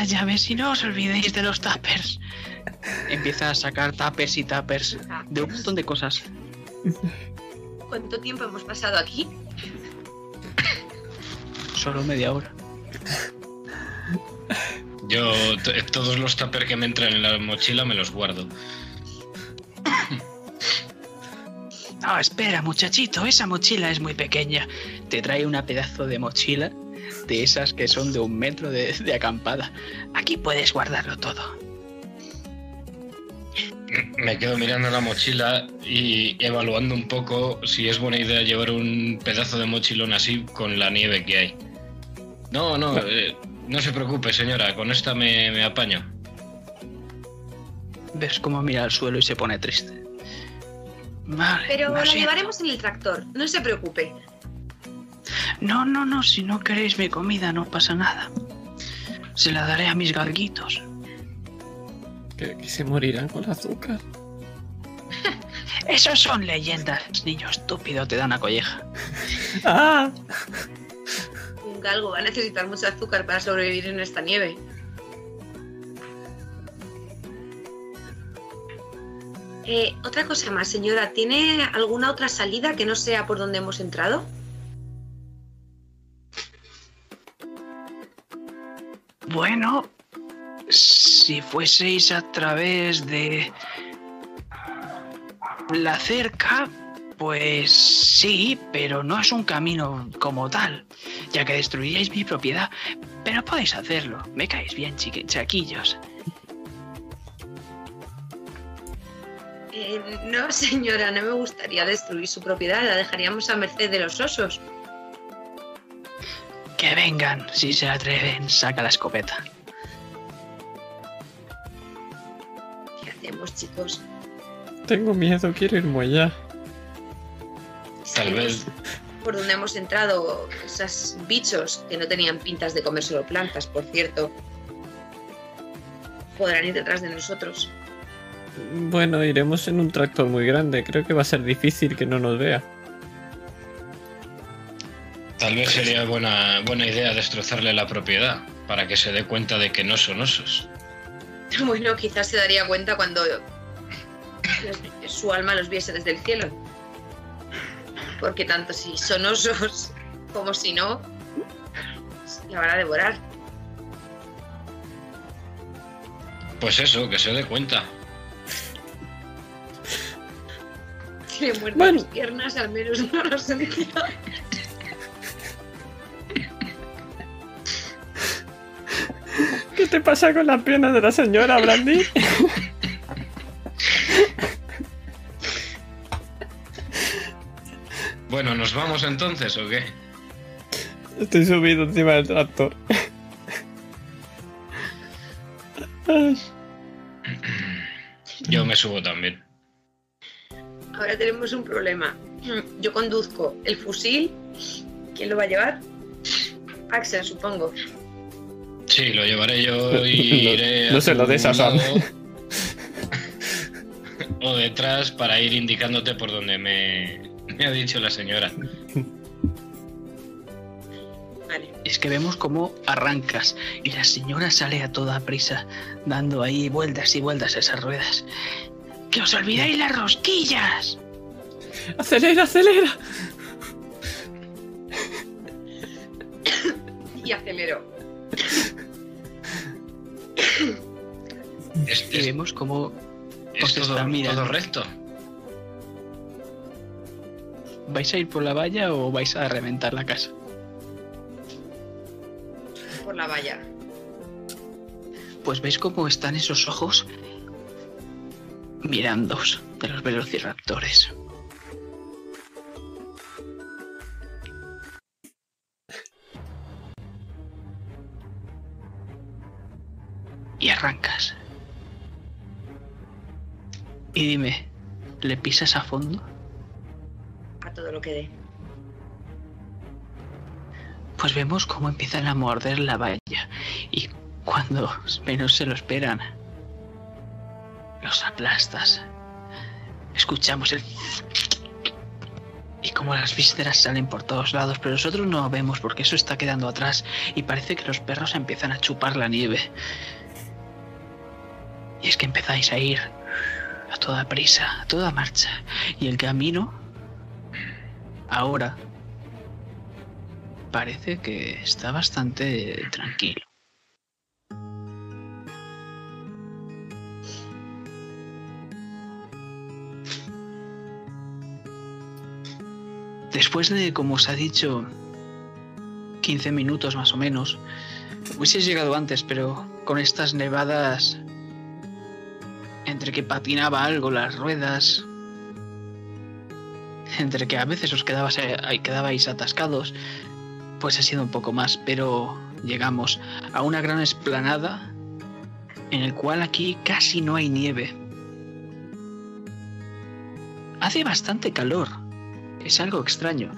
Las llaves y no os olvidéis de los tuppers. Empieza a sacar tuppers y tuppers de un montón de cosas. ¿Cuánto tiempo hemos pasado aquí? Solo media hora. Yo todos los tuppers que me entran en la mochila me los guardo. No, espera, muchachito, esa mochila es muy pequeña. Te trae una pedazo de mochila de esas que son de un metro de, acampada. Aquí puedes guardarlo todo. Me quedo mirando la mochila y evaluando un poco si es buena idea llevar un pedazo de mochilón así con la nieve que hay. No, no, eh, no se preocupe, señora, con esta me, me apaño. Ves cómo mira al suelo y se pone triste. Pero lo llevaremos en el tractor, no se preocupe. No, no, no, si no queréis mi comida no pasa nada. Se la daré a mis galguitos. ¿Que, se morirán con azúcar? Esos son leyendas, niño estúpido, te dan una colleja. ¡Ah! Un galgo va a necesitar mucho azúcar para sobrevivir en esta nieve. Eh, otra cosa más, señora, ¿tiene alguna otra salida que no sea por donde hemos entrado? Bueno, si fueseis a través de la cerca, Pues sí, pero no es un camino como tal, ya que destruiríais mi propiedad. Pero podéis hacerlo. Me caéis bien, chaquillos. Eh, no, señora, no me gustaría destruir su propiedad. La dejaríamos a merced de los osos. Que vengan, si se atreven, saca la escopeta. ¿Qué hacemos, chicos? Tengo miedo, quiero irme allá. Tal vez, Por donde hemos entrado, esos bichos que no tenían pintas de comer solo plantas, por cierto, podrán ir detrás de nosotros. Bueno, iremos en un tractor muy grande. Creo que va a ser difícil que no nos vea. Tal vez sería buena, buena idea destrozarle la propiedad para que se dé cuenta de que no son osos. Bueno, quizás se daría cuenta cuando su alma los viese desde el cielo. Porque tanto si son osos como si no, la van a devorar. Pues eso, que se dé cuenta. Que muerden Bueno. las piernas, al menos no lo sentía. ¿Qué te pasa con las piernas de la señora, Brandy? Bueno, ¿nos vamos entonces o qué? Estoy subido encima del tractor. Yo me subo también. Ahora tenemos un problema. Yo conduzco el fusil. ¿Quién lo va a llevar? Axel, supongo. Sí, lo llevaré yo No- y iré. no a se lo des a Sam. o detrás para ir indicándote por donde me, me ha dicho la señora. Vale. Es que vemos cómo arrancas y la señora sale a toda prisa, dando ahí vueltas y vueltas a esas ruedas. ¡Que os olvidáis las rosquillas! ¡Acelera, acelera! Y acelero. Es, Y es- vemos cómo es os todo, están mirando. todo recto. vais a ir por la valla o vais a reventar la casa. Por la valla. Pues veis cómo están esos ojos mirándoos de los velociraptores. Y arrancas. Y dime, ¿le pisas a fondo? A todo lo que dé. Pues vemos cómo empiezan a morder la valla y cuando menos se lo esperan, los aplastas. Escuchamos el... Y como las vísceras salen por todos lados, pero nosotros no vemos porque eso está quedando atrás y parece que los perros empiezan a chupar la nieve. Y es que empezáis a ir a toda prisa, a toda marcha. Y el camino, ahora, parece que está bastante tranquilo. Después de, como os ha dicho, 15 minutos más o menos, hubieseis llegado antes, pero con estas nevadas, entre que patinaba algo las ruedas, entre que a veces os quedabais, ahí- quedabais atascados, pues ha sido un poco más, pero llegamos a una gran esplanada en el cual aquí casi no hay nieve. Hace bastante calor, es algo extraño,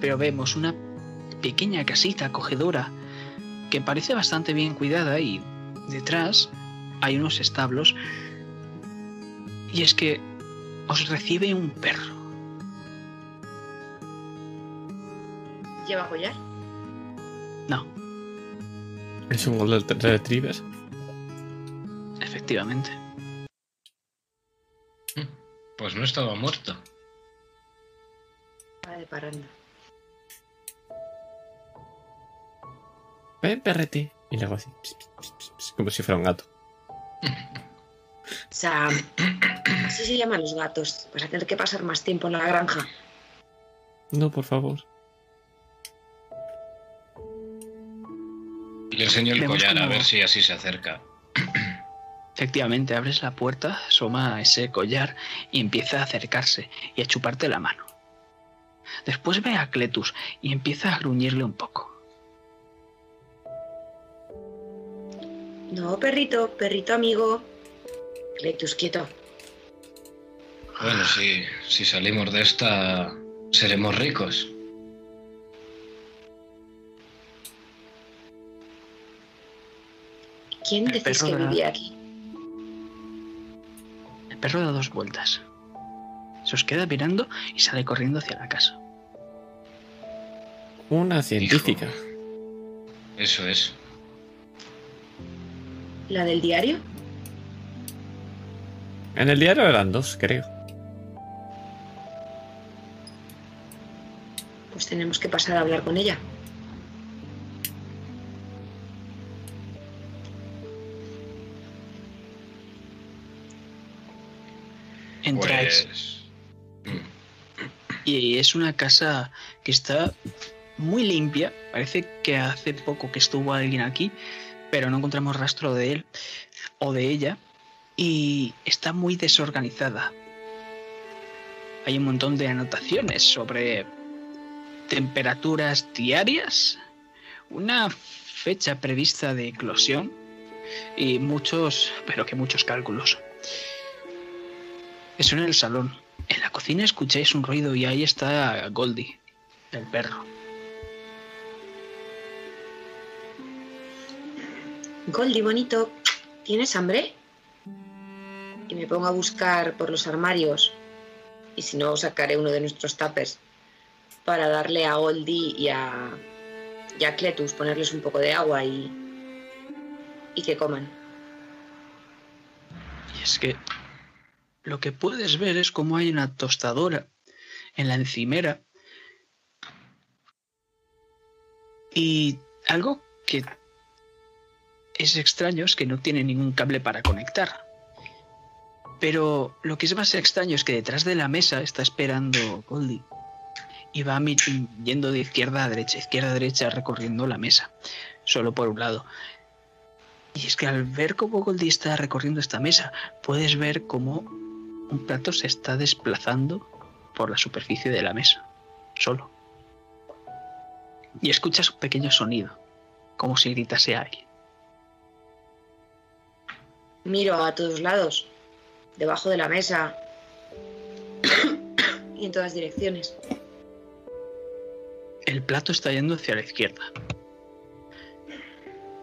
pero vemos una pequeña casita acogedora que parece bastante bien cuidada y detrás hay unos establos y es que os recibe un perro. ¿Lleva collar? No, Es un Golden Retriever. efectivamente. Pues no estaba muerto. Va de parranda. Ven, perrete. Y así. pis, pis, pis, como si fuera un gato. Sam. Así se llaman los gatos. Vas a tener que pasar más tiempo en la granja. No, por favor. Le enseño el collar a ver si así se acerca. Efectivamente, abres la puerta, asoma ese collar y empieza a acercarse y a chuparte la mano. Después ve a Cletus y empieza a gruñirle un poco. No, perrito, perrito amigo. Cletus, quieto. Bueno, si, si salimos de esta, seremos ricos. ¿Quién decís que vivía aquí? El perro da dos vueltas. Se os queda mirando y sale corriendo hacia la casa. Una científica. Eso es. ¿La del diario? En el diario eran dos, creo. Pues tenemos que pasar a hablar con ella. Entráis. Pues, Y es una casa que está muy limpia. Parece que hace poco que estuvo alguien aquí, pero no encontramos rastro de él o de ella. Y está muy desorganizada. Hay un montón de anotaciones sobre temperaturas diarias, una fecha prevista de eclosión y muchos, pero que muchos cálculos. Eso en el salón. En la cocina escucháis un ruido y ahí está Goldie, el perro. Goldie, bonito, ¿tienes hambre? Y me pongo a buscar por los armarios. Y si no, sacaré uno de nuestros tapers para darle a Goldie y a, y Cletus, ponerles un poco de agua y, y que coman. Y es que lo que puedes ver es como hay una tostadora en la encimera. Y algo que es extraño es que no tiene ningún cable para conectar. Pero lo que es más extraño es que detrás de la mesa está esperando Goldie. Y va yendo de izquierda a derecha, izquierda a derecha, recorriendo la mesa. Solo por un lado. Y es que al ver cómo Goldie está recorriendo esta mesa, puedes ver cómo un plato se está desplazando por la superficie de la mesa. Solo. Y escuchas un pequeño sonido, como si gritase alguien. Miro a todos lados, debajo de la mesa y en todas direcciones. El plato está yendo hacia la izquierda.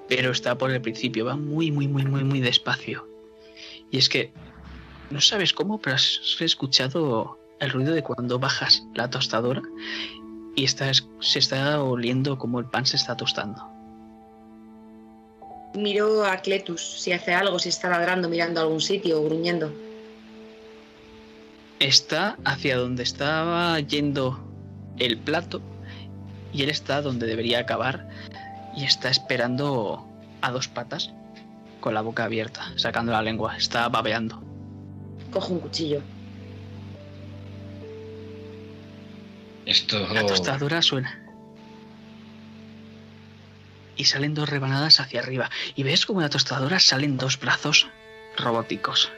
Pero está por el principio, va muy, muy, muy, muy, muy despacio. Y es que no sabes cómo, pero has escuchado el ruido de cuando bajas la tostadora y estás, se está oliendo como el pan se está tostando. Miro a Cletus si hace algo, si está ladrando, mirando a algún sitio o gruñendo. Está hacia donde estaba yendo el plato y él está donde debería acabar y está esperando a dos patas con la boca abierta, sacando la lengua, está babeando. Cojo un cuchillo. Esto. La tostadora suena. Y salen dos rebanadas hacia arriba. Y ves como de la tostadora salen dos brazos robóticos.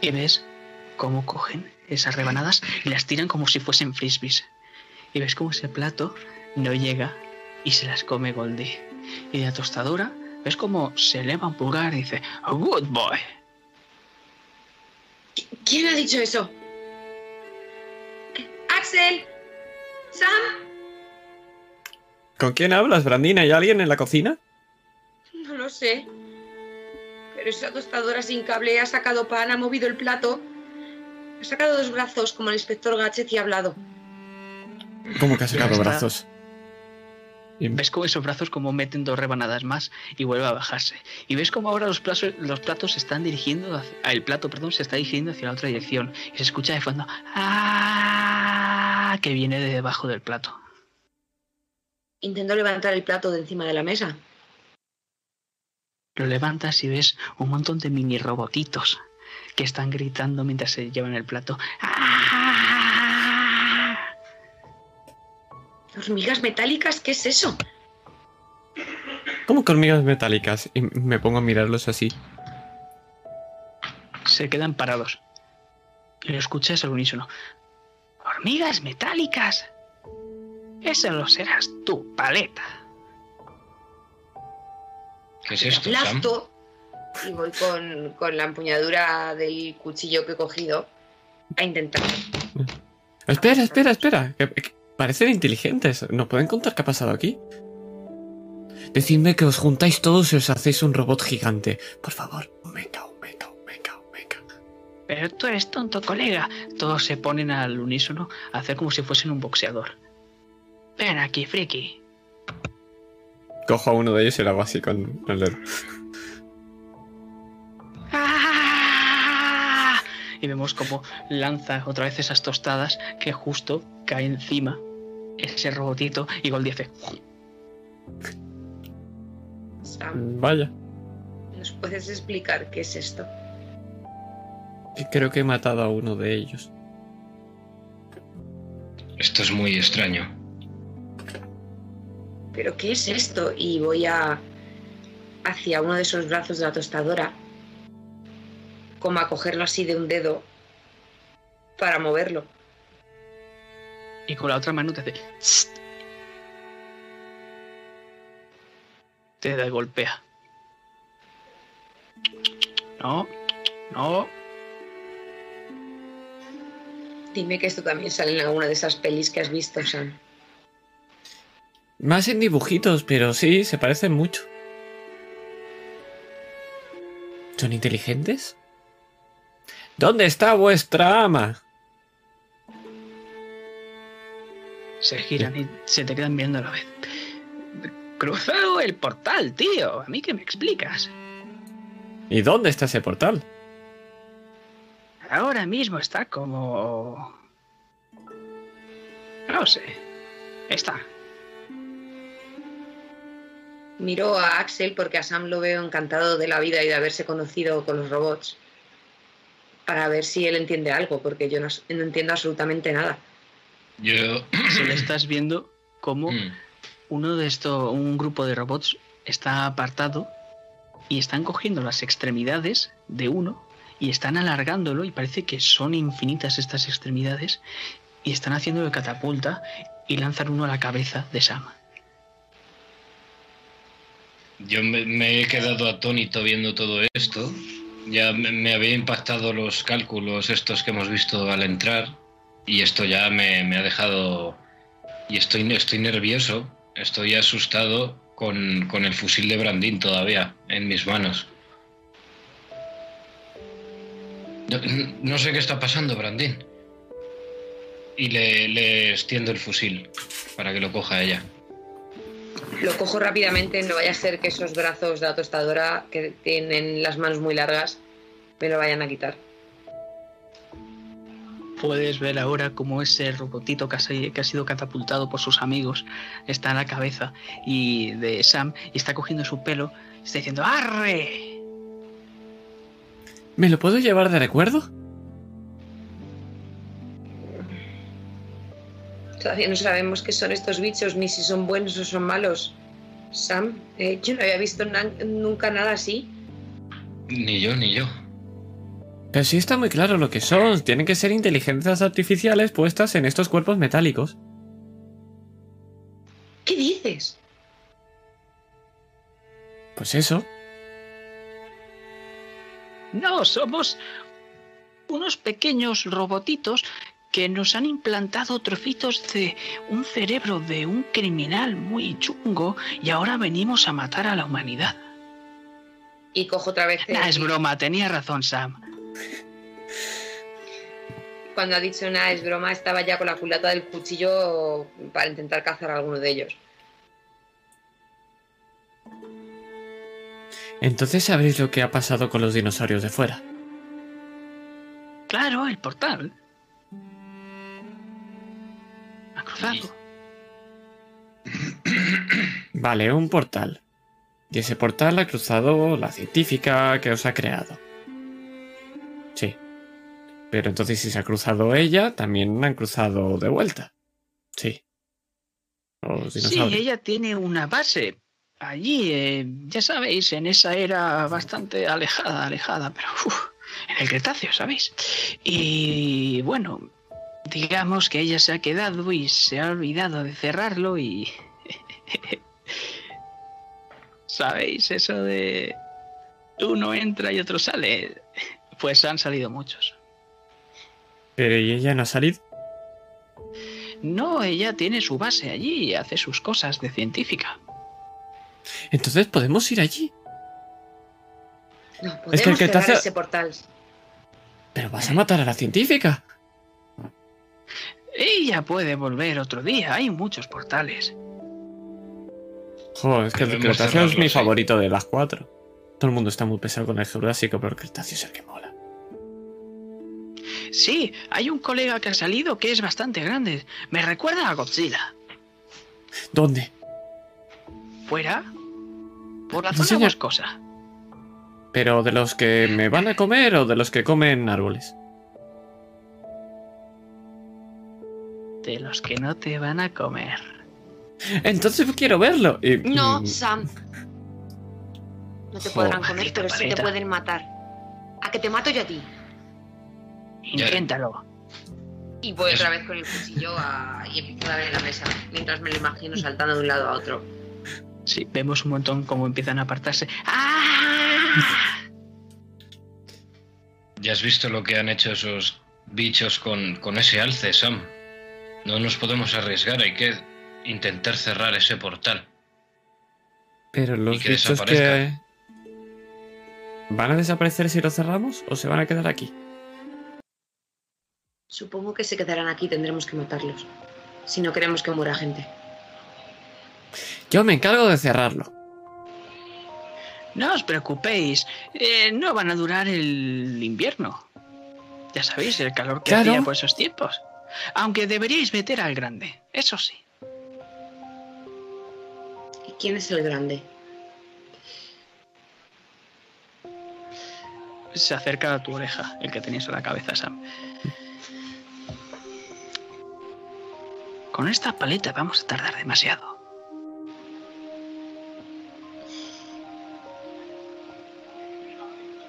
Y ves cómo cogen esas rebanadas y las tiran como si fuesen frisbees. Y ves cómo ese plato no llega y se las come Goldie. Y de la tostadora ves cómo se eleva un pulgar y dice, "A good boy. ¿Quién ha dicho eso? ¡Axel! ¿Sam? ¿Con quién hablas, Brandina? ¿Hay alguien en la cocina? No lo sé. Pero esa tostadora sin cable ha sacado pan, ha movido el plato. Ha sacado dos brazos como el inspector Gadget y ha hablado. ¿Cómo que ha sacado brazos? Y- Ves como esos brazos como meten dos rebanadas más y vuelve a bajarse. Y ves como ahora los platos, los platos se están dirigiendo, hacia, ah, el plato, perdón, se está dirigiendo hacia la otra dirección. Y se escucha de fondo, ¡ah! que viene de debajo del plato. Intento levantar el plato de encima de la mesa. Lo levantas y ves un montón de mini robotitos que están gritando mientras se llevan el plato. ¡Ah! ¿Hormigas metálicas? ¿Qué es eso? ¿Cómo que hormigas metálicas? Y me pongo a mirarlos así. Se quedan parados. Y lo escuchas al unísono. ¡Hormigas metálicas! Eso lo serás tú, paleta. ¿Qué es esto. Y voy con, con la empuñadura del cuchillo que he cogido a intentar. Espera, espera, espera. que- que parecen inteligentes. ¿Nos pueden contar qué ha pasado aquí? Decidme que os juntáis todos y os hacéis un robot gigante. Por favor, un mecha, un mecha. Pero tú eres tonto, colega. Todos se ponen al unísono a hacer como si fuesen un boxeador. Ven aquí, friki. Cojo a uno de ellos y lo hago así con el dedo. ¡Ah! Y vemos como lanza otra vez esas tostadas que justo cae encima ese robotito y Goldie hace... Sam, Vaya. ¿nos puedes explicar qué es esto? Y Creo que he matado a uno de ellos. Esto es muy extraño. ¿Pero qué es esto? Y voy a. hacia uno de esos brazos de la tostadora. Como a cogerlo así de un dedo. Para moverlo. Y con la otra mano te hace... Te da y golpea. No, no. Dime que esto también sale en alguna de esas pelis que has visto, Sam. Más en dibujitos, pero sí, se parecen mucho. ¿Son inteligentes? ¿Dónde está vuestra ama? Se giran y se te quedan viendo a la vez. Cruzado el portal, tío. ¿A mí qué me explicas? ¿Y dónde está ese portal? Ahora mismo está como... No sé. Está. Miro a Axel porque a Sam lo veo encantado de la vida y de haberse conocido con los robots. Para ver si él entiende algo, porque yo no, no entiendo absolutamente nada. Yo. Se le estás viendo como Mm. uno de estos, un grupo de robots está apartado y están cogiendo las extremidades de uno y están alargándolo y parece que son infinitas estas extremidades y están haciendo de catapulta y lanzan uno a la cabeza de Sam. Yo me, me he quedado atónito viendo todo esto. Ya me, me había impactado los cálculos estos que hemos visto al entrar. Y esto ya me, ha dejado. Y estoy, estoy nervioso. Estoy asustado con, con el fusil de Brandín todavía en mis manos. No, no sé qué está pasando, Brandín. Y le, le extiendo el fusil para que lo coja ella. Lo cojo rápidamente, no vaya a ser que esos brazos de la tostadora que tienen las manos muy largas me lo vayan a quitar. Puedes ver ahora cómo ese robotito que ha, si- que ha sido catapultado por sus amigos está en la cabeza y de Sam y está cogiendo su pelo y está diciendo ¡Arre! ¿Me lo puedo llevar de recuerdo? Todavía no sabemos qué son estos bichos, ni si son buenos o son malos. Sam, eh, yo no había visto na- nunca nada así. Ni yo, ni yo. Pero sí está muy claro lo que son. Tienen que ser inteligencias artificiales puestas en estos cuerpos metálicos. ¿Qué dices? Pues eso. No, somos unos pequeños robotitos que nos han implantado trocitos de un cerebro de un criminal muy chungo y ahora venimos a matar a la humanidad. Y cojo otra vez. Nah, es broma, tenía razón Sam. Cuando ha dicho nada, es broma, estaba ya con la culata del cuchillo para intentar cazar a alguno de ellos. Entonces sabréis lo que ha pasado con los dinosaurios de fuera. Claro, el portal. Ha cruzado. Vale, un portal. Y ese portal ha cruzado la científica que os ha creado. Pero entonces si se ha cruzado ella, también han cruzado de vuelta. Sí. Sí, ella tiene una base allí, eh, ya sabéis, en esa era bastante alejada, alejada, pero en el Cretáceo, ¿sabéis? Y bueno, digamos que ella se ha quedado y se ha olvidado de cerrarlo y... ¿Sabéis? Eso de uno entra y otro sale. Pues han salido muchos. ¿Pero y ella no ha salido? No, ella tiene su base allí y hace sus cosas de científica. Entonces podemos ir allí. No, podemos es que el que cerrar ese portal. Pero vas a matar a la científica. Ella puede volver otro día. Hay muchos portales. Joder, es que el Cretáceo es mi favorito de las cuatro. Todo el mundo está muy pesado con el Jurásico, pero el Cretáceo es el que mola. Sí, hay un colega que ha salido que es bastante grande. Me recuerda a Godzilla. ¿Dónde? ¿Fuera? Por la zona boscosa. ¿Pero de los que me van a comer o de los que comen árboles? De los que no te van a comer. Entonces quiero verlo. No, mm. Sam. No te podrán comer, pero sí te pueden matar. ¿A que te mato yo a ti? Inténtalo. Y voy otra vez con el cuchillo y empiezo a ver en la mesa, mientras me lo imagino saltando de un lado a otro. Sí, vemos un montón cómo empiezan a apartarse. ¡Ah! Ya has visto lo que han hecho esos bichos con, con ese alce, Sam. No nos podemos arriesgar, hay que intentar cerrar ese portal. Pero los bichos que... ¿Van a desaparecer si lo cerramos o se van a quedar aquí? Supongo que se quedarán aquí, tendremos que matarlos. Si no queremos que muera gente. Yo me encargo de cerrarlo. No os preocupéis, eh, no van a durar el invierno. Ya sabéis, el calor que hacía por esos tiempos. Aunque deberíais meter al grande, eso sí. ¿Y quién es el grande? Se acerca a tu oreja, el que tenías en la cabeza, Sam. Con esta paleta vamos a tardar demasiado.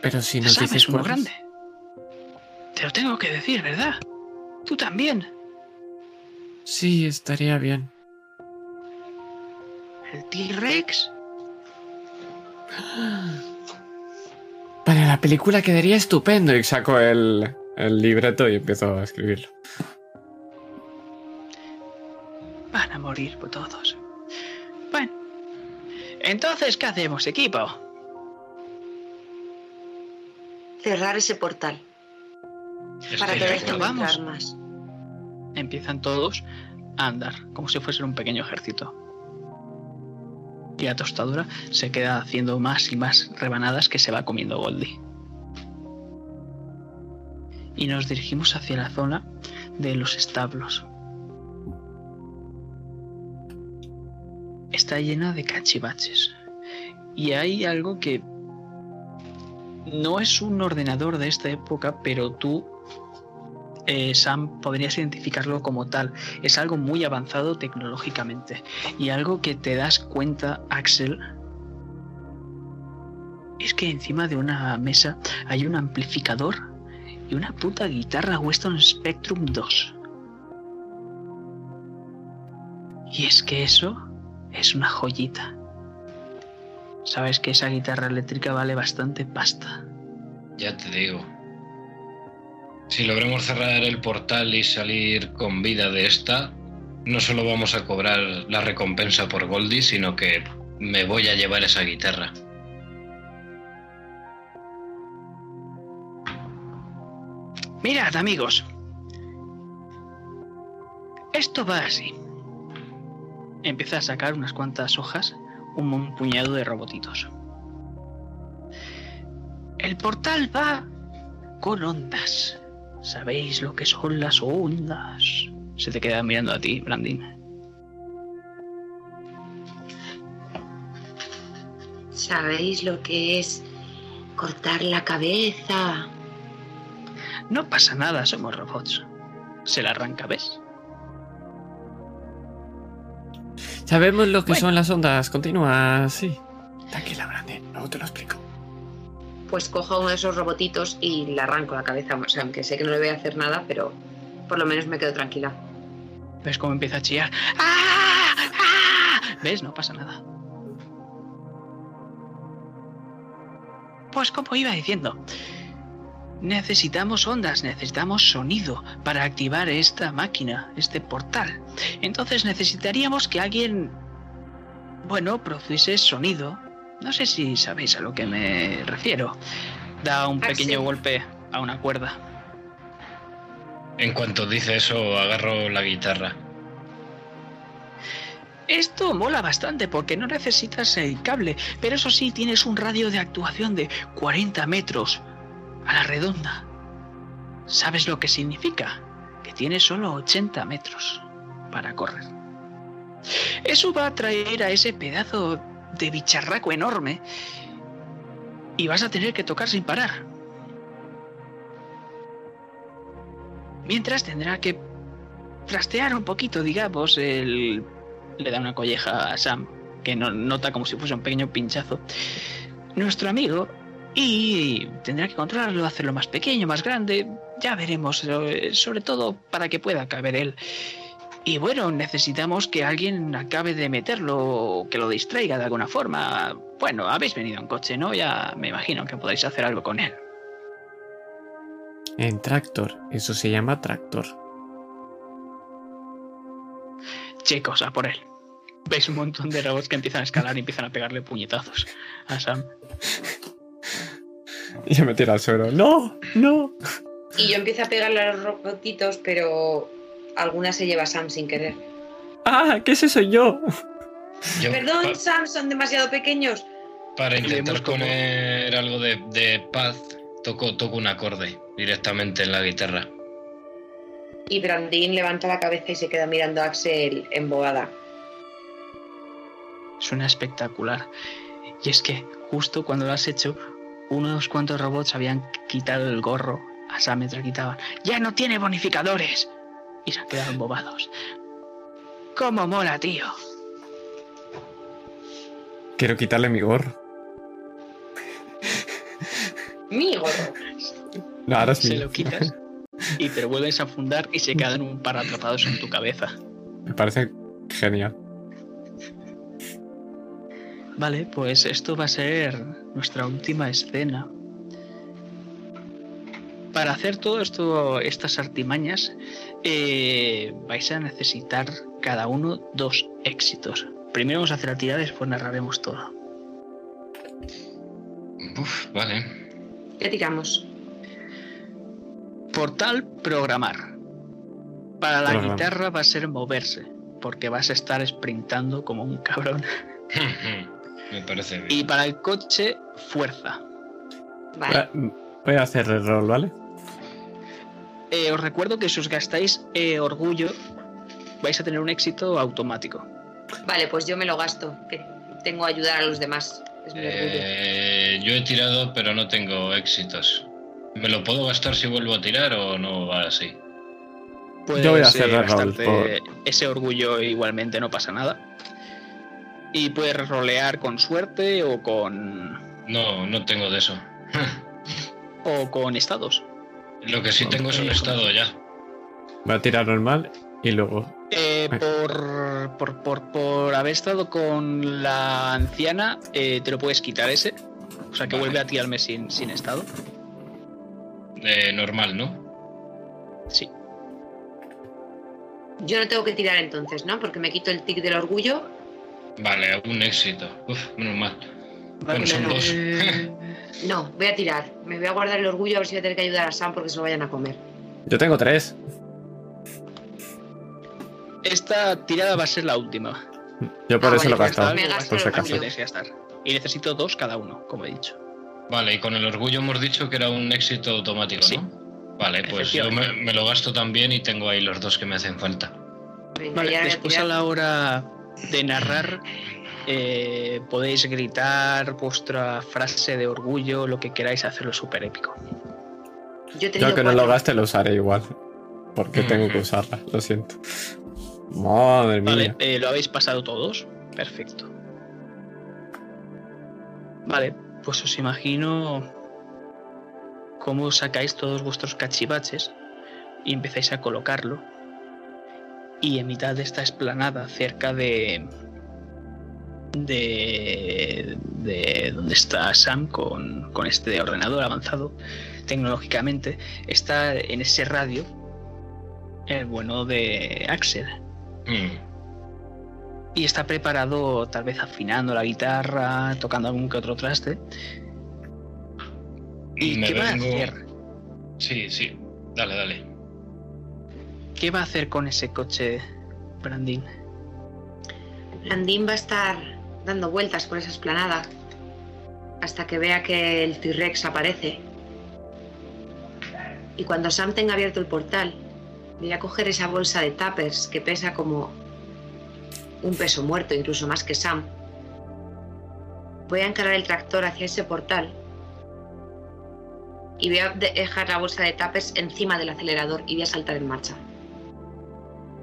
Pero si nos dices es uno grande. Te lo tengo que decir, ¿verdad? Tú también. Sí, estaría bien. ¿El T-Rex? Para la película quedaría estupendo. Y saco el, el libreto y empiezo a escribirlo. Morir por todos. Bueno. Entonces, ¿qué hacemos, equipo? Cerrar ese portal. para que dejen vamos. más. Empiezan todos a andar, como si fuesen un pequeño ejército. Y la tostadura se queda haciendo más y más rebanadas que se va comiendo Goldie. Y nos dirigimos hacia la zona de los establos. Llena de cachivaches. Y hay algo que no es un ordenador de esta época, pero tú, eh, Sam, podrías identificarlo como tal. Es algo muy avanzado tecnológicamente. Y algo que te das cuenta, Axel, es que encima de una mesa hay un amplificador y una puta guitarra Weston Spectrum 2. Y es que eso es una joyita. Sabes que esa guitarra eléctrica vale bastante pasta. Ya te digo. Si logramos cerrar el portal y salir con vida de esta, no solo vamos a cobrar la recompensa por Goldie, sino que me voy a llevar esa guitarra. Mirad, amigos. Esto va así empieza a sacar unas cuantas hojas, un puñado de robotitos. El portal va con ondas. ¿Sabéis lo que son las ondas? Se te queda mirando a ti, Blandín. ¿Sabéis lo que es cortar la cabeza? No pasa nada, somos robots. Se la arranca, ¿ves? Sabemos lo que son las ondas continuas, sí. Tranquila, Brandy, luego te lo explico. Pues cojo uno de esos robotitos y le arranco la cabeza. O sea, aunque sé que no le voy a hacer nada, pero por lo menos me quedo tranquila. ¿Ves cómo empieza a chillar? ¡Ah! ¡Ah! ¿Ves? No pasa nada. Pues como iba diciendo, necesitamos ondas, necesitamos sonido para activar esta máquina, este portal. Entonces necesitaríamos que alguien, bueno, produciese sonido. No sé si sabéis a lo que me refiero. Da un pequeño golpe a una cuerda. En cuanto dice eso, agarro la guitarra. Esto mola bastante porque no necesitas el cable, pero eso sí, tienes un radio de actuación de 40 metros a la redonda. ¿Sabes lo que significa? Que tienes solo 80 metros para correr. Eso va a traer a ese pedazo de bicharraco enorme y vas a tener que tocar sin parar. Mientras tendrá que trastear un poquito, digamos, el... Le da una colleja a Sam, que no, nota como si fuese un pequeño pinchazo. Nuestro amigo y tendrá que controlarlo, hacerlo más pequeño, más grande, ya veremos, eh, sobre todo para que pueda caber él. Y bueno, necesitamos que alguien acabe de meterlo, que lo distraiga de alguna forma. Bueno, habéis venido en coche, ¿no? Ya me imagino que podéis hacer algo con él. En tractor, eso se llama tractor. Chicos, a por él. Veis un montón de robots que empiezan a escalar y empiezan a pegarle puñetazos a Sam. Y se me tira al suelo. ¡No! ¡No! Y yo empiezo a pegarle a los robotitos, pero alguna se lleva a Sam sin querer. ¡Ah! ¿Qué es eso yo? Yo, Perdón, Sam, son demasiado pequeños. para intentar poner algo de, de paz, toco, toco un acorde directamente en la guitarra. Y Brandin levanta la cabeza y se queda mirando a Axel embobada. Suena espectacular. Y es que justo cuando lo has hecho, unos cuantos robots habían quitado el gorro a Sam mientras quitaban. ¡Ya no tiene bonificadores! Y se han quedado embobados. ¡Cómo mola, tío! Quiero quitarle mi gorro. Mi gorro. No, ahora es Se lo quitas y te lo vuelves a fundar y se quedan un par atrapados en tu cabeza. Me parece genial. Vale, pues esto va a ser nuestra última escena. Para hacer todo esto, estas artimañas, eh, vais a necesitar cada uno dos éxitos. Primero vamos a hacer la tirada y después narraremos todo. Uf, vale. ¿Qué tiramos? Portal, programar. Para la Programa. guitarra va a ser moverse, porque vas a estar sprintando como un cabrón. Me parece bien. Y para el coche, fuerza. Vale. Voy a hacer el rol, ¿vale? Eh, os recuerdo que si os gastáis eh, orgullo, vais a tener un éxito automático. Vale, pues yo me lo gasto. Que tengo a ayudar a los demás. Es mi orgullo. Eh, yo he tirado, pero no tengo éxitos. ¿Me lo puedo gastar si vuelvo a tirar o no va así? Puedes Yo voy a eh, gastarte por- ese orgullo igualmente, no pasa nada. Y puedes rolear con suerte o con No, no tengo de eso. o con estados. Lo que sí tengo es un estado ya. Voy a tirar normal y luego. Eh, por, por, por, por haber estado con la anciana, eh, te lo puedes quitar ese. O sea que Vale. vuelve a tirarme sin, sin estado. Eh, normal, ¿no? Sí. Yo no tengo que tirar entonces, ¿no? Porque me quito el tic del orgullo. Vale, un éxito. Uf, menos mal. Vale, Bueno, son no. dos. No, voy a tirar. Me voy a guardar el orgullo a ver si voy a tener que ayudar a Sam porque se lo vayan a comer. Yo tengo tres. esta tirada va a ser la última. Yo por Ah, eso vale, lo he gastado. me gasto Por si acaso. Y necesito dos cada uno, como he dicho. Vale, y con el orgullo hemos dicho que era un éxito automático, Sí. ¿no? Vale, pues yo me, me lo gasto también y tengo ahí los dos que me hacen falta. Vale, después a la hora de narrar, eh, podéis gritar vuestra frase de orgullo, lo que queráis, hacerlo súper épico. Yo que no lo gaste lo usaré igual. Porque tengo que usarla, lo siento. Madre mía. Vale, eh, lo habéis pasado todos. Perfecto. Vale, pues os imagino cómo sacáis todos vuestros cachivaches y empezáis a colocarlo. Y en mitad de esta esplanada, cerca de. De. de donde está Sam con, con este ordenador avanzado tecnológicamente, está en ese radio el bueno de Axel. Mm. Y está preparado, tal vez afinando la guitarra, tocando algún que otro traste. ¿Y Me qué va a hacer? Sí, sí. Dale, dale. ¿Qué va a hacer con ese coche, Brandin? Landín va a estar dando vueltas por esa esplanada hasta que vea que el T-Rex aparece. Y cuando Sam tenga abierto el portal, voy a coger esa bolsa de tuppers que pesa como un peso muerto, incluso más que Sam. Voy a encarar el tractor hacia ese portal y voy a de- dejar la bolsa de tuppers encima del acelerador y voy a saltar en marcha.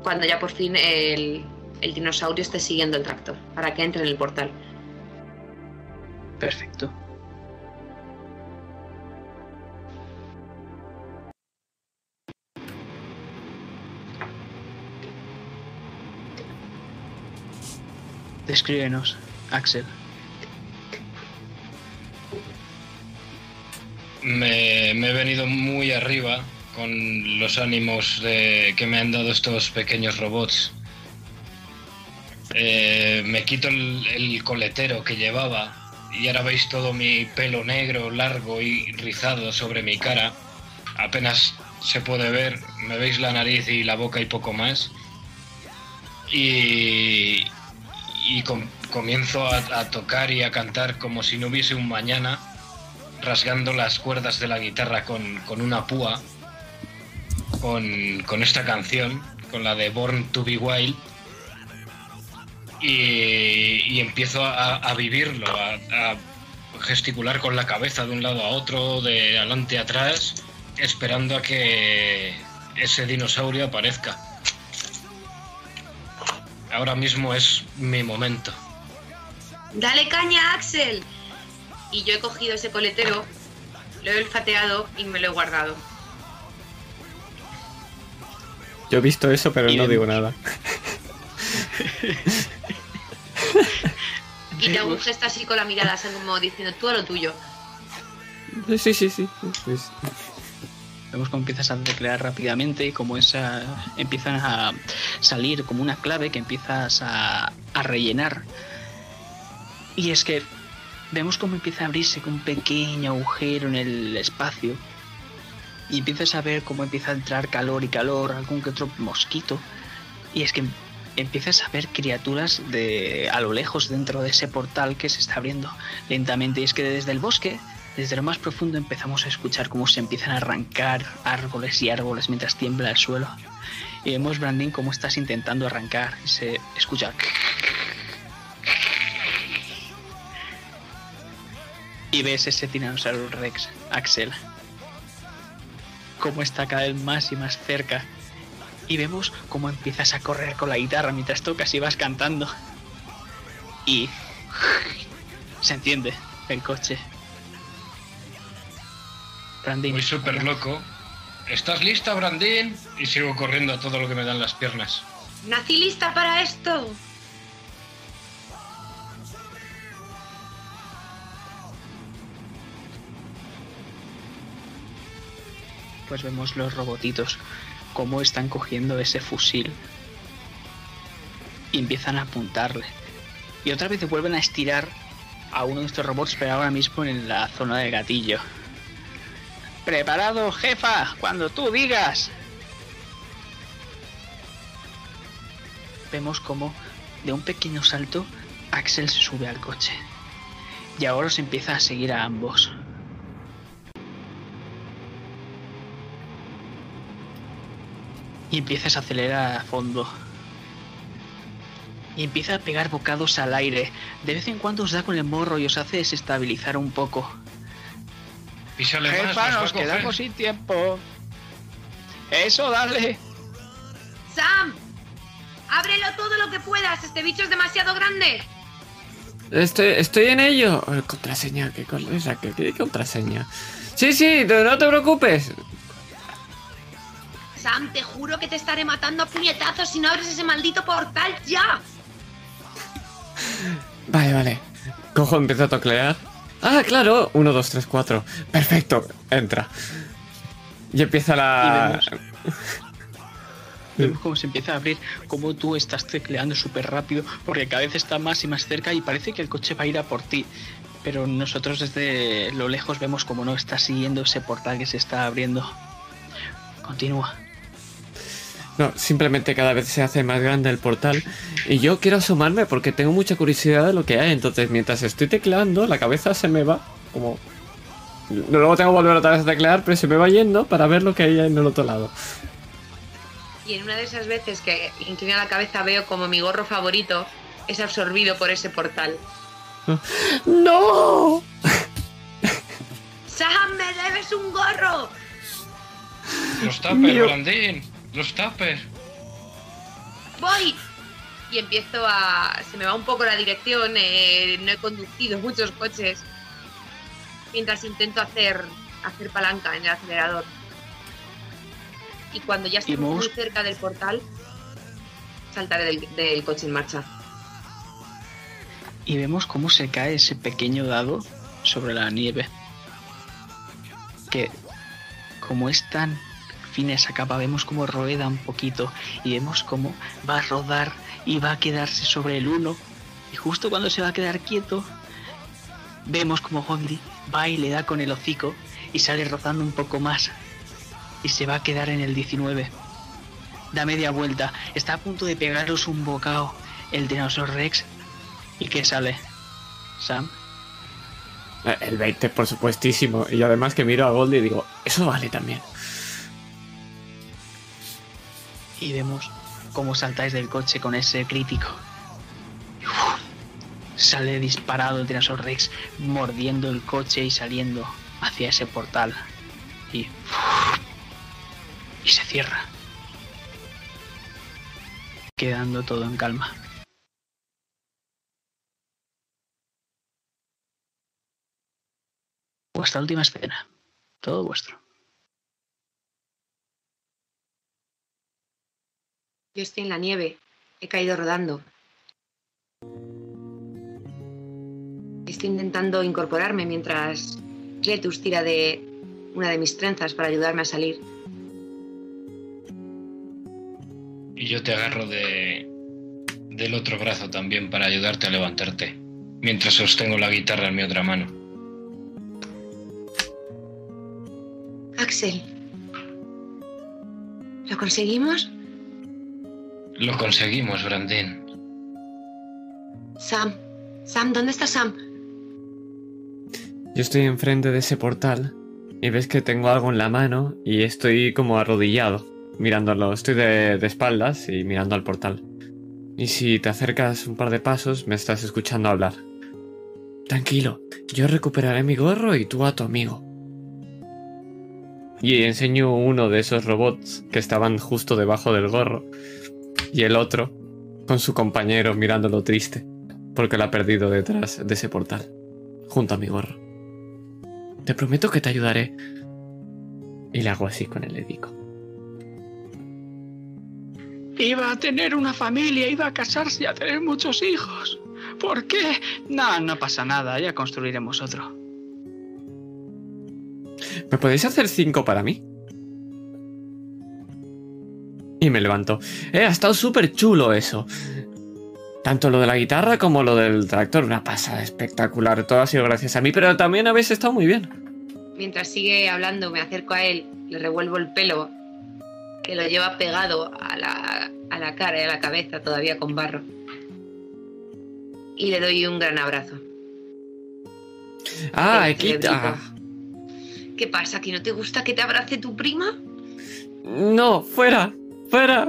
Cuando ya por fin el, el dinosaurio esté siguiendo el tractor para que entre en el portal. Perfecto. Descríbenos, Axel. Me, me he venido muy arriba con los ánimos de, que me han dado estos pequeños robots. Eh, me quito el, coletero que llevaba y ahora veis todo mi pelo negro, largo y rizado sobre mi cara. Apenas se puede ver, me veis la nariz y la boca y poco más. Y, y com- comienzo a, a tocar y a cantar como si no hubiese un mañana rasgando las cuerdas de la guitarra con, con una púa, con, con esta canción, con la de Born to Be Wild, y, y empiezo a, a vivirlo, a, a gesticular con la cabeza de un lado a otro, de adelante a atrás, esperando a que ese dinosaurio aparezca. Ahora mismo es mi momento. ¡Dale caña, Axel! Y yo he cogido ese coletero, lo he olfateado y me lo he guardado. Yo he visto eso, pero Y no digo nada. Y te hago un gesto así con la mirada, así como diciendo tú a lo tuyo. Sí, sí, sí. sí, sí, sí. Vemos cómo empiezas a teclear rápidamente y cómo esa, empiezan a salir como una clave que empiezas a, a rellenar. Y es que vemos cómo empieza a abrirse un pequeño agujero en el espacio. Y empiezas a ver cómo empieza a entrar calor y calor, algún que otro mosquito. Y es que empiezas a ver criaturas de a lo lejos dentro de ese portal que se está abriendo lentamente. Y es que desde el bosque desde lo más profundo empezamos a escuchar cómo se empiezan a arrancar árboles y árboles mientras tiembla el suelo. Y vemos, Brandin, cómo estás intentando arrancar y se escucha. Y ves ese tiranosaurio Rex, Axel. Cómo está cada vez más y más cerca. Y vemos cómo empiezas a correr con la guitarra mientras tocas y vas cantando. Y se enciende el coche. Brandin. Voy súper loco. ¿Estás lista, Brandín? Y sigo corriendo a todo lo que me dan las piernas. ¡Nací lista para esto! Pues vemos los robotitos cómo están cogiendo ese fusil y empiezan a apuntarle. Y otra vez vuelven a estirar a uno de estos robots, pero ahora mismo en la zona del gatillo. Preparado, jefa, cuando tú digas. Vemos como de un pequeño salto Axel se sube al coche. Y ahora se empieza a seguir a ambos. Y empiezas a acelerar a fondo. Y empieza a pegar bocados al aire. De vez en cuando os da con el morro y os hace desestabilizar un poco. Písale más, Jefa, nos quedamos sin tiempo. Eso, dale. ¡Sam! Ábrelo todo lo que puedas, este bicho es demasiado grande. Estoy, estoy en ello. Eh, Contraseña, ¿qué, cosa- ¿Qué, qué contraseña? Sí, sí, no te preocupes. Sam, te juro que te estaré matando a puñetazos si no abres ese maldito portal ya. Vale, vale. Cojo, empiezo a toclear. Ah, claro. 1, 2, 3, 4. Perfecto. Entra. Y empieza la. Vemos cómo se empieza a abrir, cómo tú estás tecleando súper rápido, porque cada vez está más y más cerca y parece que el coche va a ir a por ti. Pero nosotros desde lo lejos vemos como no está siguiendo ese portal que se está abriendo. Continúa. No, simplemente cada vez se hace más grande el portal. Y yo quiero asomarme porque tengo mucha curiosidad de lo que hay. Entonces, mientras estoy tecleando, la cabeza se me va como. Luego tengo que volver otra vez a teclear, pero se me va yendo para ver lo que hay en el otro lado. Y en una de esas veces que inclina la cabeza veo como mi gorro favorito es absorbido por ese portal. ¡No! ¡Sam, me debes un gorro! Los tapes, Mío. Los tapes. ¡Voy! Y empiezo a... Se me va un poco la dirección, eh, no he conducido muchos coches. Mientras intento hacer, hacer palanca en el acelerador. Y cuando ya estoy muy cerca del portal, saltaré del, del coche en marcha. Y vemos cómo se cae ese pequeño dado sobre la nieve. Que como es tan fina esa capa, vemos cómo rueda un poquito y vemos cómo va a rodar y va a quedarse sobre el 1. Y justo cuando se va a quedar quieto, vemos como Goldie va y le da con el hocico y sale rozando un poco más. Y se va a quedar en el 19. Da media vuelta, está a punto de pegaros un bocado el Tyrannosaurus Rex ¿Y qué sale? Sam. Eh, El 20, por supuestísimo. Y además que miro a Goldie y digo, eso vale también. Y vemos cómo saltáis del coche con ese crítico. Sale disparado el Tyrannosaurus Rex mordiendo el coche y saliendo hacia ese portal. Y. Y se cierra. Quedando todo en calma. Vuestra última escena. Todo vuestro. Yo estoy en la nieve, he caído rodando. Estoy intentando incorporarme mientras Cletus tira de una de mis trenzas para ayudarme a salir. Y yo te agarro de del otro brazo también para ayudarte a levantarte. Mientras sostengo la guitarra en mi otra mano. Axel, ¿lo conseguimos? Lo conseguimos, Brandín. Sam, Sam, ¿dónde está Sam? Yo estoy enfrente de ese portal y ves que tengo algo en la mano y estoy como arrodillado mirándolo. Estoy de, de espaldas y mirando al portal. Y si te acercas un par de pasos me estás escuchando hablar. Tranquilo, yo recuperaré mi gorro y tú a tu amigo. Y enseño uno de esos robots que estaban justo debajo del gorro y el otro con su compañero mirándolo triste porque lo ha perdido detrás de ese portal, junto a mi gorro. Te prometo que te ayudaré. Y le hago así con el dedico. Iba a tener una familia, iba a casarse y a tener muchos hijos. ¿Por qué? No, no pasa nada, ya construiremos otro. ¿Me podéis hacer cinco para mí? Y me levanto. Eh, ha estado súper chulo eso. Tanto lo de la guitarra como lo del tractor. Una pasada espectacular. Todo ha sido gracias a mí, pero también habéis estado muy bien. Mientras sigue hablando, me acerco a él, le revuelvo el pelo, que lo lleva pegado a la, a la cara y a la cabeza, todavía con barro. Y le doy un gran abrazo. Ah, cerebrito. ah. ¿Qué pasa? ¿Que no te gusta que te abrace tu prima? No, fuera, fuera.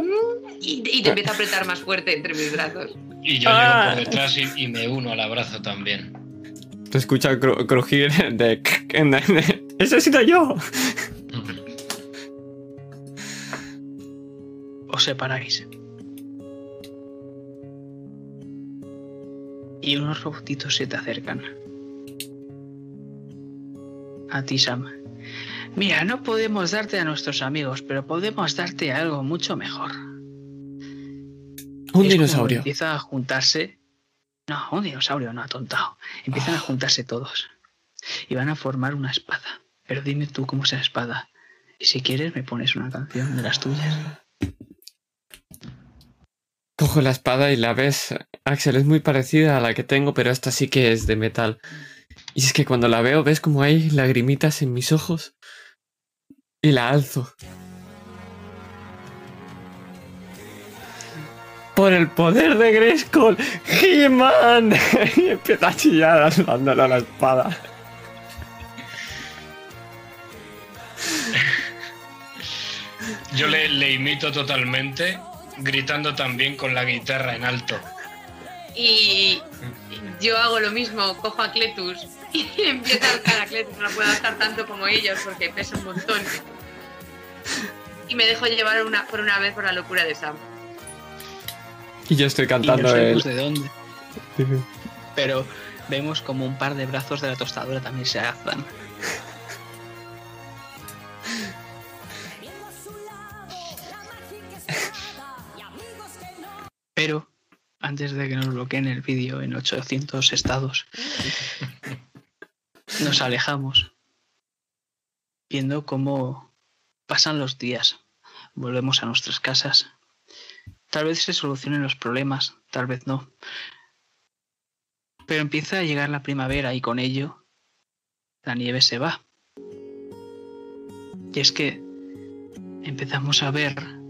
Y, te empieza a apretar más fuerte entre mis brazos. Y yo llego por ah. detrás y, me uno al abrazo también. Te escucha crujir de... ¡Ese he sido yo! Os separáis. Y unos robotitos se te acercan. A ti, Sam. Mira, no podemos darte a nuestros amigos, pero podemos darte algo mucho mejor. Un Es dinosaurio. Empieza a juntarse. No, un dinosaurio no atontado. Empiezan a juntarse todos. Y van a formar una espada. Pero dime tú cómo es la espada. Y si quieres, me pones una canción de las tuyas. Cojo la espada y la ves, Axel, es muy parecida a la que tengo, pero esta sí que es de metal. Y es que cuando la veo, ves como hay lagrimitas en mis ojos. Y la alzo. Por el poder de Grayskull, He-Man. y empieza a chillar alzándole a la espada. Yo le, le imito totalmente, gritando también con la guitarra en alto. Y yo hago lo mismo, cojo a Cletus y empiezo a alzar a Cletus. No puedo alzar tanto como ellos porque pesa un montón. Y me dejo llevar una, por una vez por la locura de Sam. Y yo estoy Y no cantando sabemos el... de dónde. Pero vemos como un par de brazos de la tostadora también se alzan. Pero antes de que nos bloqueen el vídeo en 800 estados, nos alejamos viendo cómo pasan los días. Volvemos a nuestras casas. Tal vez se solucionen los problemas, tal vez no. Pero empieza a llegar la primavera y con ello la nieve se va. Y es que empezamos a ver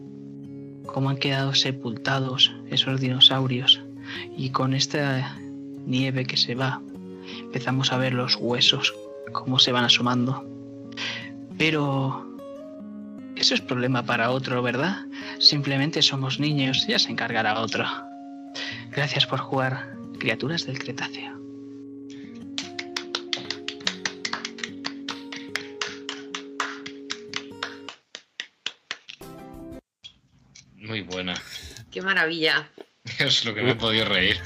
cómo han quedado sepultados esos dinosaurios y con esta nieve que se va empezamos a ver los huesos cómo se van asomando. Pero eso es problema para otro, ¿verdad? Simplemente somos niños, ya se encargará otro. Gracias por jugar, criaturas del Cretáceo. Muy buena. ¡Qué maravilla! Es lo que me he podido reír.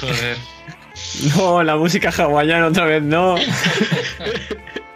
Joder. No, la música hawaiana otra vez no.